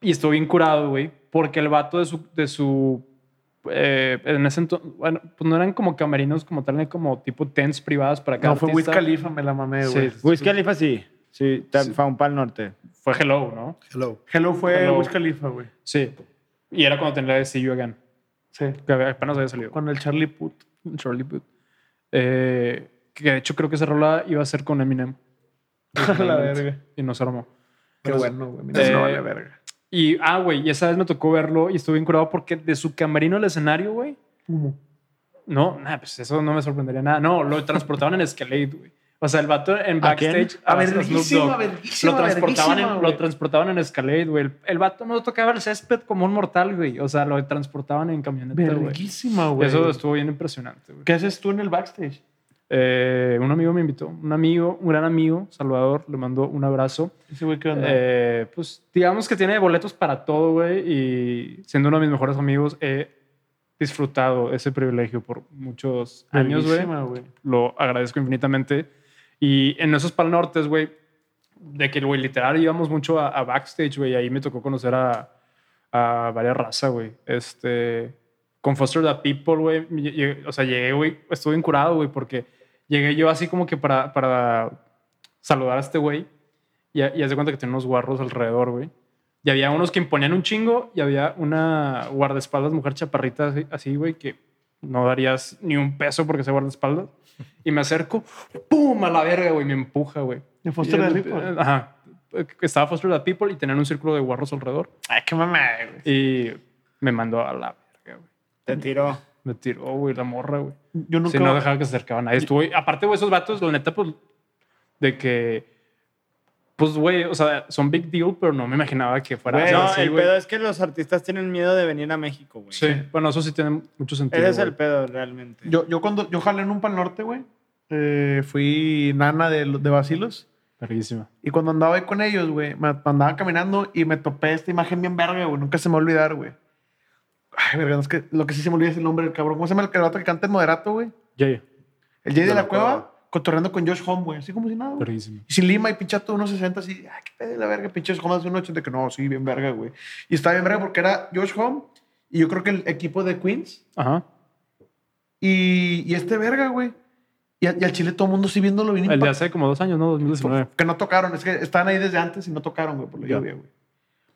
Y estuve bien curado, güey. Porque el vato de su... De su eh, en ese entonces... Bueno, pues no eran como camerinos como tal, eran como tipo tents privadas para cada No, fue Wiz. Khalifa, me la mamé, güey. Sí, Wiz Khalifa sí. Sí, ta- fue a un Pal Norte. Fue Hello, ¿no? Hello. Hello fue Hello. Wiz Khalifa, güey. Sí. Y era cuando tenía de See You Again. Sí. Que apenas había salido. Con el Charlie Puth. Charlie Puth. Eh, que de hecho creo que esa rola iba a ser con Eminem. la verga. Y no se armó. Qué Pero- bueno, güey. Eh, no vale verga. Y, ah, güey, y esa vez me tocó verlo y estuve bien curado porque de su camerino al escenario, güey, Humo. no, nah, pues eso no me sorprendería nada. No, lo transportaban en Escalade, güey. O sea, el vato en backstage. A a verguísima, verguísima, Lo transportaban, en, lo transportaban en Escalade, güey. El, el vato no tocaba el césped como un mortal, güey. O sea, lo transportaban en camioneta, güey. Verguísima, güey. Eso estuvo bien impresionante, güey. ¿Qué haces tú en el backstage? Eh, un amigo me invitó, un amigo, un gran amigo, Salvador, le mandó un abrazo. Ese güey, ¿qué onda? Eh, pues digamos que tiene boletos para todo, güey, y siendo uno de mis mejores amigos, he disfrutado ese privilegio por muchos años, güey. Lo agradezco infinitamente. Y en esos Pal Nortes, güey, de que, güey, literal íbamos mucho a, a backstage, güey. Ahí me tocó conocer a, a varias razas, güey. Este, con Foster the People, güey. O sea, llegué, güey, estuve incurado, güey, porque llegué yo así como que para, para saludar a este güey. Y, y haz de cuenta que tenía unos guarros alrededor, güey. Y había unos que imponían un chingo y había una guardaespaldas, mujer chaparrita así, güey, que no darías ni un peso porque se guardaespaldas. Y me acerco, ¡pum! a la verga, güey, me empuja, güey. De Foster the People. Ajá. Estaba Foster the People y tenían un círculo de guarros alrededor. Ay, qué mamá, güey. Y me mandó a la verga, güey. Te tiró. Me tiró, güey, la morra, güey. Yo nunca. Si no dejaba que se acercaba a nadie. Estuvo, aparte, güey, esos vatos, la neta, pues, de que, pues, güey, o sea, son big deal, pero no me imaginaba que fuera Güey, no, el güey. pedo es que los artistas tienen miedo de venir a México, güey. Sí, bueno, eso sí tiene mucho sentido. Ese es el pedo realmente. Yo, yo cuando yo jalé en un pal norte, güey. eh, fui nana de, de Basilos. Verguísima. Y cuando andaba ahí con ellos, güey, me andaba caminando y me topé esta imagen bien verga, güey. Nunca se me va a olvidar, güey. Ay, verga, es que lo que sí se me olvida es el nombre del cabrón. ¿Cómo se llama el vato que canta en moderato, güey? Jay, El Jay de, De la, la cueva, Cueva. Cotorreando con Josh Home, güey. Así como si nada, güey. Y sin Lima y pinchato unos 60 así. Ay, qué pedo de la verga, pinches Home hace un 80 que no, sí, bien verga, güey. Y estaba bien verga porque era Josh Home y yo creo que el equipo de Queens Ajá. y, y este verga, güey. Y, a- y al Chile todo el mundo sí viéndolo bien El de hace como dos años, ¿no? 2019. Que no tocaron, es que estaban ahí desde antes y no tocaron, güey, por la lluvia, güey.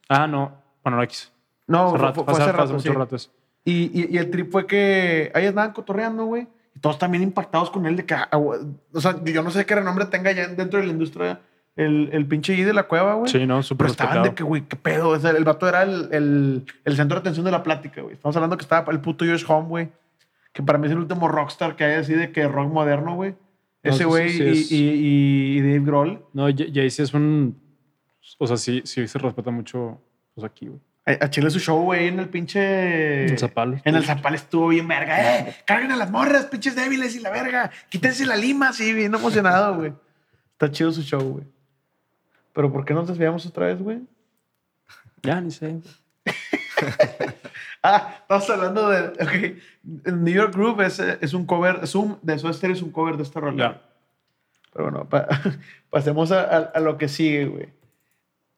Ah, no. Bueno, no X. No, Hace fue, rato, fue- fue hace, hace hace rato, mucho sí. rato eso. Y, y, y el trip fue que ahí andaban cotorreando, güey. Y todos también impactados con él de que, ah, güey, o sea, yo no sé qué renombre tenga ya dentro de la industria el, el pinche G de la cueva, güey. Sí, no, súper Pero estaban de que, güey, qué pedo. O sea, el vato era el, el, el centro de atención de la plática, güey. Estamos hablando que estaba el puto Josh Home, güey. Que para mí es el último rockstar que hay así de que rock moderno, güey. No, Ese sí, güey sí, y, es- y, y- y Dave Grohl. No, Jay- Jay-Z es un... O sea, sí, sí se respeta mucho pues, aquí, güey. A, a Chile su show, güey, en el pinche... En Zapal. En el Zapal estuvo bien verga. ¡Eh! ¡Carguen a las morras, pinches débiles y la verga! ¡Quítense la lima! Sí, bien emocionado, güey. Está chido su show, güey. Pero ¿por qué nos desviamos otra vez, güey? Ya, ni sé. Ah, estamos hablando de... Ok. El New York Groove es, es un cover... Un, de Soda Stereo es un cover de esta rola. Ya. güey. Pero bueno, pa- pasemos a, a- a lo que sigue, güey.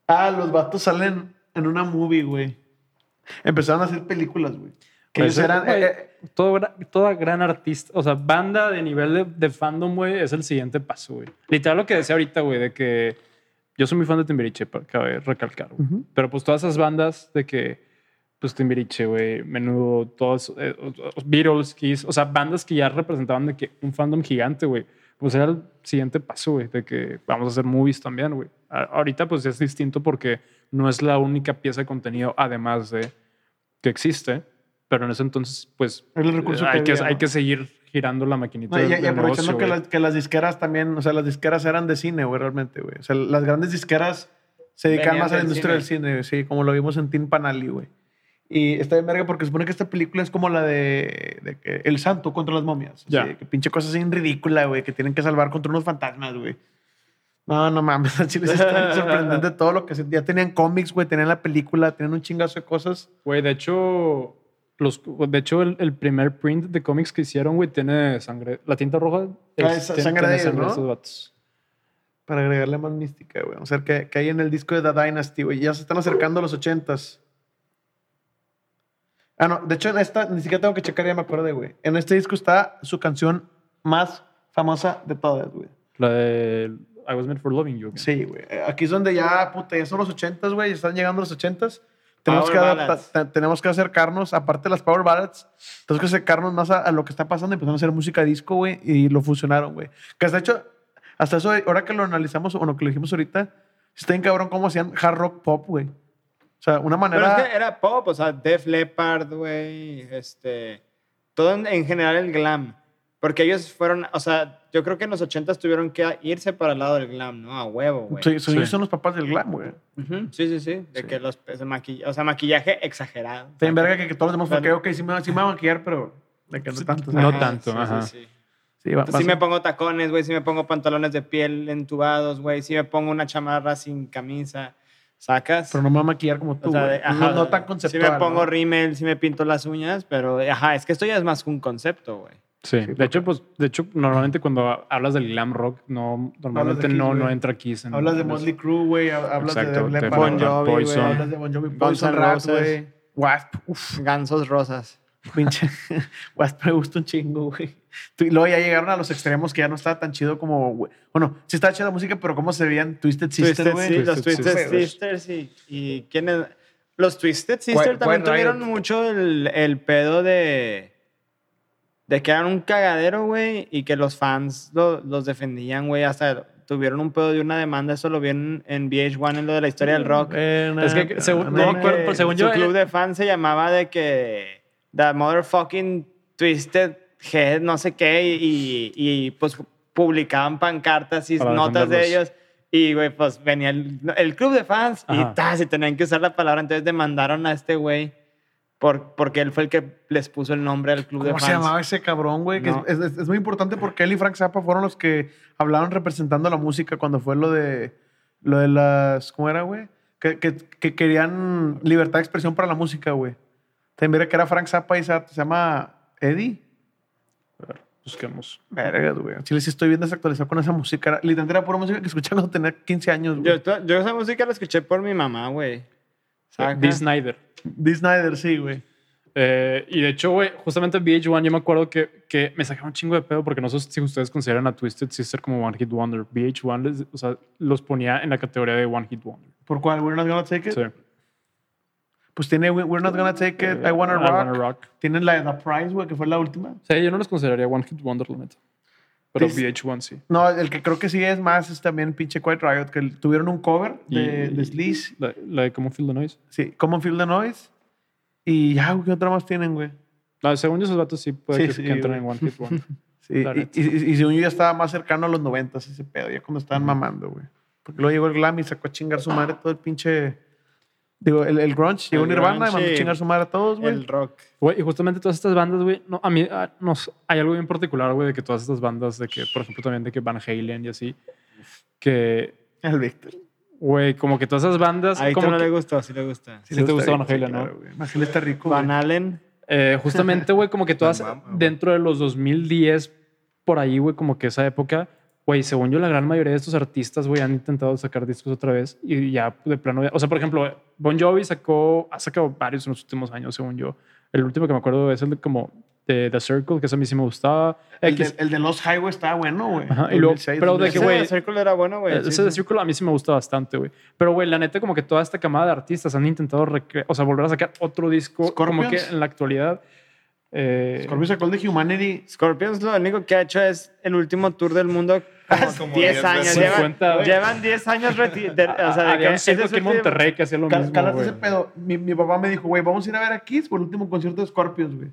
Ah, los vatos salen en una movie, güey. Empezaron a hacer películas, güey. Que Pues, ellos eran... güey, eh, eh, todo toda gran artista, o sea, banda de nivel de, de fandom, güey, es el siguiente paso, güey. Literal lo que decía ahorita, güey, de que yo soy muy fan de Timbiriche, para cabe recalcar, güey. Ujú. Pero pues todas esas bandas de que, pues Timbiriche, güey, Menudo, todos, eh, Beatles, Kiss, o sea, bandas que ya representaban de que un fandom gigante, güey. Pues era el siguiente paso, güey, de que vamos a hacer movies también, güey. Ahorita pues es distinto porque no es la única pieza de contenido, además de que existe, pero en ese entonces, pues Era el recurso eh, hay, que que, había, hay ¿no? que seguir girando la maquinita No, y, del- y del aprovechando negocio, que, las- que las disqueras también, o sea, las disqueras eran de cine, güey, realmente, güey. O sea, las grandes disqueras se dedican Venían más a la industria cine. del cine, sí, como lo vimos en Tin Panali, güey. Y está bien verga porque se supone que esta película es como la de, de que El Santo contra las momias. Así, que pinche cosa así ridícula, güey, que tienen que salvar contra unos fantasmas, güey. No, no mames, al chile sí está sorprendente todo lo que se- ya tenían cómics, güey, tenían la película, tenían un chingazo de cosas. Güey, de hecho, los, de hecho el, el primer print de cómics que hicieron, güey, tiene sangre. La tinta roja Ah, es tiene- sangre de ellos, ¿no? esos vatos. Para agregarle más mística, güey. Vamos a ver qué, qué hay en el disco de The Dynasty, güey. Ya se están acercando a los ochentas. Ah, no. De hecho, en esta ni siquiera tengo que checar, ya me acuerdo, güey. En este disco está su canción más famosa de todas, güey. La de I Was Meant for Loving You. Sí, güey. Eh, Aquí es donde ya, puta, ya son los ochentas, güey. ya Están llegando los ochentas. Tenemos Power que, adapta- ballads. te- tenemos que acercarnos, aparte de las Power Ballads, tenemos que acercarnos más a, a lo que está pasando. Empezaron a hacer música disco, güey, y lo fusionaron, güey. Que hasta hecho, hasta eso, ahora que lo analizamos, o lo que lo dijimos ahorita, está bien cabrón cómo hacían hard rock pop, güey. O sea, una Pero manera... es que era pop, o sea, Def Leppard, güey, este, todo en, en general el glam. Porque ellos fueron, o sea, yo creo que en los 80 tuvieron que irse para el lado del glam, ¿no? A huevo, güey. Sí, son, Sí. ellos son los papás del glam, güey. Ujú, Sí, sí, sí. De Sí. que los maquillaje, o sea, maquillaje exagerado. Está bien verga que, que todos los demás, porque, ok, sí me, sí me va a maquillar, pero de que no tanto. No tanto, sí, ajá. Sí, sí. Sí, va- Sí va- me pongo tacones, güey, sí me pongo pantalones de piel entubados, güey, sí me pongo una chamarra sin camisa, ¿sacas? pero no me va a maquillar como tú, O sea, güey. de- ajá, no, no tan Sí conceptual. me pongo ¿no? rímel, sí me pinto las uñas, pero ajá, es que esto ya es más que un concepto, güey. Sí, de hecho, pues, de hecho, normalmente cuando hablas del glam rock, no, normalmente Kiss, no, no entra Kiss. en- Hablas de Motley Crue, güey. Hablas Exacto, de Bon Jovi, Poison. güey. Hablas de Bon Jovi, Poison N' Rat, Roses. güey. Wasp. Uf, Gansos rosas. pinche. Wasp me gusta un chingo, güey. Y luego ya llegaron a los extremos que ya no estaba tan chido como, güey. Bueno, sí estaba chida la música, pero cómo se veían Twisted Sister, Twisted güey. Si- los Twisted Twisted Sisters. Sisters y, y ¿quiénes? Los Twisted Sisters también tuvieron mucho el, el pedo de de que eran un cagadero, güey, y que los fans lo- los defendían, güey, hasta tuvieron un pedo de una demanda, eso lo vi en, en VH1 en lo de la historia del rock. Es que, según- De no me acuerdo, que pero según su yo, club eh, de fans se llamaba de que The Motherfucking Twisted Head, no sé qué, y, y, pues publicaban pancartas y notas de ellos. Y, güey, pues venía el, el club de fans Ajá. y tas, y tenían que usar la palabra. Entonces demandaron a este güey por, porque él fue el que les puso el nombre al club de ¿Cómo fans. se llamaba ese cabrón, güey? Que No. Es, es- es muy importante porque él y Frank Zappa fueron los que hablaron representando la música cuando fue lo de, lo de las... ¿Cómo era, güey? Que, que- que querían libertad de expresión para la música, güey. También mira que era Frank Zappa y se, se llama Eddie. busquemos. Vergas, güey. Chile sí estoy bien desactualizado con esa música. Era- Literalmente era pura música que escuchaba cuando tenía 15 años, Yo, güey. yo esa música la escuché por mi mamá, güey. Dee Snyder. Dee Snyder, sí, güey. Eh, y de hecho, güey, justamente VH1 yo me acuerdo que, que me sacaba un chingo de pedo porque no sé si ustedes consideran a Twisted Sister como One Hit Wonder. VH1 les- o sea, los ponía en la categoría de One Hit Wonder. ¿Por cuál? ¿We're not gonna take it? Sí. Pues tiene We- We're not gonna take it, I wanna I rock. Wanna Rock. Tienen la de The Prize, güey, que fue la última. Sí, yo no los consideraría One Hit Wonder, la neta. Pero Sí. VH1 sí. No, el que creo que sí es más es también pinche Quiet Riot, que tuvieron un cover de, Y- de Sleaze. La, la de Common Feel the Noise. Sí, Common Feel the Noise. Y ya, ¿qué otra más tienen, güey? No, según yo, esos vatos sí puede Sí, que, sí, que entren güey. en One Hit Wonder. Sí, y, y, y- según yo ya estaba más cercano a los noventas ese pedo, ya cuando estaban mamando, güey. Porque luego llegó el glam y sacó a chingar su madre todo el pinche... Digo, el, el grunge, llegó Nirvana y mandó a sí. chingar su madre a todos, güey. El rock. Güey, y justamente todas estas bandas, güey, no, a mí nos, hay algo bien particular, güey, de que todas estas bandas, de que, por ejemplo, también de que Van Halen y así, que, El Víctor. güey, como que todas esas bandas, A como no que- le gustó, sí le gusta. Sí te le gusta Van Halen, ¿no? Van Halen está rico. Van Allen. Eh, justamente, güey, como que todas dentro de los 2010, por ahí, güey, como que esa época, güey, según yo, la gran mayoría de estos artistas, güey, han intentado sacar discos otra vez y ya de plano, o sea, por ejemplo, Bon Jovi sacó, ha sacado varios en los últimos años, según yo. El último que me acuerdo es el de como de The Circle, que eso a mí sí me gustaba. El, X- de, el de Lost Highway estaba bueno, güey. Ajá, y luego- 2006, pero de que, 2007. güey, Ese de Circle era bueno, güey. ese sí, sí. Circle a mí sí me gusta bastante, güey. Pero, güey, la neta, como que toda esta camada de artistas han intentado, o sea, volver a sacar otro disco, como que Scorpions. en la actualidad. eh, Scorpio sacó el de Humanity. Scorpions lo único que ha hecho es el último tour del mundo como Como 10 10 años. Llevan, 50, güey. llevan 10 años reti- de- o sea, había que un circo aquí en Monterrey que hacía lo Cal- mismo, Cálate ese pedo. Mi, mi papá me dijo, güey, vamos a ir a ver a Kiss por el último concierto de Scorpions, güey.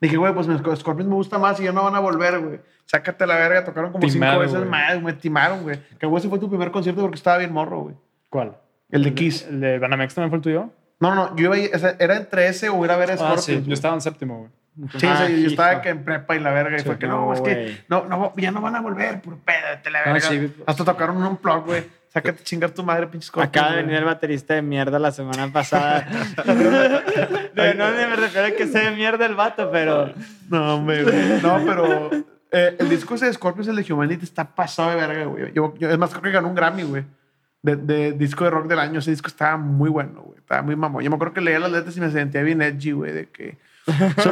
Dije, güey, pues Scorpions me gusta más y ya no van a volver, güey. Sácate la verga, tocaron como Timaron, cinco veces güey. más, me timaron, güey. Que güey, ese fue tu primer concierto porque estaba bien morro, güey. ¿Cuál? El de Kiss. ¿El de Banamex también fue el tuyo? No, no, yo iba a ir- era entre ese o ir a ver a Ah, Scorpions. sí. güey. Yo estaba en séptimo, güey. Sí, Ah, sí, yo estaba que en prepa y la verga. Y fue que no, no, es que no, no, ya no van a volver, por pedo, la verga. sí. Hasta tocaron un plug, güey. Sácate chingar tu madre, pinches Scorpions. Acaba de venir el baterista de mierda la semana pasada. De- no me refiero a que sea de mierda el vato, pero No, hombre, güey. No, pero eh, el disco ese de Scorpions, el de Humanity, está pasado de verga, güey. Yo, yo- es más, creo que ganó un Grammy, güey. De, de disco de rock del año. Ese disco estaba muy bueno, güey. Estaba muy mamón. Yo me acuerdo que leía las letras y me sentía bien edgy, güey, de que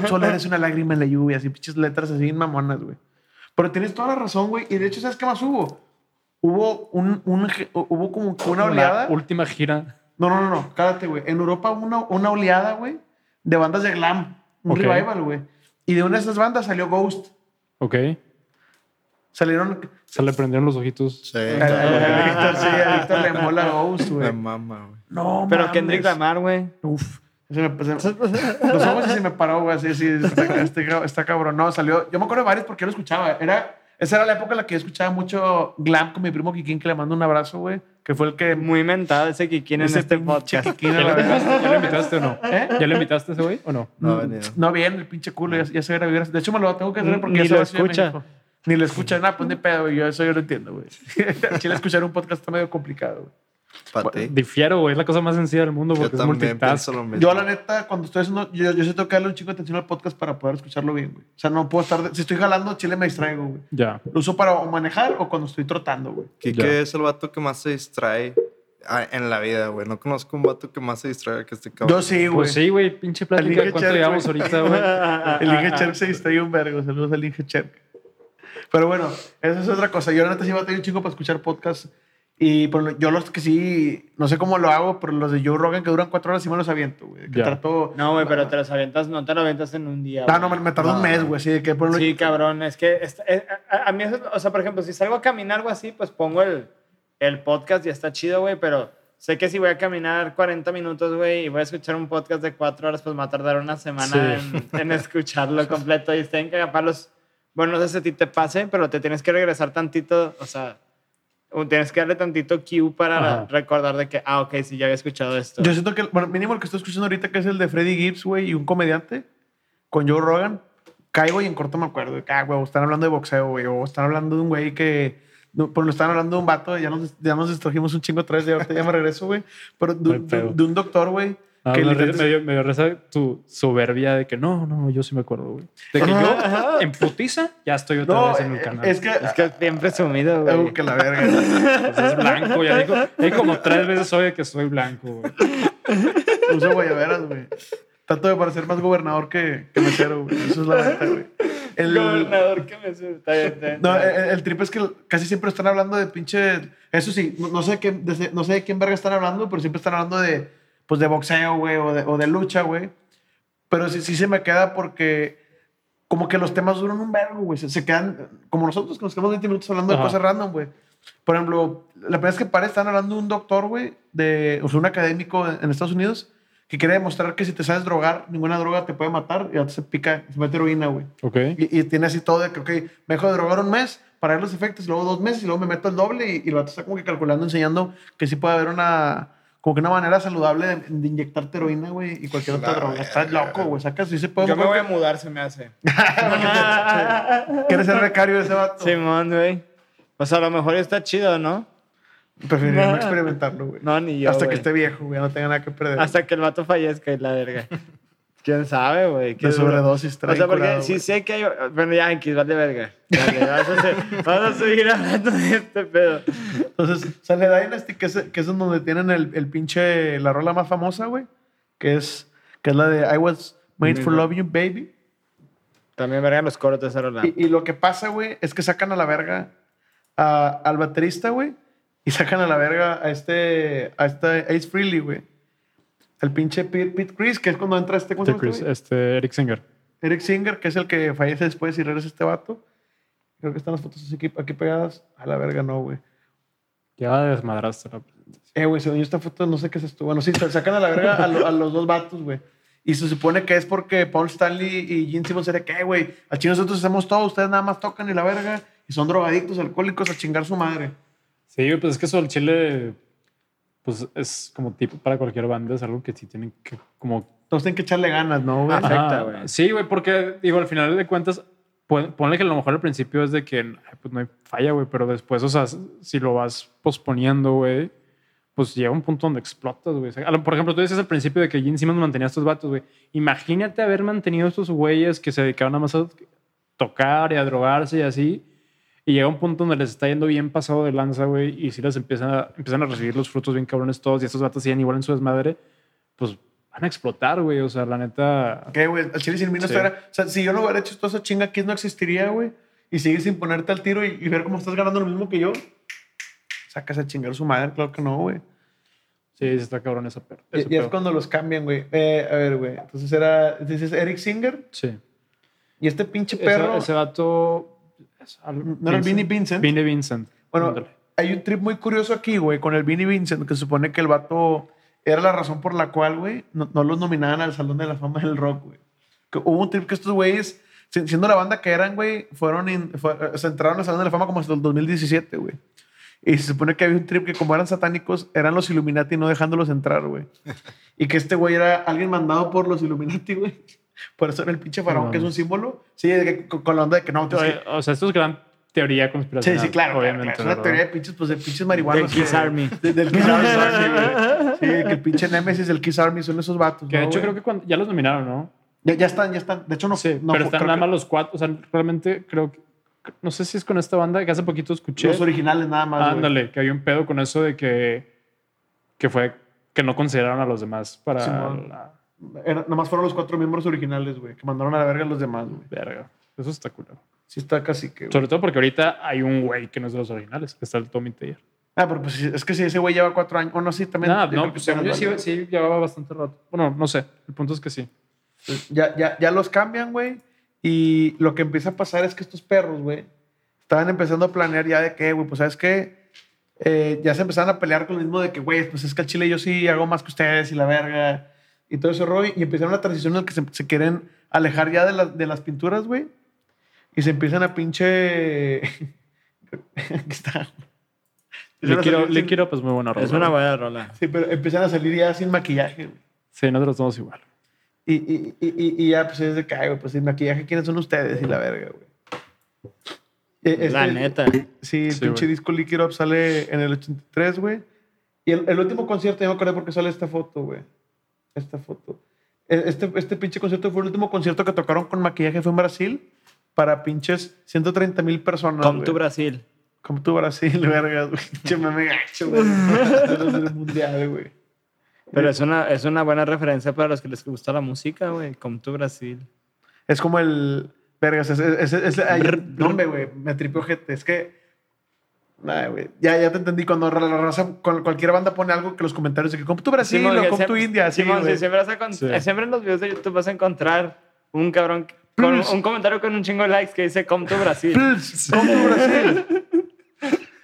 solo eres una lágrima en la lluvia, así pinches letras así bien mamonas, güey. Pero tienes toda la razón, güey. Y de hecho, ¿sabes qué más hubo? Hubo un, un- hubo como que una oleada. La última gira. No, no, no, no. Cállate, güey. En Europa hubo una, una oleada, güey, de bandas de glam. Un revival, güey. Y de una de esas bandas salió Ghost. Ok. Salieron. Se le prendieron los ojitos. Sí, A, a- claro. a Víctor, sí, a Víctor le mola Ghost, güey. mama, güey. No, pero mames. Kendrick Lamar, güey. Uf. Se me, se los ojos y se me paró, güey. Sí, sí, está, está- está cabrón. No, salió. Yo me acuerdo de varios porque yo lo escuchaba. Era, esa era la época en la que yo escuchaba mucho glam con mi primo Kikín, que le mando un abrazo, güey. Que fue el que. Muy mentado ese Kikín en ese este pinche podcast. Kikín, a ¿Ya lo invitaste, ¿Ya lo invitaste o no? ¿Eh? ¿Ya lo invitaste a ese güey o no? No. No, bien, el pinche culo, ya, ya se era vibras. De hecho, me lo tengo que hacer porque Ni ya se lo va a de escucha. Ni lo escucha, nada, pues ni pedo, güey. Yo eso yo lo entiendo, güey. Chile escuchar un podcast está medio complicado, güey. Pate. Difiero, güey. Es la cosa más sencilla del mundo Yo porque es también multitask. pienso lo mismo. Yo, la neta, cuando estoy haciendo. Yo, yo sé tengo que darle un chico de atención al podcast para poder escucharlo bien, güey. O sea, no puedo estar. de- si estoy jalando, chile me distraigo, güey. Ya. Lo uso para o manejar o cuando estoy trotando, güey. Kike es el vato que más se distrae ah, en la vida, güey. No conozco un vato que más se distrae que este cabrón. Yo sí, güey. Pues sí, güey. Pinche plática. Elige ¿Cuánto Cherk, llevamos güey. ahorita, güey? El Inge Cherk se distrae un vergo. Saludos al Inge Cherk. Pero bueno, esa es otra cosa. Yo, la neta, sí voy a tener un chingo para escuchar podcast. Y por yo los que sí, no sé cómo lo hago, pero los de Joe Rogan que duran cuatro horas sí me los aviento, güey. Que Ya. trato. No, güey, pero te los avientas, no te lo avientas en un día. Ah, güey. no, me, me tarda un No. mes, güey. Sí, que por lo- Sí, cabrón, es que esta- eh, a, a mí eso, o sea, por ejemplo, si salgo a caminar o así, pues pongo el, el podcast y está chido, güey, pero sé que si voy a caminar 40 minutos, güey, y voy a escuchar un podcast de 4 horas, pues me va a tardar una semana Sí. en, en escucharlo completo y está en cagapalos. Bueno, no sé si a ti te pase, pero te tienes que regresar tantito, o sea, tienes que darle tantito cue para Ajá. recordar de que, ah, ok, sí, ya había escuchado esto. Yo siento que, bueno, mínimo el que estoy escuchando ahorita, que es el de Freddie Gibbs, güey, y un comediante con Joe Rogan, caigo y en corto me acuerdo de que, ah, güey, están hablando de boxeo, güey, o están hablando de un güey que, no, pues lo están hablando de un vato, ya nos, ya nos distrajimos un chingo vez, ya ahorita ya me regreso, güey, pero de, de- de un doctor, güey, Ah, que me, dio- me dio risa tu soberbia de que no, no, yo sí me acuerdo, güey. De que yo, en putiza, ya estoy otra No, vez en el eh, canal. es que, Es que es bien presumido, Ah, güey. que la verga. Pues es blanco, ya dijo. Hay como tres veces hoy que soy blanco, güey. Uso guayaberas, güey. Trato de parecer más gobernador que, que mesero, güey. Eso es la neta, güey. El, Gobernador que me sube. Está bien, está bien. No, el, el trip es que casi siempre están hablando de pinche. Eso sí, no, no sé, qué, de, no sé de quién verga están hablando, pero siempre están hablando de, pues, de boxeo, güey, o de, o de lucha, güey. Pero sí, sí se me queda porque, como que los temas duran un vergo, güey. Se, se quedan, como nosotros, que nos quedamos 20 minutos hablando Ajá. de cosas random, güey. Por ejemplo, la primera vez que paré, están hablando de un doctor, güey, de, o sea, un académico en, Estados Unidos, que quiere demostrar que si te sabes drogar, ninguna droga te puede matar y antes se pica, se mete heroína, güey. Ok. Y, y tiene así todo de que, ok, me dejo de drogar un mes para ver los efectos, y luego dos meses, y luego me meto el doble, y, y vato está como que calculando, enseñando que sí puede haber una, como que una manera saludable de, de inyectarte heroína, güey, y cualquier otra droga. Estás loco, güey, sacas, sí se puede. Yo me voy a mudar, se me hace. ¿Quieres ser becario de ese vato? Simón, güey. Pues a lo mejor está chido, ¿no? Preferiría no No. experimentarlo, güey. No, ni yo. Hasta que esté viejo, güey, no tenga nada que perder. Hasta que el vato fallezca y la verga. ¿Quién sabe, güey? De sobredosis, O trae sea, porque curado, sí güey. sé que hay... Bueno, ya, X, vale verga. Dale, vamos, a seguir, vamos a seguir hablando de este pedo. Entonces, sale Dynasty, que es, que es donde tienen el, el pinche, la rola más famosa, güey, que es, que es la de I was made for love you, baby. También verga los coros de esa rola. Y, y lo que pasa, güey, es que sacan a la verga a- al baterista, güey, y sacan a la verga a este, a este Ace Frehley, güey. El pinche Pete, Pete Chris, que es cuando entra este, ¿cómo se Este Chris, este Eric Singer. Eric Singer, que es el que fallece después y regresa este vato. Creo que están las fotos aquí, aquí pegadas. A la verga, no, güey. Ya desmadraste la Eh, güey, según yo esta foto no sé qué es esto. Bueno, sí, sacan a la verga a, lo- a los dos vatos, güey. Y se supone que es porque Paul Stanley y Gene Simmons era que, güey, al chino nosotros hacemos todo, ustedes nada más tocan y la verga. Y son drogadictos, alcohólicos, a chingar su madre. Sí, güey, pues es que eso del chile, pues es como tipo para cualquier banda, es algo que sí tienen que como Todos tienen que echarle ganas, ¿no, güey? Ajá. güey. Sí, güey, porque digo, al final de cuentas, pon- ponle que a lo mejor al principio es de que pues no hay falla, güey, pero después, o sea, si lo vas posponiendo, güey, pues llega un punto donde explotas, güey. O sea, por ejemplo, tú decías al principio de que Gene Simmons mantenía a estos vatos, güey. Imagínate haber mantenido a estos güeyes que se dedicaban nada más a tocar y a drogarse y así. Y llega un punto donde les está yendo bien pasado de lanza, güey, y si les empiezan a, empiezan a recibir los frutos bien cabrones todos y estos vatos siguen igual en su desmadre, pues van a explotar, güey. O sea, la neta... Que, güey, al chile sin mí no Sí. O sea, si yo no hubiera hecho toda esa chinga, aquí no existiría, güey. Y sigues sin ponerte al tiro y, y ver cómo estás ganando lo mismo que yo. Sacas a chingar su madre, claro que no, güey. Sí, está cabrón esa per- Y, ese y es cuando los cambian, güey. Eh, a ver, güey. Entonces era, dices Eric Singer Sí. y este pinche Ese, perro. ese vato... ¿No era el Vinnie Vincent? Vinnie Vincent. Bueno, Ándale. hay un trip muy curioso aquí, güey, con el Vinnie Vincent, que se supone que el vato era la razón por la cual, güey, no, no los nominaban al Salón de la Fama del Rock, güey. Que hubo un trip que estos güeyes, si- siendo la banda que eran, güey, fueron, in- fue- eh, se entraron al Salón de la Fama como hasta el 2017, güey. Y se supone que había un trip que como eran satánicos, eran los Illuminati no dejándolos entrar, güey. Y que este güey era alguien mandado por los Illuminati, güey. Por eso era el pinche faraón, No que es un símbolo. Sí, de que- con, la onda de que no, pues, Oye, O sea, estos gran teoría Sí, conspiracional. sí, claro. claro, Obviamente. claro. Es una teoría de pinches, pues de pinches marihuanos. Del Kiss que- Army. de- del Kiss Army, sí. Sí, que el pinche Nemesis del Kiss Army son esos vatos. Que de ¿no, hecho güey? creo que cuando, ya los nominaron, ¿no? Ya, ya están, ya están. De hecho, no. Sí, no pero están nada que más los cuatro. O sea, realmente creo que. No sé si es con esta banda que hace poquito escuché. Los originales nada más. Ándale, que había un pedo con eso de que. Que fue. Que no consideraron a los demás para. Simón. la Era- nomás fueron los cuatro miembros originales, güey, que mandaron a la verga a los demás, güey. verga. Eso está culero. Sí está casi que... Sobre todo porque ahorita hay un güey que no es de los originales, que está el Tommy Taylor. Ah, pero pues es que si ese güey lleva cuatro años... O no, sí, también... Creo no, pues yo sí, sí llevaba bastante rato. Bueno, no sé. El punto es que sí. Pues Ya, ya, ya los cambian, güey. Y lo que empieza a pasar es que estos perros, güey, estaban empezando a planear ya de que, güey, pues sabes qué, Eh, ya se empezaron a pelear con lo mismo de que, güey, pues es que al chile yo sí hago más que ustedes y la verga. Y todo ese rollo. Y empezaron la transición en la que se, se quieren alejar ya de, las de las pinturas, güey. Y se empiezan a pinche... Aquí está. Le quiero, salir le sin- quiero, pues muy buena rola. Es una buena rola. Sí, pero empiezan a salir ya sin maquillaje, güey. Sí, nosotros somos igual. Y, y, y, y- ya, pues es de que, ay, güey, pues sin maquillaje, ¿quiénes son ustedes? Y la verga, güey. La este- neta. Sí, el Sí, pinche güey. disco Lick It Up sale en el 83, güey. Y el, el último concierto, yo me acuerdo porque sale esta foto, güey. Esta foto. E- Este, este pinche concierto fue el último concierto que tocaron con maquillaje, fue en Brasil, para pinches 130 mil personas. Come to Brasil. Come to Brasil, verga, güey. Pinche meme gacho, güey. Mundial, güey. Pero es una, es una buena referencia para los que les gusta la música, güey. Come to Brasil. Es como el. Vergas, es. es, es, es- ay, no, hombre, güey. Me tripió gente. Es que. Güey. Ya, ya te entendí. Cuando la raza, cual- cualquier banda pone algo que los comentarios de que, como tu Brasil Simón, o como tu India. Sí, sí, siempre, vas a con- Sí. siempre en los videos de YouTube vas a encontrar un cabrón con un comentario con un chingo de likes que dice Come to Brasil. Pls, Como tu Brasil.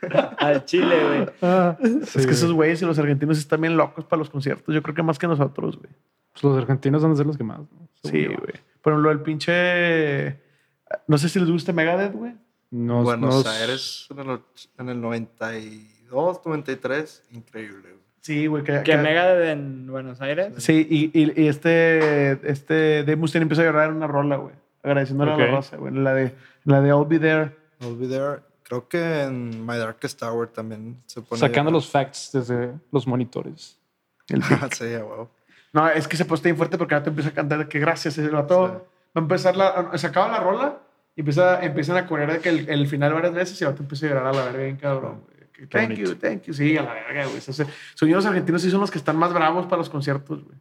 Al Chile, güey. es que esos güeyes y los argentinos están bien locos para los conciertos. Yo creo que más que nosotros, güey. Pues los argentinos van a ser los que más. ¿no? Sí, güey. Por ejemplo, el pinche. No sé si les gusta Megadeth, güey. Nos- Buenos nos- Aires en el, en el 92, 93. Increíble. Sí, güey. Que, Que que- Megadeth en Buenos Aires. Sí, y, y, y este, este Dave Mustaine empieza a llorar en una rola, güey. Agradeciéndole a Ok. la raza, güey. La de, la de I'll Be There. I'll be there. Creo que en My Darkest Tower también se pone. Sacando los facts desde los monitores. El sí, a huevo. No, es que se puso bien fuerte porque ahora te empieza a cantar que gracias. El vato Sí. va a empezar la... Se acaba la rola y empieza, empiezan a corear de que el, el final varias veces y el vato empieza a llorar a la verga bien cabrón, güey. Thank bonito. you, thank you. Sí, a la verga, güey. Sonidos argentinos sí son los que están más bravos para los conciertos, güey.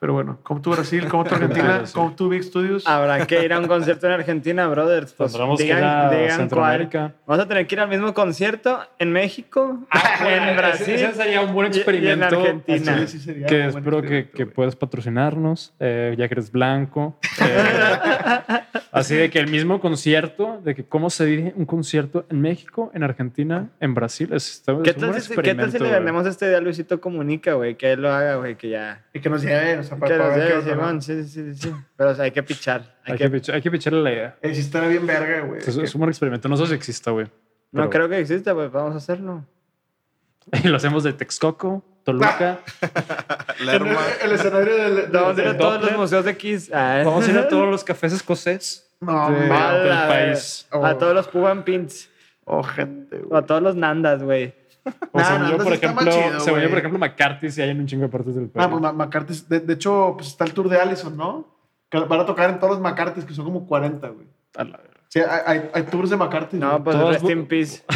Pero bueno, como tu Brasil, como tu Argentina, como tu Big Studios. Habrá que ir a un concierto en Argentina, brothers. Pues Tendremos que ir digan, a digan cuál. Vamos a tener que ir al mismo concierto en México, en Brasil. Ese sería un buen y en experimento. Argentina. Sí, sí sería Que un buen espero que, experimento, que puedas patrocinarnos, eh, ya que eres blanco. Eh, así de que el mismo concierto, de que cómo se vive un concierto en México, en Argentina, en Brasil. Es, ¿Qué es un tal, buen si, ¿Qué tal si experimento, le vendemos esta idea a Luisito Comunica, güey? Que él lo haga, güey, que ya. Y que nos lleve, sea, sí, sí, sí, sí. Pero o sea, hay que pichar. Hay Hay, que, que, pichar- hay que picharle la idea. Estaría bien verga, güey. Es, es un buen experimento. No sé si exista, güey. no creo que exista, pues vamos a hacerlo. Y lo hacemos de Texcoco, Toluca. El, el escenario del... Vamos a ir a todos los museos de Kiss. Ah, Vamos a ir a todos los cafés escocés. No, del país. A todos los Cuban Pins. Oh, gente, güey. a todos los Nandas, güey. O Nah, según no, yo, por ejemplo, chido, según yo, por ejemplo, McCarthy sí hay en un chingo de partes del país. Ah, pues McCarthy, de, de hecho, pues está el tour de Allison, ¿no? Que van a tocar en todos los McCarthy's, que son como 40, güey. A la verga. Sí, hay, hay, hay tours de McCarthy. No, güey. pues Todos rest in peace.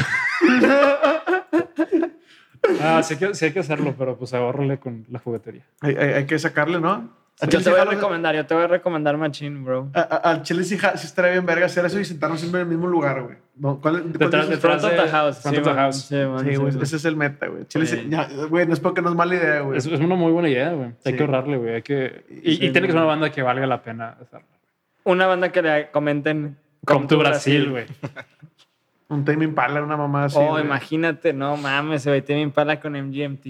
Ah, sí hay, que, sí hay que hacerlo, pero pues ahorrale con la juguetería. hay, hay- hay que sacarle, ¿no? Yo te voy a recomendar, yo te voy a recomendar Machine, bro. Al Chile sí, sí estaría bien verga hacer eso y sentarnos siempre en el mismo lugar, güey. Front of the de- house. front sí, of the house. sí, man, Sí, sí, güey, ese es el meta, güey. Chile sí- Sí. ya, güey, no es porque no es mala idea, güey. Es, es una muy buena idea, güey. Hay que ahorrarle, güey. Hay que... Y, Sí, y tiene que ser una banda que valga la pena. Una banda que le comenten. Come to Brasil, güey. Un Tame Impala, una mamá así. oh, güey. imagínate, no mames, güey. Te me impala con MGMT.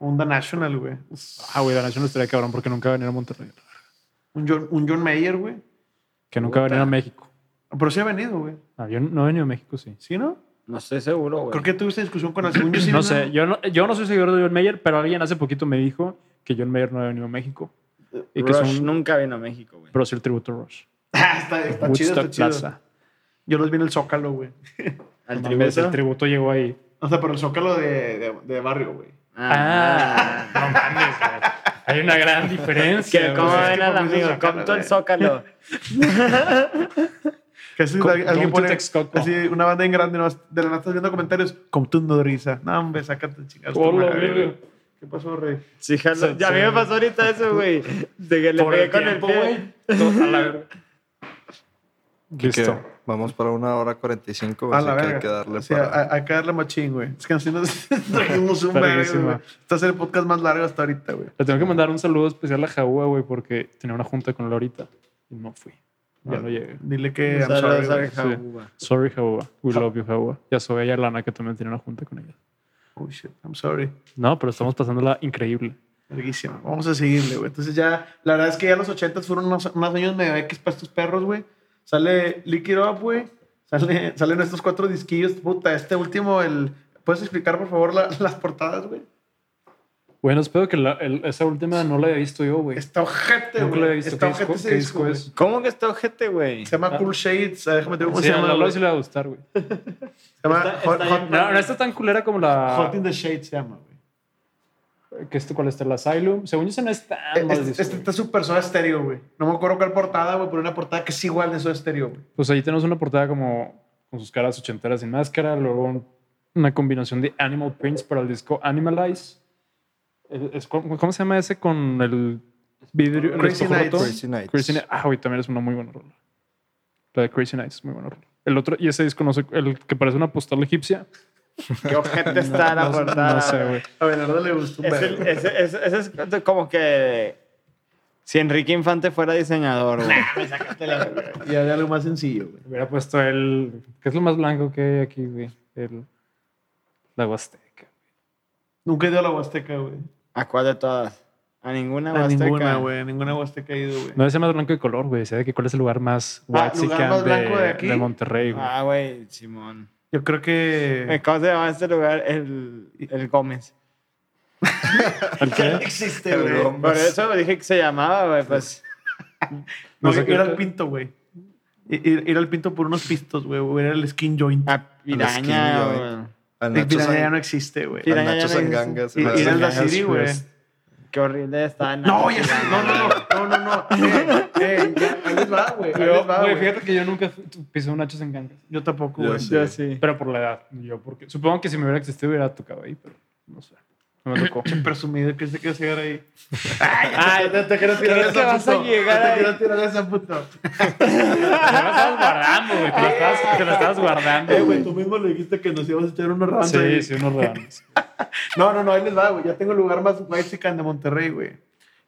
Un The National, güey. Ah, güey, la Nación estaría cabrón porque nunca va a venir a Monterrey. Un John, un John Mayer, güey. Que nunca va a venir a México. Pero sí ha venido, güey. Ah, yo no he venido a México, sí. ¿Sí, no? No estoy seguro, güey. Creo que tuviste discusión con el segundo. sí No sé, yo no, yo no soy seguidor de John Mayer, pero alguien hace poquito me dijo que John Mayer no había venido a México. Y que Rush un... nunca vino a México, güey. Pero sí el tributo a Rush. Ah, está, está chido, está chido. Plaza. Yo los vi en el Zócalo, güey. Al No tributo. El tributo llegó ahí. O sea, pero el Zócalo de, de, de barrio, güey. Ah, no mames, güey. Hay una gran diferencia. Que güey. ¿Cómo ven que al amigo? Con todo el zócalo. Com- alguien pone Texcoco. así una banda en grande, nomás de la nada estás viendo comentarios, tú no risa. No, hombre, sácate chingados. ¿Qué pasó, Rey? Sí, jalo. Ya a mí me pasó ahorita eso, güey. De que le pegué el con tiempo, el pie. a la Listo. vamos para una hora 45, A así la que verga. hay que darle Sí, para... a- hay que darle machín, güey. Es que así nos trajimos un verga. Este es el podcast más largo hasta ahorita, güey. Le tengo que mandar un saludo especial a Jaúa, güey, porque tenía una junta con él ahorita y no fui. Ya no llegué. Dile que I'm sorry. Jaúba. Sorry, Jaúa. We love you, Jaúa. Ya soy a Lana, que también tenía una junta con ella. Oh, shit. I'm sorry. No, pero estamos pasándola increíble. Verguísima. Vamos a seguirle, güey. Entonces ya, la verdad es que ya los 80 fueron unos, unos años medio X para estos perros, güey. Sale Lick It Up, güey. Sale, salen estos cuatro disquillos. Puta, este último, el... ¿Puedes explicar, por favor, la- las portadas, güey? Bueno, espero que la- el- esa última no la haya visto yo, güey. Está ojete, Nunca güey. la he visto. Está ¿Qué disco, ojete ese qué disco, es? ¿Cómo que está ojete, güey? Se llama Ah. Cool Shades. Ah, Déjame te digo cómo Sí, se llama. la güey. sí le va a gustar, güey. Se llama Está- Hot, está Hot- bien. No, no está tan culera como la... Hot in the Shade, se llama, güey. que este, ¿Cuál está? El Asylum. Según yo, ese no es tan mal Este, disco, este está súper Soda Stereo, güey. No me acuerdo cuál portada, güey, pero una portada que es igual de Soda Stereo, güey. Pues ahí tenemos una portada como con sus caras ochenteras sin máscara, luego un- una combinación de Animal Prints para el disco Animalize. ¿Cómo se llama ese con el vidrio? el Crazy Nights. Crazy Nights. Crazy Nights. Ah, güey, también es una muy buena rola. La de Crazy Nights es muy buena rola. El otro, y ese disco, no sé, el que parece una postal egipcia. Qué ojete está la no, portada. no sé, güey. A Bernardo le gustó ese, ese- ese es como que si Enrique Infante fuera diseñador, güey. Y había algo más sencillo, güey. Hubiera puesto el. ¿Qué es lo más blanco que hay aquí, güey? El. La Huasteca. Nunca he ido a la Huasteca, güey. ¿A cuál de todas? A ninguna A Huasteca. ninguna, güey. A ninguna Huasteca he ido, güey. No decía más blanco de color, güey. Decía de que cuál es el lugar más Ah, ¿lugar más blanco de aquí? Monterrey, güey. Ah, güey, Simón. Yo creo que... ¿Cómo se llama este lugar? El, el Gómez. ¿El qué? existe, El güey. Por eso dije que se llamaba, güey, pues. No, No sé ir al Pinto, güey. Ir, ir al Pinto por unos pistos, güey. O ir al skin joint. A Piraña, güey. El Nacho Piraña ya no existe, güey. Al Piraña Nacho ya no existe. Sangangas. Y- al- ir al Da Sangangas City, güey. Fest. Qué horrible está. No, ya sé. No, no, no. No, no, no. Eh, eh, ya, ahí les va, güey. Fíjate que yo nunca pisé un Nachos en Gangas. Yo tampoco, Yo güey. sí. Yo sí. Pero por la edad. Yo, porque supongo que si me hubiera existido hubiera tocado ahí, pero no sé. No me tocó. Qué presumido que se quiere llegar ahí. Ay, Te, te quiero tirar ¿crees que esa, vas a Te quiero tirar esa, puto. Te la estabas guardando, güey. Te la estabas, te la estabas guardando. Eh, güey, tú mismo le dijiste que nos íbamos a echar unos rounds Sí, ahí. sí, unos rebanos. No, no, no, ahí les va, güey. Ya tengo el lugar más white de Monterrey, güey.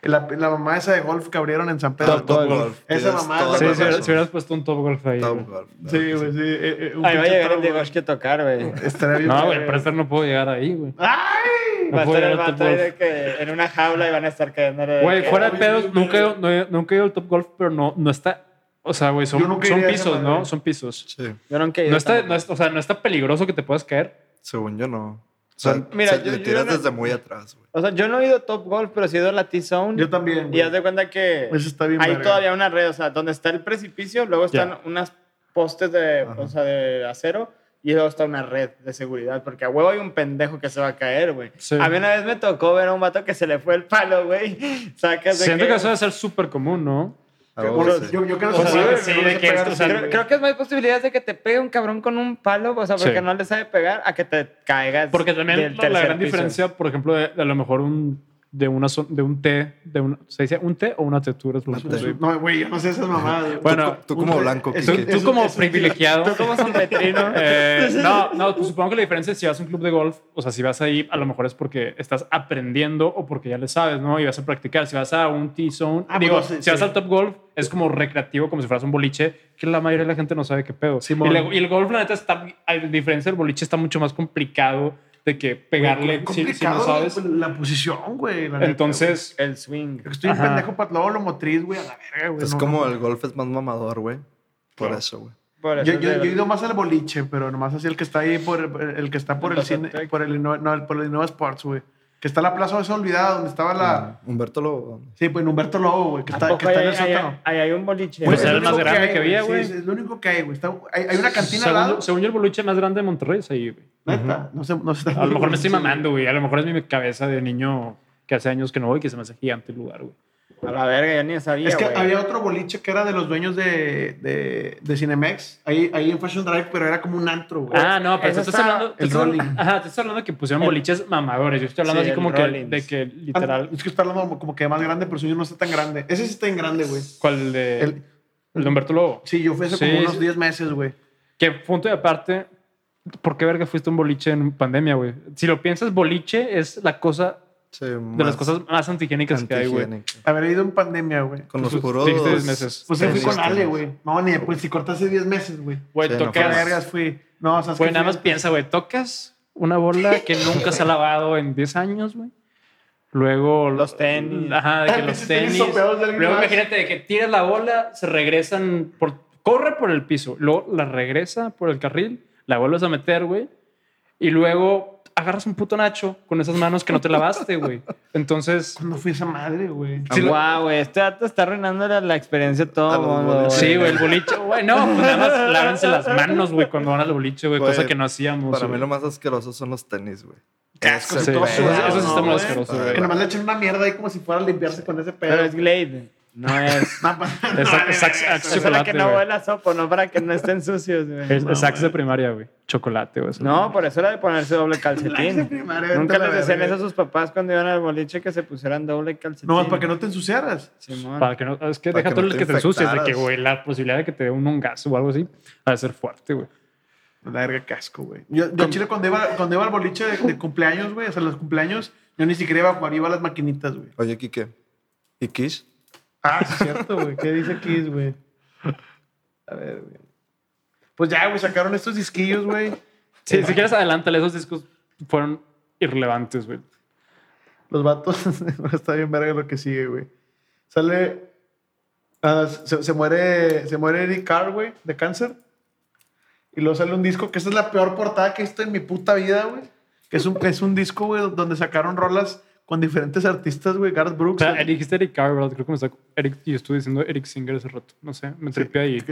La, la mamá esa de golf que abrieron en San Pedro. Top, top golf. Esa mamá, Sí, si, si hubieras puesto un top golf ahí. Top golf. Sí, güey, sí. eh, eh, un Ahí va a llegar el Diego güey. que tocar, güey. Estaría bien. No, güey, verga. el Prester no puedo llegar ahí, güey. ¡Ay! Va a estar el vato ahí de que en una jaula y van a estar cayendo. Güey, fuera de pedos, nunca he, nunca he ido al top golf, pero no, no está. O sea, güey, son, Yo son pisos. ¿no? Son pisos. Sí, Yo nunca he ido No está, no es- o sea, no está peligroso que te puedas caer. según yo no. O sea, Mira, se- yo- le yo tiras no- desde muy atrás, güey. O sea, yo no he ido a Top Golf, pero sí he ido a la T-Zone. Yo también. Y haz de cuenta que Eso está bien. hay verga. todavía una red, o sea, donde está el precipicio, luego están Ya. unas postes de, Ajá. o sea, de acero y luego está una red de seguridad, porque a huevo hay un pendejo que se va a caer, güey. Sí. A mí una vez me tocó ver a un vato que se le fue el palo, güey. Sacas de Siento que que- eso debe ser súper común, ¿no? Yo, creo que es más posibilidades de que te pegue un cabrón con un palo, o sea, porque Sí. no le sabe pegar, a que te caigas. Porque también del la, gran piso. diferencia, por ejemplo, de, de a lo mejor un, de, una, de un té, de un, ¿se dice un té o una? Tú sí. No, güey, yo no sé esas mamadas. Bueno, Tú como Un- blanco, es- Tú, tú como es privilegiado. Tú como San Petrino. Eh, no, no, pues supongo que la diferencia es si vas a un club de golf, o sea, si vas ahí, a lo mejor es porque estás aprendiendo o porque ya le sabes, ¿no? Y vas a practicar. Si vas a un T-zone, Ah, digo, pues, sí, si vas sí. al top golf, es como recreativo, como si fueras un boliche, que la mayoría de la gente no sabe qué pedo. Y, luego- y el golf, la neta, está, a diferencia del boliche, está mucho más complicado de que pegarle Güey, si, si no complicado sabes. La, la posición, güey. la neta, Entonces, El swing. güey. Estoy un pendejo para todo lo motriz, güey, a la verga, güey. Es no, como no. el golf es más mamador, güey. Por Claro. eso, güey. Por eso Yo, es yo, yo he ido más al boliche, pero nomás así el que está ahí por el que está por el cine, por el no, por el Innova Sports, güey. Que está la plaza esa olvidada donde estaba la. Humberto Lobo. Sí, pues en Humberto Lobo, güey. Que ¿A está, que está en el sótano. ahí hay un boliche. Pues es era lo el más grande hay, que había, Sí, güey. es, es lo único que hay, güey. Está- Hay, hay una cantina al Según, lado. según yo, el boliche más grande de Monterrey es ahí, güey. Neta, no sé, no sé. A lo mejor me estoy mamando, güey. A lo mejor es mi cabeza de niño que hace años que no voy, que se me hace gigante el lugar, güey. A la verga, yo ni sabía, Es que güey. había otro boliche que era de los dueños de, de, de Cinemex, ahí, ahí en Fashion Drive, pero era como un antro, güey. Ah, no, pero estás está- hablando. el estás rolling. Ajá, tú estás hablando que pusieron El- boliches mamadores. Yo estoy hablando Sí, así el como que de que Ah, literal. Es que está hablando como- como que más grande, pero suyo no está tan grande. Ese sí está en grande, güey. ¿Cuál? El de, El- el de Humberto Lobo. Sí, yo fui hace Sí, como unos sí. 10 meses, güey. Que punto de aparte, ¿por qué verga fuiste un boliche en pandemia, güey? Si lo piensas, boliche es la cosa Sí, de las cosas más antihigiénicas que hay, güey. Haber ido en pandemia, güey. Con los Pues, puros. dijiste 10 meses. Pues ahí fui con Ale, güey. No, ni pues si cortaste 10 meses, güey. Güey, Sí, no ¿Qué fue tocas. vergas fui? No, o sea, Güey, nada fui- más piensa, güey, tocas una bola que nunca se ha lavado en 10 años, güey. Luego Los tenis. Ajá, de que los tenis Luego más. imagínate de que tiras la bola, se regresan por corre por el piso, luego la regresa por el carril, la vuelves a meter, güey. Y luego agarras un puto nacho con esas manos que no te lavaste, güey. Entonces, ¿Cuándo fui esa madre, güey? Sí, lo- Guau, güey. Este dato está arruinando la, la experiencia todo A mundo, sí, güey, el boliche, güey, no, pues nada más lávense las manos, güey, cuando van al boliche, güey, cosa que no hacíamos. Para mí lo más asqueroso son los tenis, güey. Qué asco, Sí, eso- sí está muy asqueroso, güey. Que nomás le echen una mierda ahí como si fuera a limpiarse con ese pedo. Pero es Glade. No es. No, Es- no, para que no huela sopo, no para que no estén sucios, güey. Es, es sax de primaria, güey. Chocolate, güey. eso. No, por eso era de ponerse doble calcetín. primaria, Nunca les decían eso a sus papás cuando iban al boliche que se pusieran doble calcetín. No, para que no te ensuciaras. Simón. Para que no, es que Para deja que todo no el te que te ensucias, de que, güey, la posibilidad de que te dé un hongazo o algo así, ha de ser fuerte, güey. La verga, casco, güey. Yo, Chile, cuando iba, cuando iba al boliche de, de cumpleaños, güey, o sea, los cumpleaños, yo ni siquiera iba a jugar, iba a las maquinitas, güey. Oye, Kike. ¿Y Kish? Ah, es cierto, güey. ¿Qué dice Kiss, güey? A ver, güey. Pues ya, güey, sacaron estos disquillos, güey. Sí, si quieres, adelántale. Esos discos fueron irrelevantes, güey. Los vatos. está bien verga lo que sigue, güey. Sale. ah, se, se muere. Se muere Eddie Carr, güey, de cáncer. Y luego sale un disco que esa es la peor portada que he visto en mi puta vida, güey. Que es un, que es un disco, güey, donde sacaron rolas con diferentes artistas, güey. Garth O Brooks. sea, dijiste Eric Carr, ¿verdad? Creo que me sacó Eric y yo estuve diciendo Eric Singer hace rato. No sé, me tripé ahí.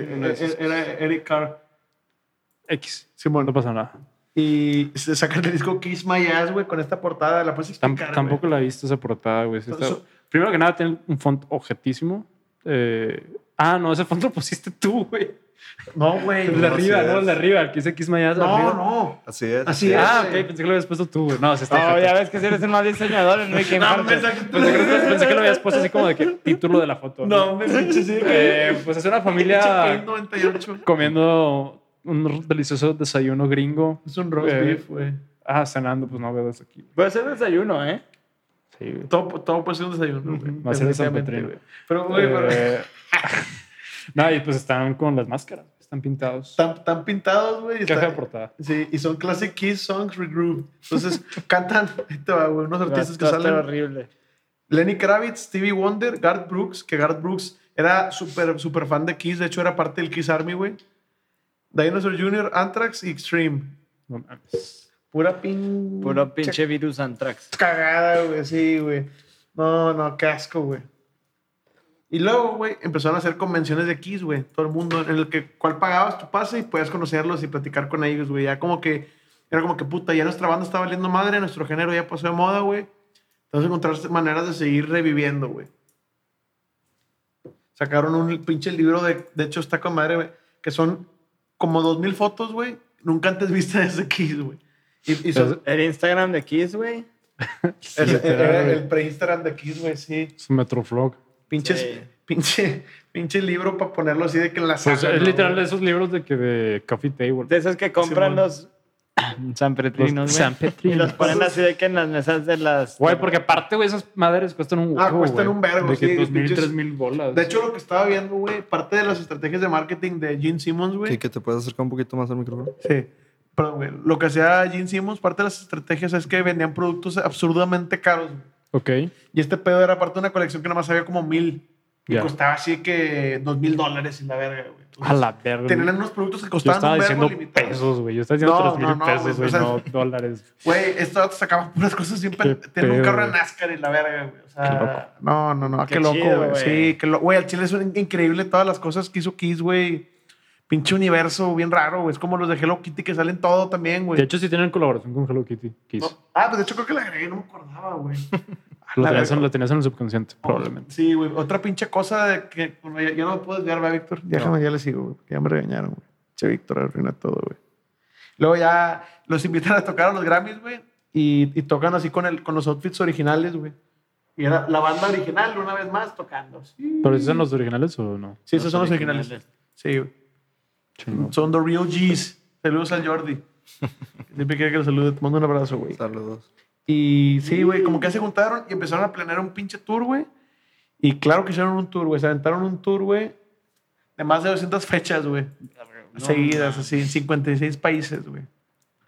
era Eric Carr. X. Simón. No pasa nada. Y sacan el disco Kiss My Ass, güey, con esta portada. La puedes explicar, tampoco la he visto esa portada, güey. Sí está- Primero que nada, tiene un font objetísimo. Eh, Ah, no, ese font lo pusiste tú, güey. No, güey. El de No, arriba, así ¿no? es. El de arriba, el que dice Kiss My Ass. No, arriba. no. Así es. Así es. Ah, ok, pensé que lo habías puesto tú, güey. No, sí está No, ya ves que si eres un mal diseñador, Enrique. No, Infante. pensé que tú- Pensé que, pensé que lo habías puesto así como de que título de la foto. No, me pinche sí. Eh, pues es una familia Paint 98. comiendo un delicioso desayuno gringo. Es un roast Eh, beef, güey. Ah, cenando, pues no veo desde aquí. Puede ser desayuno, ¿eh? Sí, güey. Todo, todo puede ser un desayuno, güey. Va a ser de San Petrín. güey. Pero, güey, pero Eh, no, y pues están con las máscaras. Están pintados. están, están pintados, güey. Caja está- de portada. Sí, y son Classic Kiss Songs Regrouped. Entonces, cantan, güey, unos artistas que salen. horrible. Lenny Kravitz, Stevie Wonder, Garth Brooks, que Garth Brooks era súper, súper fan de Kiss. De hecho, era parte del Kiss Army, güey. Dinosaur Jr., Anthrax y Extreme. No mames. Pura pin... Puro pinche virus Antrax. cagada, güey, sí, güey. No, no, qué asco, güey. Y luego, güey, empezaron a hacer convenciones de Kiss, güey. Todo el mundo, en el que cuál pagabas tu pase y podías conocerlos y platicar con ellos, güey. Ya como que, era como que puta, ya nuestra banda está valiendo madre, nuestro género ya pasó de moda, güey. Entonces encontrar maneras de seguir reviviendo, güey. Sacaron un pinche libro de, de hecho está con madre, güey, que son como dos mil fotos, güey. Nunca antes viste de ese Kiss, güey. Y, y son- El Instagram de Kiss, güey. es- el, pre-Instagram de Kiss, güey, sí. Es un Metroflog. Pinches, Sí. pinche, pinche libro para ponerlo así de que en la Pues sala, es ¿no, literal de esos libros de que de Coffee Table. De esos que compran Simón. los San Petrinos. San Petrinos. Y los ponen así de que en las mesas de las... Güey, porque aparte, güey, esas madres cuestan un Ah, huevo, cuestan güey. un vergo, De que sí, dos mil, tres mil bolas. De hecho, lo que estaba viendo, güey, parte de las estrategias de marketing de Gene Simmons, güey. Kike, ¿te puedes acercar un poquito más al micrófono? Sí. Perdón, güey. Lo que hacía Gene Simmons, parte de las estrategias es que vendían productos absurdamente caros, güey. Ok. Y este pedo era parte de una colección que nada más había como mil. Y costaba así que dos mil dólares y la verga, güey. Entonces, A la verga. Tenían unos productos que Yo costaban estaba un diciendo pesos, güey. Yo estaba diciendo No, tres mil no, no, pesos, güey, o sea- no dólares. Güey, estos datos sacaban puras cosas siempre. Tienen un carro de güey. NASCAR y la verga, güey. O Qué loco. sea, no, no, no. Qué, Qué loco, güey. Sí, que lo, güey, al chile es increíble todas las cosas que hizo Kiss, güey. Pinche universo bien raro, güey. Es como los de Hello Kitty que salen todo también, güey. De hecho, sí tienen colaboración con Hello Kitty. Kiss. No. Ah, pues de hecho creo que la agregué, no me acordaba, güey. Lo La tenías, en, verga. lo tenías en el subconsciente, probablemente. Sí, güey. Otra pinche cosa de que bueno, ya, ya no me puedo desviar, ¿verdad, Víctor? Déjame, ya le sigo, güey. Ya me regañaron, güey. Che, Víctor arruina todo, güey. Luego ya los invitan a tocar a los Grammys, güey. Y, y tocan así con, el, con los outfits originales, güey. Y era la banda original, una vez más, tocando. Sí, ¿Pero esos son los originales o no? sí esos son los originales. Sí, güey. Son The Real G's. Saludos al Jordi. Siempre quiere que lo salude. Te mando un abrazo, güey. Saludos. Y sí, güey, como que se juntaron y empezaron a planear un pinche tour, güey. Y claro que hicieron un tour, güey. Se aventaron un tour, güey, de más de 200 fechas, güey. seguidas, así, en 56 países, güey.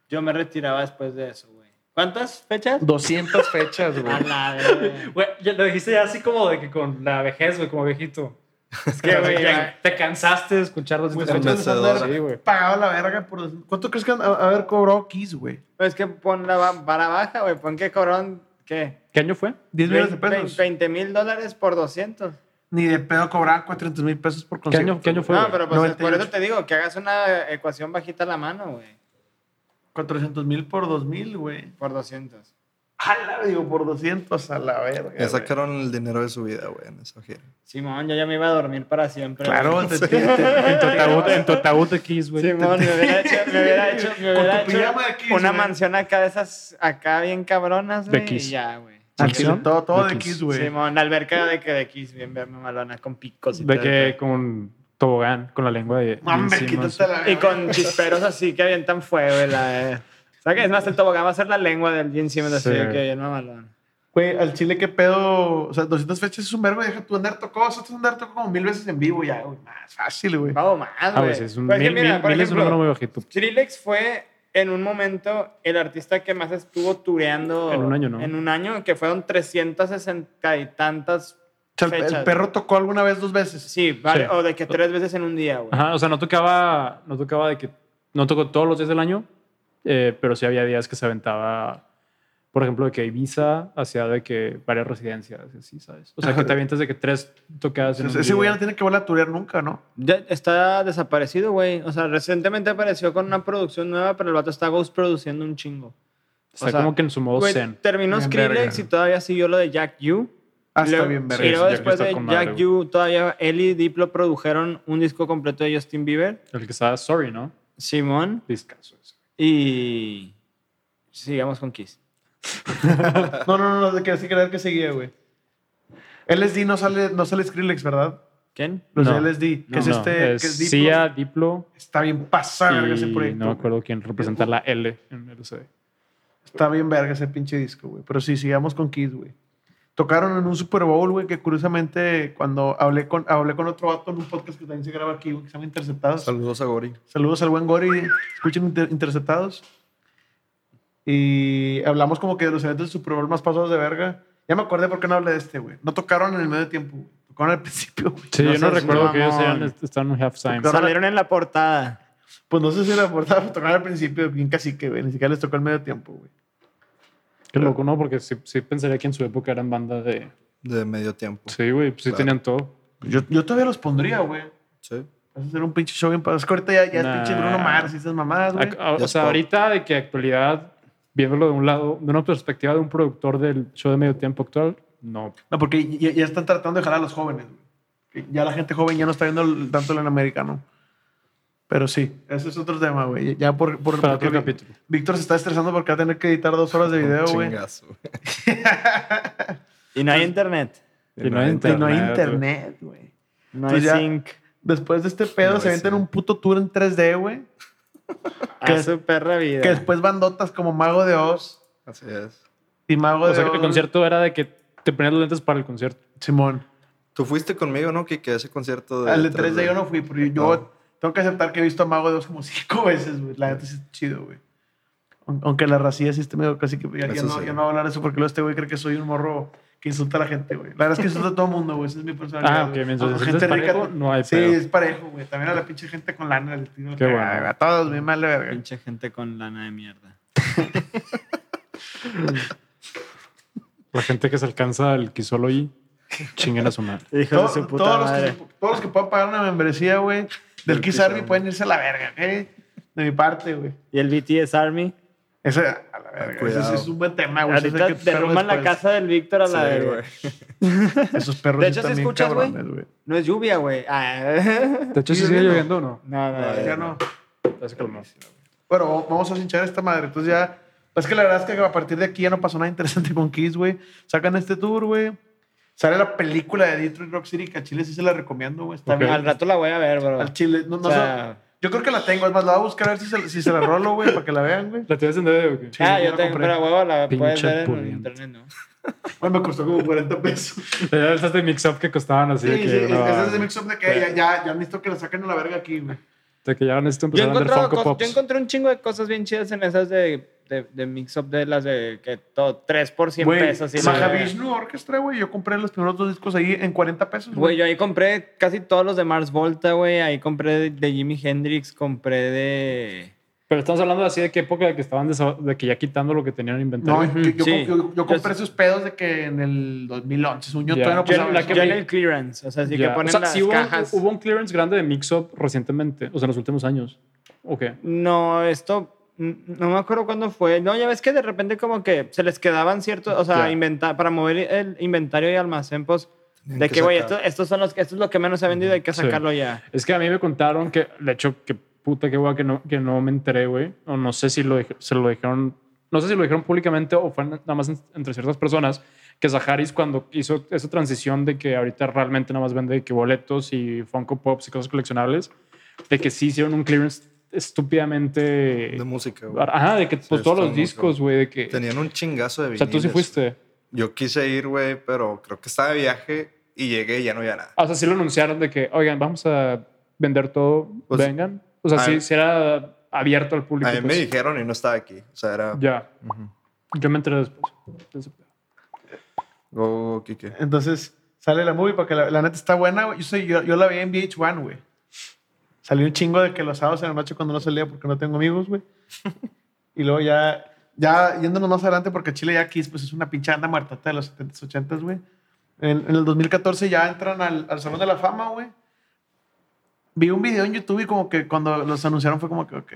Yo me retiraba después de eso, güey. ¿Cuántas fechas? 200 fechas, A güey. la verga. Güey, lo dijiste ya así como de que con la vejez, güey, como viejito. Es que, güey, te cansaste de escuchar los Güey, Sí, güey. pagado la verga por... ¿Cuánto crees que haber cobrado Kiss, güey? Pues que pon la va- vara baja, güey. Pon que cobrón, ¿qué? ¿Qué año fue? 10 millones de pesos. 20 mil dólares por 200. Ni de pedo cobraban 400 mil pesos por ¿Qué concierto. año, qué año fue? No, güey? pero pues 98. por eso te digo, que hagas una ecuación bajita a la mano, güey. 400 mil por 2 mil, güey. Por 200. Jala, digo, por 200 a la verga. Ya güey. sacaron el dinero de su vida, güey, en esa gira. Simón, yo ya me iba a dormir para siempre. Claro, güey. te, te- te- En tu ataúd, en tu ataúd de Kiss, güey. Simón, me hubiera hecho, me hubiera hecho, me hubiera hecho de Kiss, una güey. mansión acá de esas, acá bien cabronas, De güey. Kiss. Y ya, güey. ¿Mansión? todo, todo De de Kiss. Kiss, güey. Simón, la alberca de que de X, bien, bien malona, con picos y De todo. que con tobogán, con la lengua de. De encima, quítate la Y con chisperos así que avientan fuego. La, eh. ¿Sabes qué? Es más, el tobogán va a ser la lengua del Gene Simmons, así Sí. de que bien mamalón. Güey, al Chile, ¿qué pedo? O sea, 200 fechas es un verbo. Deja tu andar tocó. Nosotros andar tocó como mil veces en vivo ya, güey. Más fácil, güey. Vamos más, Ah, güey. sí, es un Pues es que mil, mira, mil, por mil es un número ejemplo, muy bajito. Skrillex fue en un momento el artista que más estuvo tureando. En un año, ¿no? En un año, que fueron 360 y tantas O sea, el- perro tocó alguna vez dos veces. Sí, vale, Sí. o de que tres veces en un día, güey. Ajá, o sea, no tocaba, no tocaba de que. No tocó todos los días del año, eh, pero sí había días que se aventaba. Por ejemplo, de que Ibiza hacía de que varias residencias, y así, ¿sabes? O sea, que te avientas de que tres tocadas en Ese güey no tiene que volver a turear nunca, ¿no? Ya está desaparecido, güey. O sea, recientemente apareció con una producción nueva, pero el vato está ghost produciendo un chingo. Está o sea, como que en su modo Güey, zen. terminó Bien Skrillex verga. y todavía siguió lo de Jack U. Ah, Y está luego- bien, Y verga. Sí, luego después de Jack U, todavía él y Diplo produjeron un disco completo de Justin Bieber, El que estaba Sorry, ¿no? Simón, Discaso ese. Y sigamos con Kiss. No, no, no, de que sí creer que seguía, güey. LSD no sale, no sale Skrillex, ¿verdad? ¿Quién? Los No. de LSD, que No, es no, este, es que es Diplo. Sia, Diplo Está bien pasada verga ese proyecto. no me acuerdo quién representa la L en el CD. Está bien verga ese pinche disco, güey. Pero sí, sigamos con Kiss, güey. Tocaron en un Super Bowl, güey, que curiosamente cuando hablé con, hablé con otro vato en un podcast que también se graba aquí, güey, que se llama Interceptados. Saludos a Gori. Saludos al buen Gori. Escuchen Inter- Interceptados. Y hablamos como que de los eventos del Super Bowl más pasados de verga. Ya me acordé por qué no hablé de este, güey. No tocaron en el medio tiempo, güey. Tocaron al principio, güey. Sí, No yo no recuerdo que ellos hayan estaban en halftime. Salieron en la portada. Pues no sé si la portada pero tocaron al principio, bien cacique, güey. Ni siquiera les tocó el medio tiempo, güey. Qué loco, ¿no? Porque sí, sí pensaría que en su época eran banda de... De medio tiempo. Sí, güey, pues sí Claro. tenían todo. Yo, yo todavía los pondría, güey. Sí. Vas a hacer un pinche show bien padre. Es que ahorita ya, ya es pinche Bruno Mars y esas mamadas, güey. O sea, ahorita de que actualidad, viéndolo de un lado, de una perspectiva de un productor del show de medio tiempo actual, no. No, porque ya, ya están tratando de jalar a los jóvenes, Ya la gente joven ya no está viendo tanto el americano. Pero sí, ese es otro tema, güey. Ya por, por Para otro capítulo. Víctor se está estresando porque va a tener que editar dos horas de video, güey. Chingazo. Y no hay internet. Y no hay Y no hay Internet, internet, güey. No hay sync. Después de este pedo No, se aventan sí. un puto tour en 3D, güey. Que- su perra vida. Que después bandotas como Mago de Oz Así es. y Mago O de sea, Oz. que el concierto era de que te ponías los lentes para el concierto. Simón. Tú fuiste conmigo, ¿no? Que, que ese concierto de. Al de 3D yo no fui, pero yo No. Tengo que aceptar que he visto a Mago de Oz como cinco veces, güey. La neta sí es chido, güey. Aun- Aunque la racía sí esté medio casi que ya, no, sí. ya no voy a hablar de eso porque luego este güey cree que soy un morro que insulta a la gente, güey. La verdad es que insulta a todo el mundo, güey. Esa es mi personalidad. Ah, ok, mientras A insultes parejo, no hay Sí, pedo. es parejo, güey. También a la pinche gente con lana. le tiro Qué bueno. A todos, bien mal de verga. Pinche gente con lana de mierda. La gente que se alcanza el Kisology, chinguen a su madre. Hijos Todo- de su puta todos, los madre. que, todos los que puedan pagar una membresía, güey, del Kiss Army pueden irse a la verga, ¿ok? De mi parte, güey. Y el BTS Army. Ese, a la verga. Cuidado. Ese, ese es un buen tema, güey. Ahorita derrumban la casa del Víctor a la Sí, verga. güey. Esos perros De hecho, están ¿sí bien escuchas, güey? No es lluvia, güey. Ah. De hecho, ¿Sí ¿sí sigue lloviendo? o no? No, no, No, no. Ya no. Bueno, vamos a hinchar esta madre. Entonces ya... Es que la verdad es que a partir de aquí ya no pasó nada interesante con Kiss, güey. Sacan este tour, güey. Sale la película de Detroit Rock City, que a Chile sí se la recomiendo, güey. Está bien. Al rato la voy a ver, bro. Al Chile. No, no O sea- sé. Yo creo que la tengo. Es más, la voy a buscar a ver si se, si se la rolo, güey, para que la vean, güey. ¿La tienes en DVD o qué? Sí, ah, yo yo la tengo, compré. pero huevo la Pinche puedes ver en internet, ¿no? Bueno, me costó como 40 pesos. Ya esas de mix-up que costaban así. Sí, de sí, que, es- no, ese es de mix-up de que ya, ya, ya necesito que la saquen a la verga aquí, güey. de que ya necesito Yo, empezar a vender encontrado Funko cosas- Pops. yo encontré un chingo de cosas bien chidas en esas de, de, de mix-up de las de que todo 3 por 100 Güey, pesos. y. Mahavishnu Orchestra, güey. Yo compré los primeros dos discos ahí en 40 pesos, Güey, yo ahí compré casi todos los de Mars Volta, güey. Ahí compré de, de Jimi Hendrix, compré de... Pero estamos hablando así de qué época de que estaban de que ya quitando lo que tenían en No, inventario. yo, yo, Sí. yo- yo compré Yo- esos pedos de que en el 2011, según yo, Ya. todavía no pasaba la que vi- en el clearance, o sea, sí Ya. que ponen o sea, las sí hubo, cajas. hubo un clearance grande de mix-up recientemente, o sea, en los últimos años. ¿O qué? No, esto no me acuerdo cuándo fue. No, ya ves que de repente como que se les quedaban ciertos, o sea, inventa- para mover el inventario y almacén, pues, de que güey, esto, estos son los, esto es lo que menos se ha vendido, hay que Sí. sacarlo ya. Es que a mí me contaron que, de hecho, que puta que guay que no, que no me enteré, güey. O no sé si lo, se lo dijeron, no sé si lo dijeron públicamente o fue nada más en- entre ciertas personas, que Zaharis cuando hizo esa transición de que ahorita realmente nada más vende que boletos y Funko Pops y cosas coleccionables, de que sí hicieron un clearance estúpidamente... De música, güey. Ajá, de que pues, Sí, todos los discos, güey, de que... Tenían un chingazo de O sea, tú sí viniles. fuiste. Yo quise ir, güey, pero creo que estaba de viaje y llegué y ya no había nada. Ah, O sea, sí lo anunciaron de que, oigan, vamos a vender todo, Pues, vengan. O sea, sí, sí era abierto al público. A mí me pues. dijeron y no estaba aquí. O sea, era... Ya. Ujú. Yo me enteré después. Go, Kike. Entonces sale la movie porque la, la neta está buena, güey. Yo, yo, yo la vi en VH1, güey. Salió un chingo de que los sábados en la noche cuando no salía porque no tengo amigos, güey. y luego ya, ya yéndonos más adelante porque Chile ya Kiss pues es una pinche anda muerta de los 70s, 80s, güey. En, en el 2014 ya entran al, al Salón de la Fama, güey. Vi un video en YouTube y como que cuando los anunciaron fue como que, ok.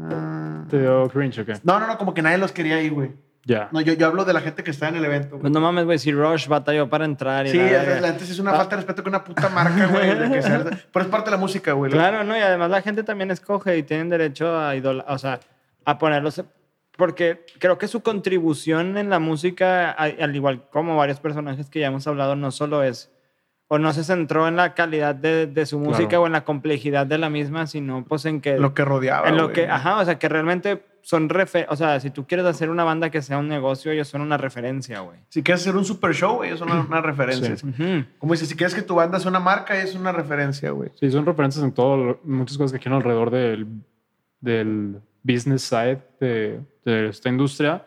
ah. Te dio cringe, ¿ok? No, no, no, como que nadie los quería ir, güey. Ya. No, yo, yo hablo de la gente que está en el evento, güey. Pues no mames, güey, si Rush batalló para entrar y Sí, la es, verga. es- la una falta de respeto que una puta marca, güey. de que sea- Pero es parte de la música, güey. Claro, ¿no? Y además la gente también escoge y tienen derecho a idola, o sea, a ponerlos. Porque creo que su contribución en la música, a- al igual como varios personajes que ya hemos hablado, no solo es. O no se centró en la calidad de, de su música Claro. o en la complejidad de la misma, sino pues en que. Lo que rodeaba. en lo güey. que. Ajá, o sea, que realmente son refer O sea, si tú quieres hacer una banda que sea un negocio, ellos son una referencia, güey. Si quieres hacer un super show, güey, es una, una referencia. Sí. Ujú. Como dices, si quieres que tu banda sea una marca, es una referencia, güey. Sí, son referencias en todo, muchas cosas que giran alrededor del, del business side de, de esta industria.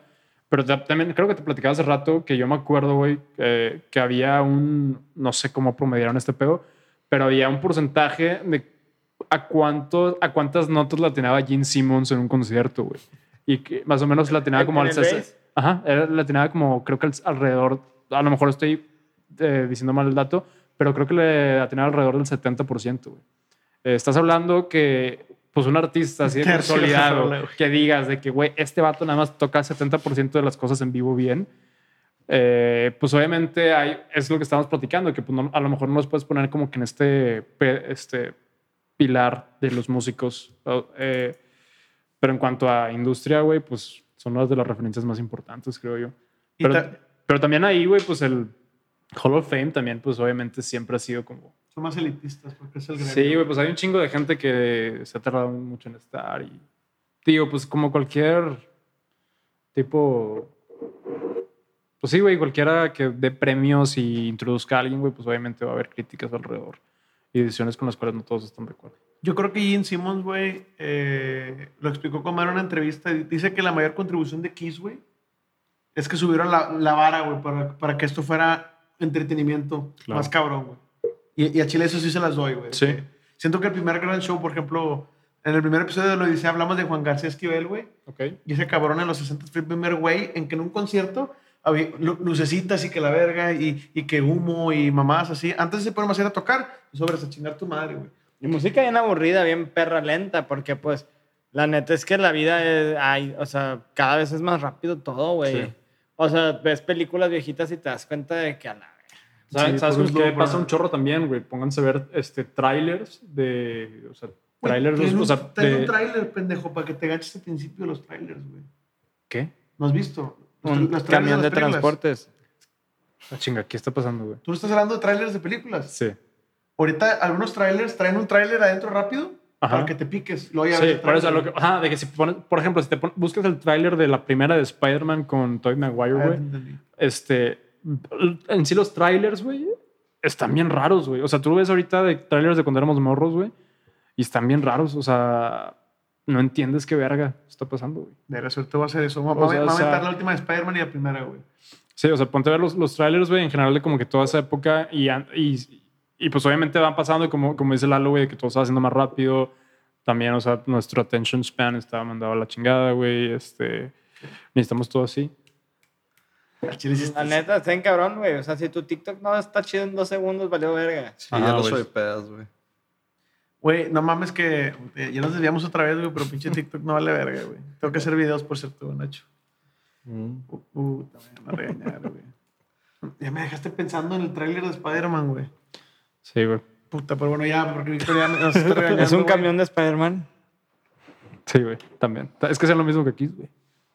Pero ta- también creo que te platicaba hace rato que yo me acuerdo, güey, que, que había un, no sé cómo promediaron este pedo, pero había un porcentaje de a, cuánto, a cuántas notas la tenía Gene Simmons en un concierto, güey. Y que más o menos la tenía ¿En- como al el 60. bass? Ajá, era- la tenía como, creo que al- alrededor, a lo mejor estoy eh, diciendo mal el dato, pero creo que le la tenía alrededor del 70%, güey. Eh, estás hablando que, pues, un artista así de consolidado, que digas de que, güey, este vato nada más toca el 70% de las cosas en vivo bien, eh, pues obviamente hay, es lo que estamos platicando, que pues, no- a lo mejor no los puedes poner como que en este, este pilar de los músicos. o, eh, pero en cuanto a industria, güey, pues son una de las referencias más importantes, creo yo. Pero, ta- pero también ahí, güey, pues el Hall of Fame también, pues obviamente siempre ha sido como... Son más elitistas porque es el gremio. Sí, güey, pues hay un chingo de gente que se ha tardado mucho en estar y... Digo, pues como cualquier tipo... Pues sí, güey, cualquiera que dé premios y introduzca a alguien, güey, pues obviamente va a haber críticas alrededor. Y decisiones con las cuales no todos están de acuerdo. Yo creo que Gene Simmons, güey, eh, lo explicó como en una entrevista. Dice que la mayor contribución de Kiss, güey, es que subieron la, la vara, güey, para, para que esto fuera entretenimiento Claro. más cabrón, güey. Y, y a Chile eso sí se las doy, güey. Sí. Que Siento que el primer gran show, por ejemplo, en el primer episodio de lo dice hablamos de Juan García Esquivel, güey. Ok. Y ese cabrón en los 60 fue el primer güey en que en un concierto lucecitas y que la verga y, y que humo y mamás así. Antes se ponen a ir a tocar sobres a chingar tu madre, güey. Y música bien aburrida, bien perra lenta, porque pues la neta es que la vida es, ay, o sea, cada vez es más rápido todo, güey. Sí. O sea, ves películas viejitas y te das cuenta de que a la ¿Sabes, Sí, ¿sabes qué slow pasa un chorro también, güey? Pónganse a ver este, trailers de. O sea, trailers. Güey, o sea, Ten un de- trailer, pendejo, para que te ganches al principio de los trailers, güey. ¿Qué? ¿No has visto? Un camión de transportes. Ah, chinga, ¿qué está pasando, güey? ¿Tú estás hablando de trailers de películas? Sí. Ahorita algunos trailers traen un trailer adentro rápido Ajá. para que te piques. Ya Sí, por eso, lo que, ajá, de que si pones, por ejemplo, si te buscas el tráiler de la primera de Spider-Man con Tobey Maguire, Ah, güey, este, en sí los trailers, güey, están bien raros, güey. O sea, tú ves ahorita de trailers de cuando éramos morros, güey, y están bien raros. O sea, no entiendes qué verga está pasando, güey. De suerte voy a hacer eso. Va va- sea, va a o sea- aventar la última de Spider-Man y la primera, güey. Sí, o sea, ponte a ver los, los trailers, güey, en general de como que toda esa época y, y, y pues obviamente van pasando y como, como dice Lalo, güey, que todo se va haciendo más rápido. También, o sea, nuestro attention span está mandado a la chingada, güey. Este, necesitamos todo así. La está- neta, está en cabrón, güey. O sea, si tu TikTok no está chido en dos segundos, valió verga. Sí, Ajá, ya lo güey. soy pedas, güey. Güey, no mames que eh, ya nos desviamos otra vez, güey, pero pinche TikTok no vale verga, güey. Tengo que hacer videos, por cierto, Nacho. Mm. Uh, Puta, me van a regañar, güey. Ya me dejaste pensando en el tráiler de Spider-Man, güey. Sí, güey. Puta, pero bueno, ya, porque Víctor ya me- nos está regañando, Es un güey. camión de Spider-Man. Sí, güey, también. Es que es lo mismo que aquí, güey.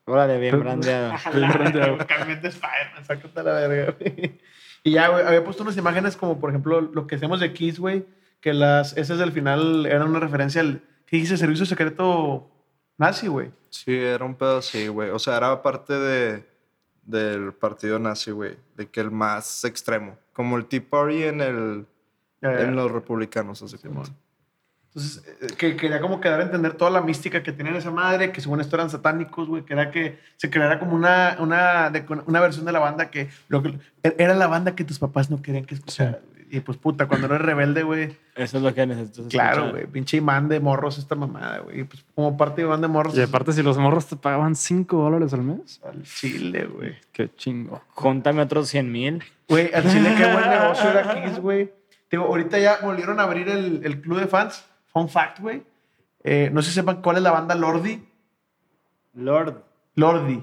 Órale, bien brandeado. Bien brandeado. Camión de Spider-Man, sácate la verga, güey. Y ya, güey, había puesto unas imágenes como, por ejemplo, lo que hacemos de Kiss, güey, que las S del final eran una referencia al, ¿qué dice? Servicio secreto nazi, güey. Sí, era un pedo así, güey. O sea, era parte de, del partido nazi, güey. De que el más extremo. Como el Tea Party en, el, en los republicanos, así Simón. Entonces, eh, que quería como quedar a entender toda la mística que tenían esa madre, que según esto eran satánicos, güey, que era que se creara como una, una, una versión de la banda que, lo que era la banda que tus papás no querían que escucharas. güey. Y pues puta, cuando eres rebelde, güey, Eso es lo que necesitas. claro, güey, pinche imán de morros esta mamada, güey. Y pues como parte de imán de morros, Y aparte, si los morros te pagaban 5 dólares al mes, al chile, güey. qué chingo. Júntame otros 100 mil. Güey, al chile qué buen negocio era Kiss, güey. Digo, ahorita ya volvieron a abrir el, el club de fans. Fun fact, güey. Eh, no sé si sepan cuál es la banda Lordi. Lord. Lordi.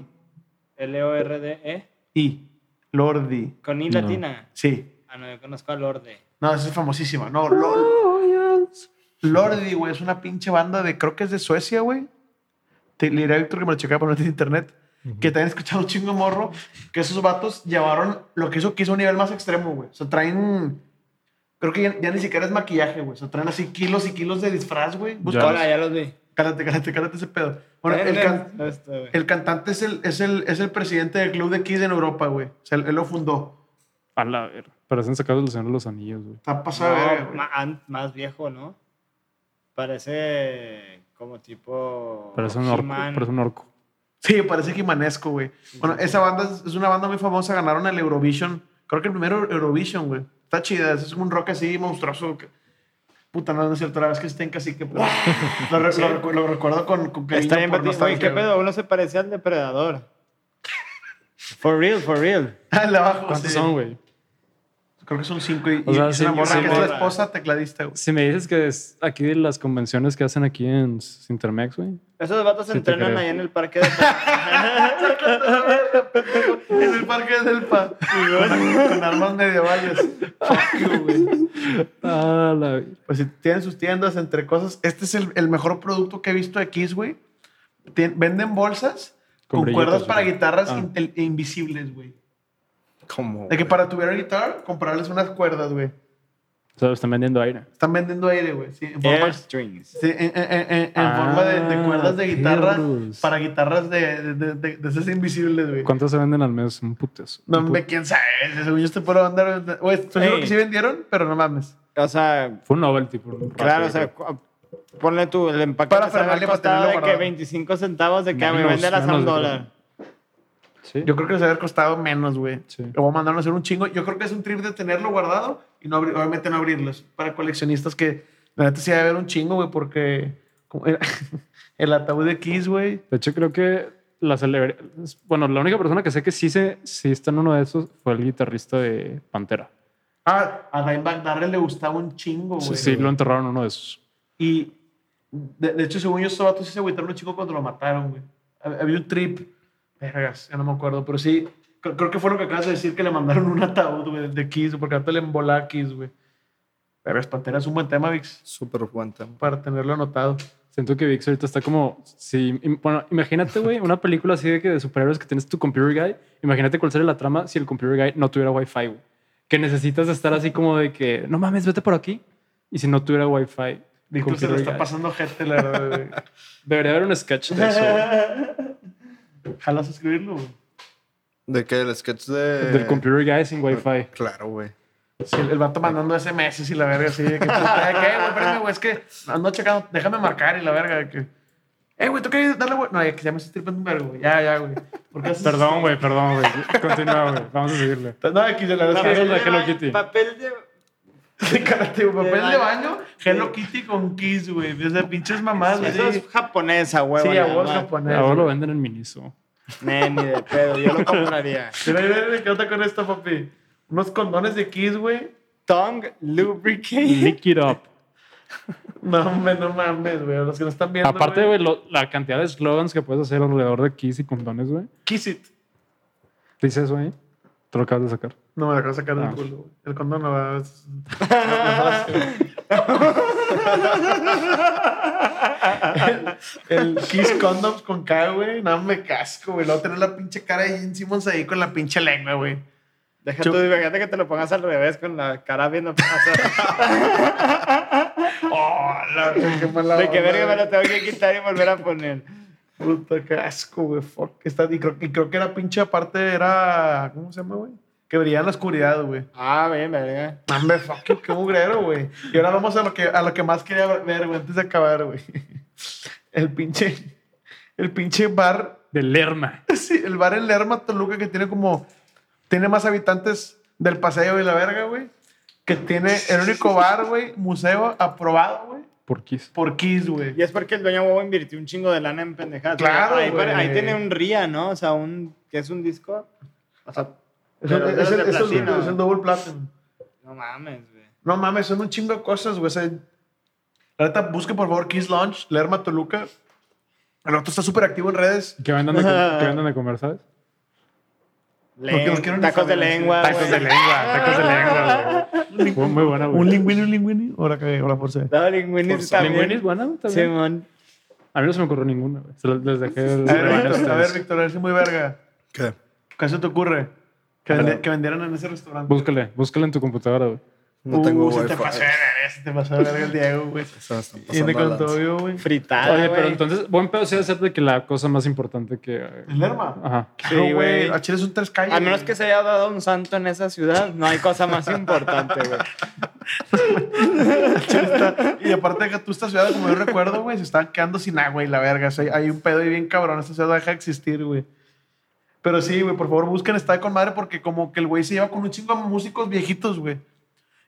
L-O-R-D-E. I. Lordi. E, Con I No. latina. Sí. Ah, no, yo conozco a Lorde. No, esa es famosísima. No, Lor- Lordi, güey, es una pinche banda de, creo que es de Suecia, güey. Te le diré a Víctor que me lo checara por no internet. Que también he escuchado un chingo morro. Que esos vatos llevaron lo que hizo que hizo un nivel más extremo, güey. O sea, traen. Creo que ya, ya ni siquiera es maquillaje, güey. O sea, traen así kilos y kilos de disfraz, güey. Busca- Hola, ya los vi. Cálate, cálate, cálate ese pedo. Bueno, el, can- el cantante es el, es, el, es el presidente del club de Kiss en Europa, güey. O sea, él, él lo fundó. A la ver. Parecen sacados del Señor de los Anillos, güey. Está pasado, de No, an- más viejo, ¿no? Parece como tipo. Parece un orco. Parece un orco. Sí, parece jimanesco, güey. Bueno, esa banda es, es una banda muy famosa. Ganaron el Eurovision. Creo que el primero Eurovision, güey. Está chida. Es un rock así monstruoso. que- Puta, no, no es cierto. La verdad es que está en cacique, pero lo, re- lo recu- lo recuerdo con, con cariño Está bien, por. Güey, ¿qué pedo? Uno se parecía al depredador. For real, for real. Ah, de abajo. ¿Cuántos sí. son, güey? Creo que son cinco. Y, O y sea, es sí, una morra sí, que es la esposa tecladista, güey. Si me dices que es aquí de las convenciones que hacen aquí en Sintermex, güey. Esos vatos Sí, te entrenan allá en el parque de. en el parque del Pa. con, con armas medievales. Ah, la... Pues si tienen sus tiendas entre cosas. Este es el, el mejor producto que he visto de Kiss, güey. Venden bolsas Con con, cuerdas para guitarras Ah. intel- invisibles, güey. Como. De que para tu guitarra, comprarles unas cuerdas, güey. O sea, están vendiendo aire. Están vendiendo aire, güey. Sí, en forma, Airstrings. sí, en, en- en- en Ah, forma de, de cuerdas de guitarra perros. para guitarras de, de, de, de- esas invisibles, güey. ¿Cuántas se venden al mes? Un putes. No mames, quién sabe. Según yo, este puedo andar. Güey, estoy seguro que sí vendieron, pero no mames. o sea, Fue un novelty por claro, o sea, ponle tú el empaque Para te para tenerlo de que guardado. 25 centavos de que me Menos, vende las a un dólar. Sí. Yo creo que les haber costado menos, güey. Sí. Lo voy a hacer un chingo. Yo creo que es un trip de tenerlo guardado y no obviamente no abrirlos. Para coleccionistas que la neta sí debe haber un chingo, güey, porque el ataúd de Kiss, güey. De hecho, creo que la celebridad. Bueno, la única persona que sé que sí, se, sí está en uno de esos fue el guitarrista de Pantera. Ah, a Dimebag Darrell le gustaba un chingo, güey. Sí, sí, lo enterraron en uno de esos. Y de, de hecho, según yo, estos vatos sí se agüitaron un chico cuando lo mataron, güey. Hab- Había un trip. Vergas, ya no me acuerdo, pero sí. Creo, creo que fue lo que acabas de decir, que le mandaron un ataúd, güey, de Kiss, porque ahorita le embolaba a Kiss, güey. Vergas, Pantera es un buen tema, Vix, Súper buen tema. para tenerlo anotado. Siento que Vix ahorita está como. Sí, bueno, imagínate, güey, una película así de, que de superhéroes que tienes tu computer guy. Imagínate cuál sería la trama si el computer guy no tuviera wifi, güey. Que necesitas estar así como de que, no mames, vete por aquí. Y si no tuviera wifi. Víctor se lo está pasando gente, la verdad, güey. Debería haber un sketch de eso. Jalas a escribirlo, güey. ¿De qué? ¿El sketch de...? Del computer guy sin wifi. Claro, güey. Sí, el, vato mandando SMS y la verga así. De que, ¿Qué, güey? Espérame, güey. Es que ando checando. Déjame marcar y la verga. De que, eh, güey, ¿tú quieres darle, güey? No, ya que ya me estoy tripando un vergo, güey. Ya, ya, güey. ¿Por qué haces Perdón, güey, perdón, güey. Continúa, güey. Vamos a seguirle. No, aquí la verdad es que. Papel de... Sí, karate, güey, papel De de baño. Hello Kitty con Kiss, güey. Desde pinches mamás, güey. Eso es japonesa, huevo. sí, a vos japonés. Ahora lo güey. venden en Miniso. Ne, ni de pedo, yo lo compraría. Mira, mira, ¿qué onda con esto, papi? Unos condones de Kiss, güey. Tongue lubricate. Lick it up. No, hombre, no mames, güey. Los que no están viendo. Aparte, güey, la cantidad de slogans que puedes hacer alrededor de Kiss y condones, güey. Kiss it. Dice eso ahí. Te lo acabas de sacar. No, me lo acabo de sacar del Ah. culo, güey. El condón no va. el, el Kiss Condoms con K, güey. No me casco, güey. Luego tener la pinche cara de Gene Simmons ahí con la pinche lengua, güey. Deja tú, imagínate que te lo pongas al revés con la cara viendo hacia- Oh, la qué mala De que verga me lo tengo que quitar y volver a poner. Puta, qué asco, güey. Fuck. Está, y, creo, y creo que era pinche aparte, era. ¿Cómo se llama, güey? Que brillaba en la oscuridad, güey. Ah, bien, verga. Hombre, fuck you, qué mugrero, güey. Y ahora vamos a lo que, a lo que más quería ver, güey, antes de acabar, güey. El pinche. El pinche bar. De Lerma. Sí, el bar en Lerma, Toluca, que tiene como. Tiene más habitantes del paseo y la verga, güey. Que tiene el único bar, güey, museo aprobado, güey, Por Kiss. por Kiss, güey. Y es porque el dueño huevo invirtió un chingo de lana en pendejadas. Claro, ahí, güey. ahí tiene un RIA, ¿no? O sea, un. que es un disco? O sea, Es el, es el- es el- platino. es el double platinum. no mames, güey. No mames, son un chingo de cosas, güey. O sea, la neta, busque por favor Kiss Launch, Lerma Toluca. El otro está súper activo en redes. ¿Qué vendan de, com- qué vendan de comer, sabes? Tacos de lengua. Tacos de lengua, tacos de lengua. Fue muy buena, güey. Un linguini, un linguini. Ahora que, ahora por ser. No, linguinis también. ¿Linguini es buena también? Simón. A mí no se me ocurrió ninguna, güey. Se los- les dejé el A ver, Víctor, a ver. Víctor, a ver si muy verga. ¿Qué? ¿Qué se te ocurre? Que, vende- que vendieran en ese restaurante. Búscale, búscale en tu computadora, güey. No tengo Uh, se wifi. te pasó de verga, se te pasó de verga el Diego, güey. Se Y me contó yo, güey. Fritada, Oye, pero entonces, buen pedo sí ser de que la cosa más importante que... eh, ¿El Lerma? Ajá. Sí, Sí, güey. A Chile son tres calles. A menos que se haya dado un santo en esa ciudad, no hay cosa más importante, güey. Y aparte de que tú esta ciudad, como yo recuerdo, güey, se estaban quedando sin agua y la verga. O sea, hay un pedo ahí bien cabrón. Esta ciudad deja de existir, güey. Pero sí, güey, por favor, busquen Está con madre porque como que el güey se lleva con un chingo de músicos viejitos, güey.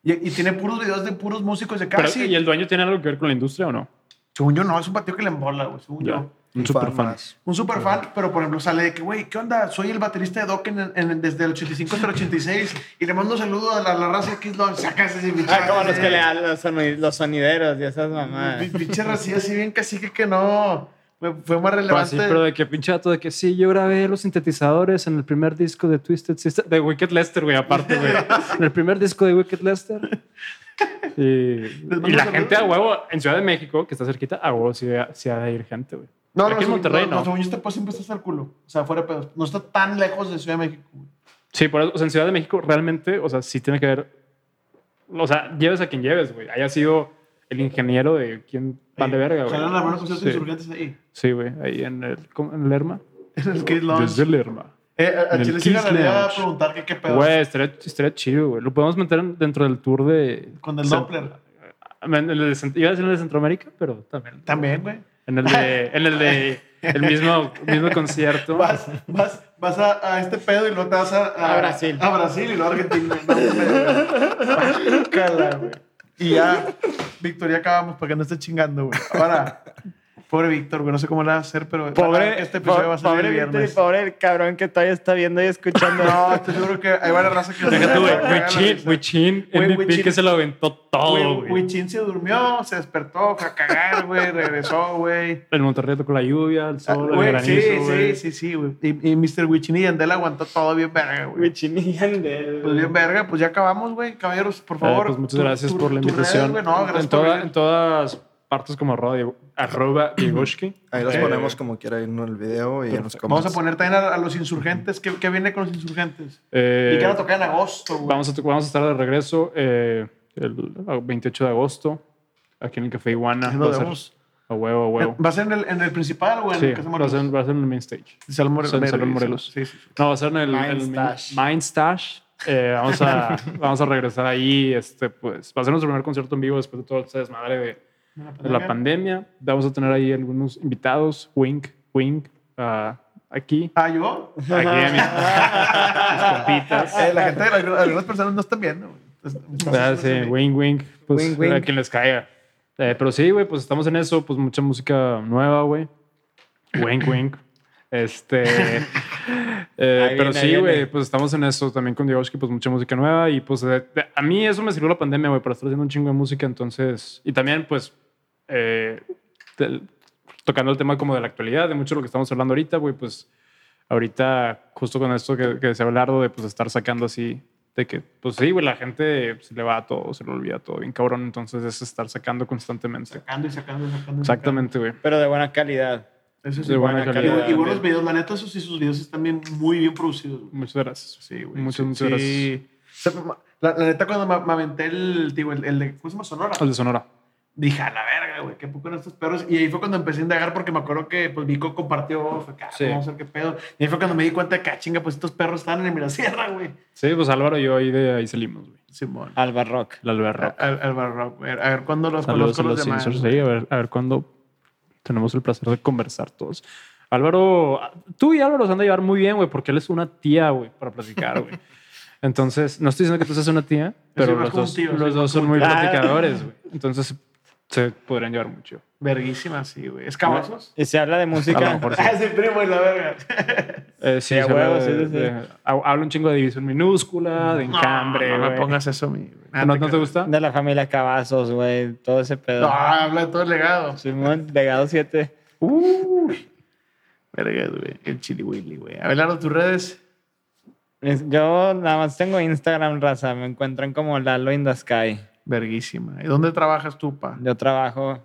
Y, y tiene puros videos de puros músicos de Pero, casi. ¿Y el dueño tiene algo que ver con la industria o no? Según yo, no, es un patio que le embola, güey. Según yo. Un super fan. Un super fan, pero por ejemplo sale de que, güey, ¿qué onda? Soy el baterista de Dokken en- en- desde el 85 hasta el 86 y le mando un saludo a la, la raza de Kiss. Sacas ese bicho. Ah, como los que le dan los, soni- los sonideros y esas mamadas. Pinche racía así bien cacique que no. Fue, más Pero relevante. así, pero de que pinche de que sí, yo grabé los sintetizadores en el primer disco de Twisted Sister, de Wicked Lester, güey, aparte, güey. En el primer disco de Wicked Lester. Y, y la gente a huevo, en Ciudad de México, que está cerquita, a huevo sí, sí ha de ir gente, güey. no, no, Aquí en según- Monterrey, no, no. no, según yo este pues siempre está hasta el culo. O sea, fuera de pedos. No está tan lejos de Ciudad de México. güey. Sí, por eso, o sea, en Ciudad de México realmente, o sea, sí tiene que ver, o sea, lleves a quien lleves, güey. Haya sido el ingeniero de quien vale verga, güey. Salen las buenas conciertos Sí. insurgentes ahí. Sí, güey, ahí en el, ¿cómo? en Lerma. En el Kiss Launch. Desde Lerma. Eh, a- a el Chile sí ganaría a Lounge. preguntar que qué pedo. Güey, estaría, estaría chido, güey. Lo podemos meter en- dentro del tour de. Con el Doppler. En el de, Cent- iba a decir en el de Centroamérica, pero también. También, güey. En el de. En el de. El mismo, mismo concierto. Vas, vas, vas a, a este pedo y luego te vas a, A Brasil. A Brasil y luego a Argentina. No. Guácala, güey. Y ya, Victoria, acabamos para que no esté chingando, güey. Ahora, pobre Víctor, güey, no sé cómo le va a hacer, pero Pobre, este episodio va a salir pobre el Víctor y viernes. pobre el cabrón que todavía está viendo y escuchando. No, estoy seguro que hay varias razas que... Deja tú, güey. Wichin. Wichin, MVP que se lo aventó todo, Güey. Wichin se durmió, se despertó, fue a cagar, güey, regresó, güey. El Monterrey tocó la lluvia, el Ah, sol, el güey, granizo, sí, güey. sí, sí, sí, güey. Y, y Mr. Wichin y Yandel aguantó todo bien verga, güey. Wichin y Yandel. Pues bien verga, pues ya acabamos, güey. Caballeros, por Eh, favor. pues muchas tu- gracias tu- por la invitación. redes, güey. no, gracias en, toda- en todas partes como Diego- arroba Diegoshki. Ahí los Ok. ponemos como quiera en el video y en los. Vamos a poner también a, a los insurgentes. ¿Qué, qué viene con los insurgentes? Eh, y que van a tocar en agosto, güey. Vamos a, vamos a estar de regreso eh, el 28 de agosto aquí en el Café Iguana. Va a ser vemos. a huevo, a huevo. ¿Va a ser en el, en el principal o en Sí, el Casa va a, ser, Morelos? va a ser en el main stage. Salón More- San- Salón Morelos. Morelos. Sí, sí, sí. No, va a ser en el Mind el Stash. Mind Stash. Eh, vamos, a, vamos a regresar ahí. Este, pues, va a ser nuestro primer concierto en vivo después de todo este desmadre de, de la pandemia. Vamos a tener ahí algunos invitados. Wink, wink. ah, aquí. Ah, ¿yo? Aquí a mis, mis compitas. Eh, la gente, algunas, personas no están viendo. Entonces, Ah, sí, wink, wink. Pues Wink, wink. a quien les caiga. Eh, pero sí, güey, pues estamos en eso. Pues mucha música nueva, güey. Wink, wink. Este. eh, Ahí pero viene, sí, güey, viene. pues estamos en eso también con Diegoshki, pues mucha música nueva. Y pues de- a mí eso me sirvió la pandemia, güey, para estar haciendo un chingo de música. Entonces, y también, pues, eh, tocando el tema como de la actualidad, de mucho de lo que estamos hablando ahorita, güey, pues ahorita, justo con esto que, que decía Belardo, de pues estar sacando así, de que, pues sí, güey, la gente se le va a todo, se le olvida todo, bien cabrón. Entonces es estar sacando constantemente. Sacando y sacando y sacando. y Exactamente, güey. Pero de buena calidad. Eso sí, De buena buena calidad. calidad. Y, y buenos videos. La neta, esos sí, sus videos están bien, muy bien producidos. güey. Muchas gracias. Sí, güey. Muchas, sí, muchas sí. Ma- la, la neta, cuando me, me aventé el, digo, el, el de, ¿cómo se llama? Sonora. gracias. El de Sonora. Dije, a la verga, güey, qué poco eran estos perros. Y ahí fue cuando empecé a indagar porque me acuerdo que, pues, Vico compartió, fue, "Ah, Sí. vamos a ver qué pedo. Y ahí fue cuando me di cuenta de que, ah, chinga, pues, estos perros están en el Mirasierra, güey. Sí, pues Álvaro y yo ahí de ahí salimos, güey. Simón. Alba Rock. El Alberro. Al, al Barrock, güey. A ver cuándo los Saludos conozco a los los demás. Sensors. Sí, a ver, a ver cuándo tenemos el placer de conversar todos. Álvaro, tú y Álvaro se han de llevar muy bien, güey, porque él es una tía, güey, para platicar, güey. Entonces, no estoy diciendo que tú seas una tía, pero los dos, tío, los dos son muy platicadores, güey. Entonces, se podrían llevar mucho. Verguísima, sí, güey. ¿Escabazos? Y se habla de A lo música. mejor sí. Ah, es el primo y la verga. Eh, sí, Sí, a se habla huevo, de- sí, sí, sí. habla un chingo de división minúscula, de enjambre, no, no me güey. pongas eso, mi. güey. Nada, ¿No, te no te creo. gusta? De la familia Cavazos, güey. Todo ese pedo. No, habla de todo el legado. Simón, legado 7. Uy. Verga, güey. El chili willy, güey. Abelardo, tus redes. Yo nada más tengo Instagram, raza. Me encuentran como Lalo in the Sky. Verguísima. ¿Y dónde trabajas tú, pa? Yo trabajo,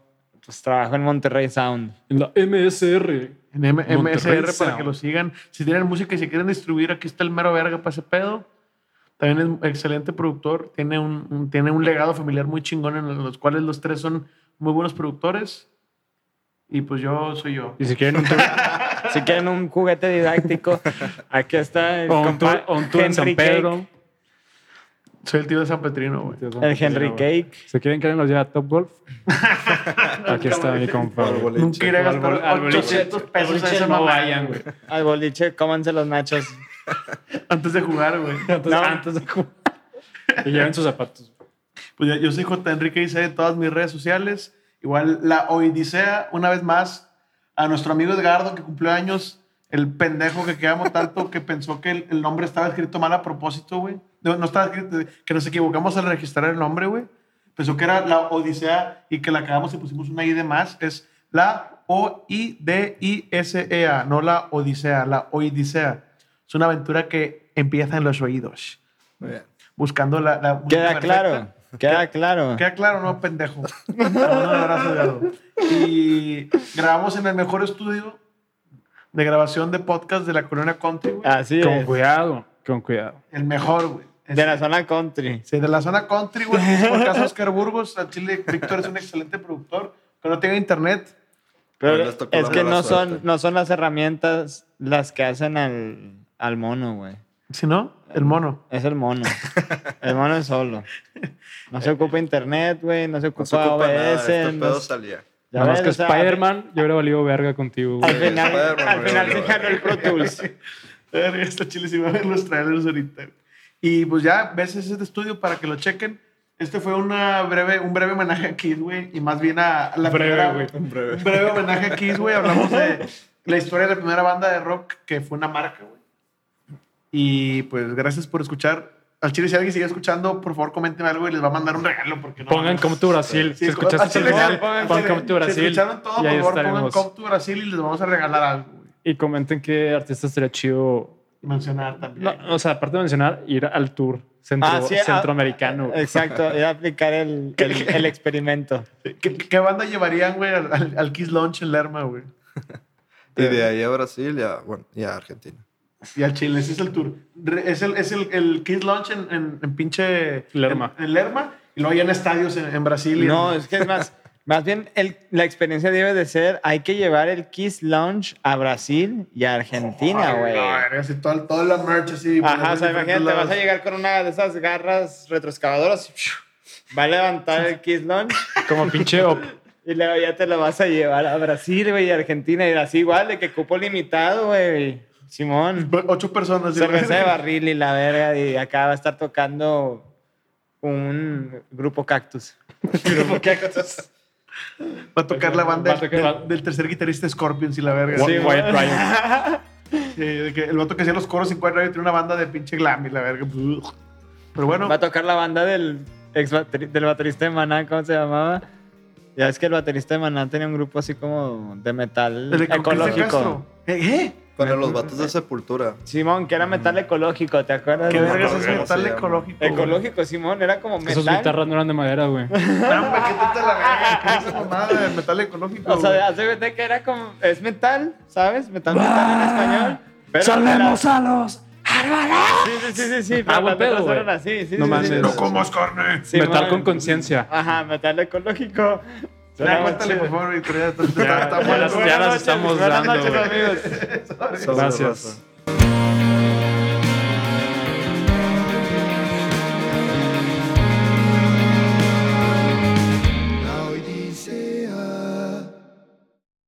pues trabajo en Monterrey Sound. En la MSR. En M- Monterrey MSR para que lo sigan. Si tienen música y se quieren distribuir, aquí está el mero verga para ese pedo. También es excelente productor. Tiene un, un- tiene un legado familiar muy chingón en los cuales los tres son muy buenos productores. Y pues yo soy yo. Y si quieren un Si quieren un juguete didáctico, aquí está el, o un tour, o un tour en San Henry Pedro. Soy el tío de San Petrino, güey. El Henry Cake. Si quieren que alguien los lleve a Top Golf, aquí está mi compa. Nunca iré a gastar al boliche- 800 pesos a boliche esa no vayan, güey. Al boliche, cómanse los nachos. Antes de jugar, güey. Entonces, No. antes de jugar. Y lleven sus zapatos. Pues ya- yo soy J. Enrique Isai en todas mis redes sociales. Igual la Odisea, una vez más, a nuestro amigo Edgardo que cumplió años, el pendejo que quedamos tanto que pensó que el, el nombre estaba escrito mal a propósito, güey. No, no estaba escrito, que nos equivocamos al registrar el nombre, güey. Pensó que era la Odisea y que la cagamos y pusimos una I de más. Es la O-I-D-I-S-E-A, no la Odisea, la Odisea. Es una aventura que empieza en los oídos, Muy bien. buscando la... la Queda perfecta. claro. Queda claro. Queda claro, no, pendejo. Un abrazo, Eduardo. Y grabamos en el mejor estudio de grabación de podcast de la Colonia Country, güey. Así Con es. cuidado, con cuidado. El mejor, güey. De la zona country. Sí, de la zona country, güey. Por caso Oscar Burgos, a Chile, Víctor es un excelente productor. Que no tenga internet. Pero es que no son, no son las herramientas las que hacen al, al mono, güey. Si no, el mono. Es el mono. el mono es solo. No se ocupa internet, güey. No se ocupa, No se ocupa nada. OBS. Este no pedo se- salía. Ya Nada ves, que o sea, Spider-Man, yo hubiera valido verga contigo, Al güey. final, Spider-Man, al final se ganó el Pro Tools. Esta chile sí va a ver los trailers ahorita. Y pues ya ves ese estudio para que lo chequen. Este fue una breve, un breve homenaje a Kiss, güey. Y más bien a la Breve, primera- güey. Un breve. Un breve homenaje a Kiss, güey. Hablamos de la historia de la primera banda de rock que fue una marca, güey. Y pues gracias por escuchar. Al chile, si alguien sigue escuchando, por favor, coméntenme algo y les va a mandar un regalo. Porque no Pongan. Come to Brasil. Sí, si escuchaste el pongan- pon si- Come to Si Brasil. escucharon todo, por favor, pongan. Come to Brasil y les vamos a regalar algo. Y comenten qué artista estaría chido. Mencionar también. No, o sea, aparte de mencionar, ir al tour centro, Ah, sí, ah, centroamericano. güey. Exacto, a aplicar el, el, el experimento. ¿Qué, qué banda llevarían, güey, al, al- Kiss Launch en Lerma, güey? Y de ahí a Brasil y a, bueno, y a Argentina. Y al Chile, ese es el tour. Es el, es el, el Kiss Launch en, en, en pinche... Lerma. En, en Lerma. Y luego hay en estadios en, en Brasil. y No, en- es que es más, más bien el- la experiencia debe de ser, hay que llevar el Kiss Lounge a Brasil y a Argentina, güey. así todo, toda la merch así. Ajá, o sea, imagínate, lados. vas a llegar con una de esas garras retroexcavadoras y va a levantar el Kiss Lounge Como pinche op- y luego ya te lo vas a llevar a Brasil, güey, y a Argentina y así igual, de que cupo limitado, güey. Simón. Ocho personas. Cerveza de barril y la verga, y acá va a estar tocando un grupo cactus. grupo cactus. Va a tocar la banda tocar- del, tercer guitarrista Scorpions y la verga. Sí, Wyatt Riot. sí, de que el vato que hacía los coros en Quiet Riot tiene una banda de pinche glam y la verga. Pero bueno, Va a tocar la banda del ex bateri- del baterista de Maná, ¿cómo se llamaba? Ya es que el baterista de Maná tenía un grupo así como de metal el ecológico. Castro. ¿Eh? Para los vatos de Sepultura. Simón, que era metal ecológico, ¿te acuerdas? ¿Qué de- verga es ¿cómo ese se metal ecológico? Ecológico, Simón, era como Esos metal. guitarras no eran de madera, güey. No, hombre, ¿qué te la verga? ¿Qué es esa mamada de metal ecológico? O sea, hace cuenta que era como. Es metal, ¿sabes? Metal, metal en español. Pero ¡Salvemos era- a los Sí, sí, sí, sí. sí pero Ah, buen pedo, güey. eran así, sí, No sí, mames. sí. No comas carne. Metal con conciencia. Ajá, metal ecológico. Ya, cuéntale, por favor, Ya, ya las- ya estamos buenas dando, noches, amigos. Gracias.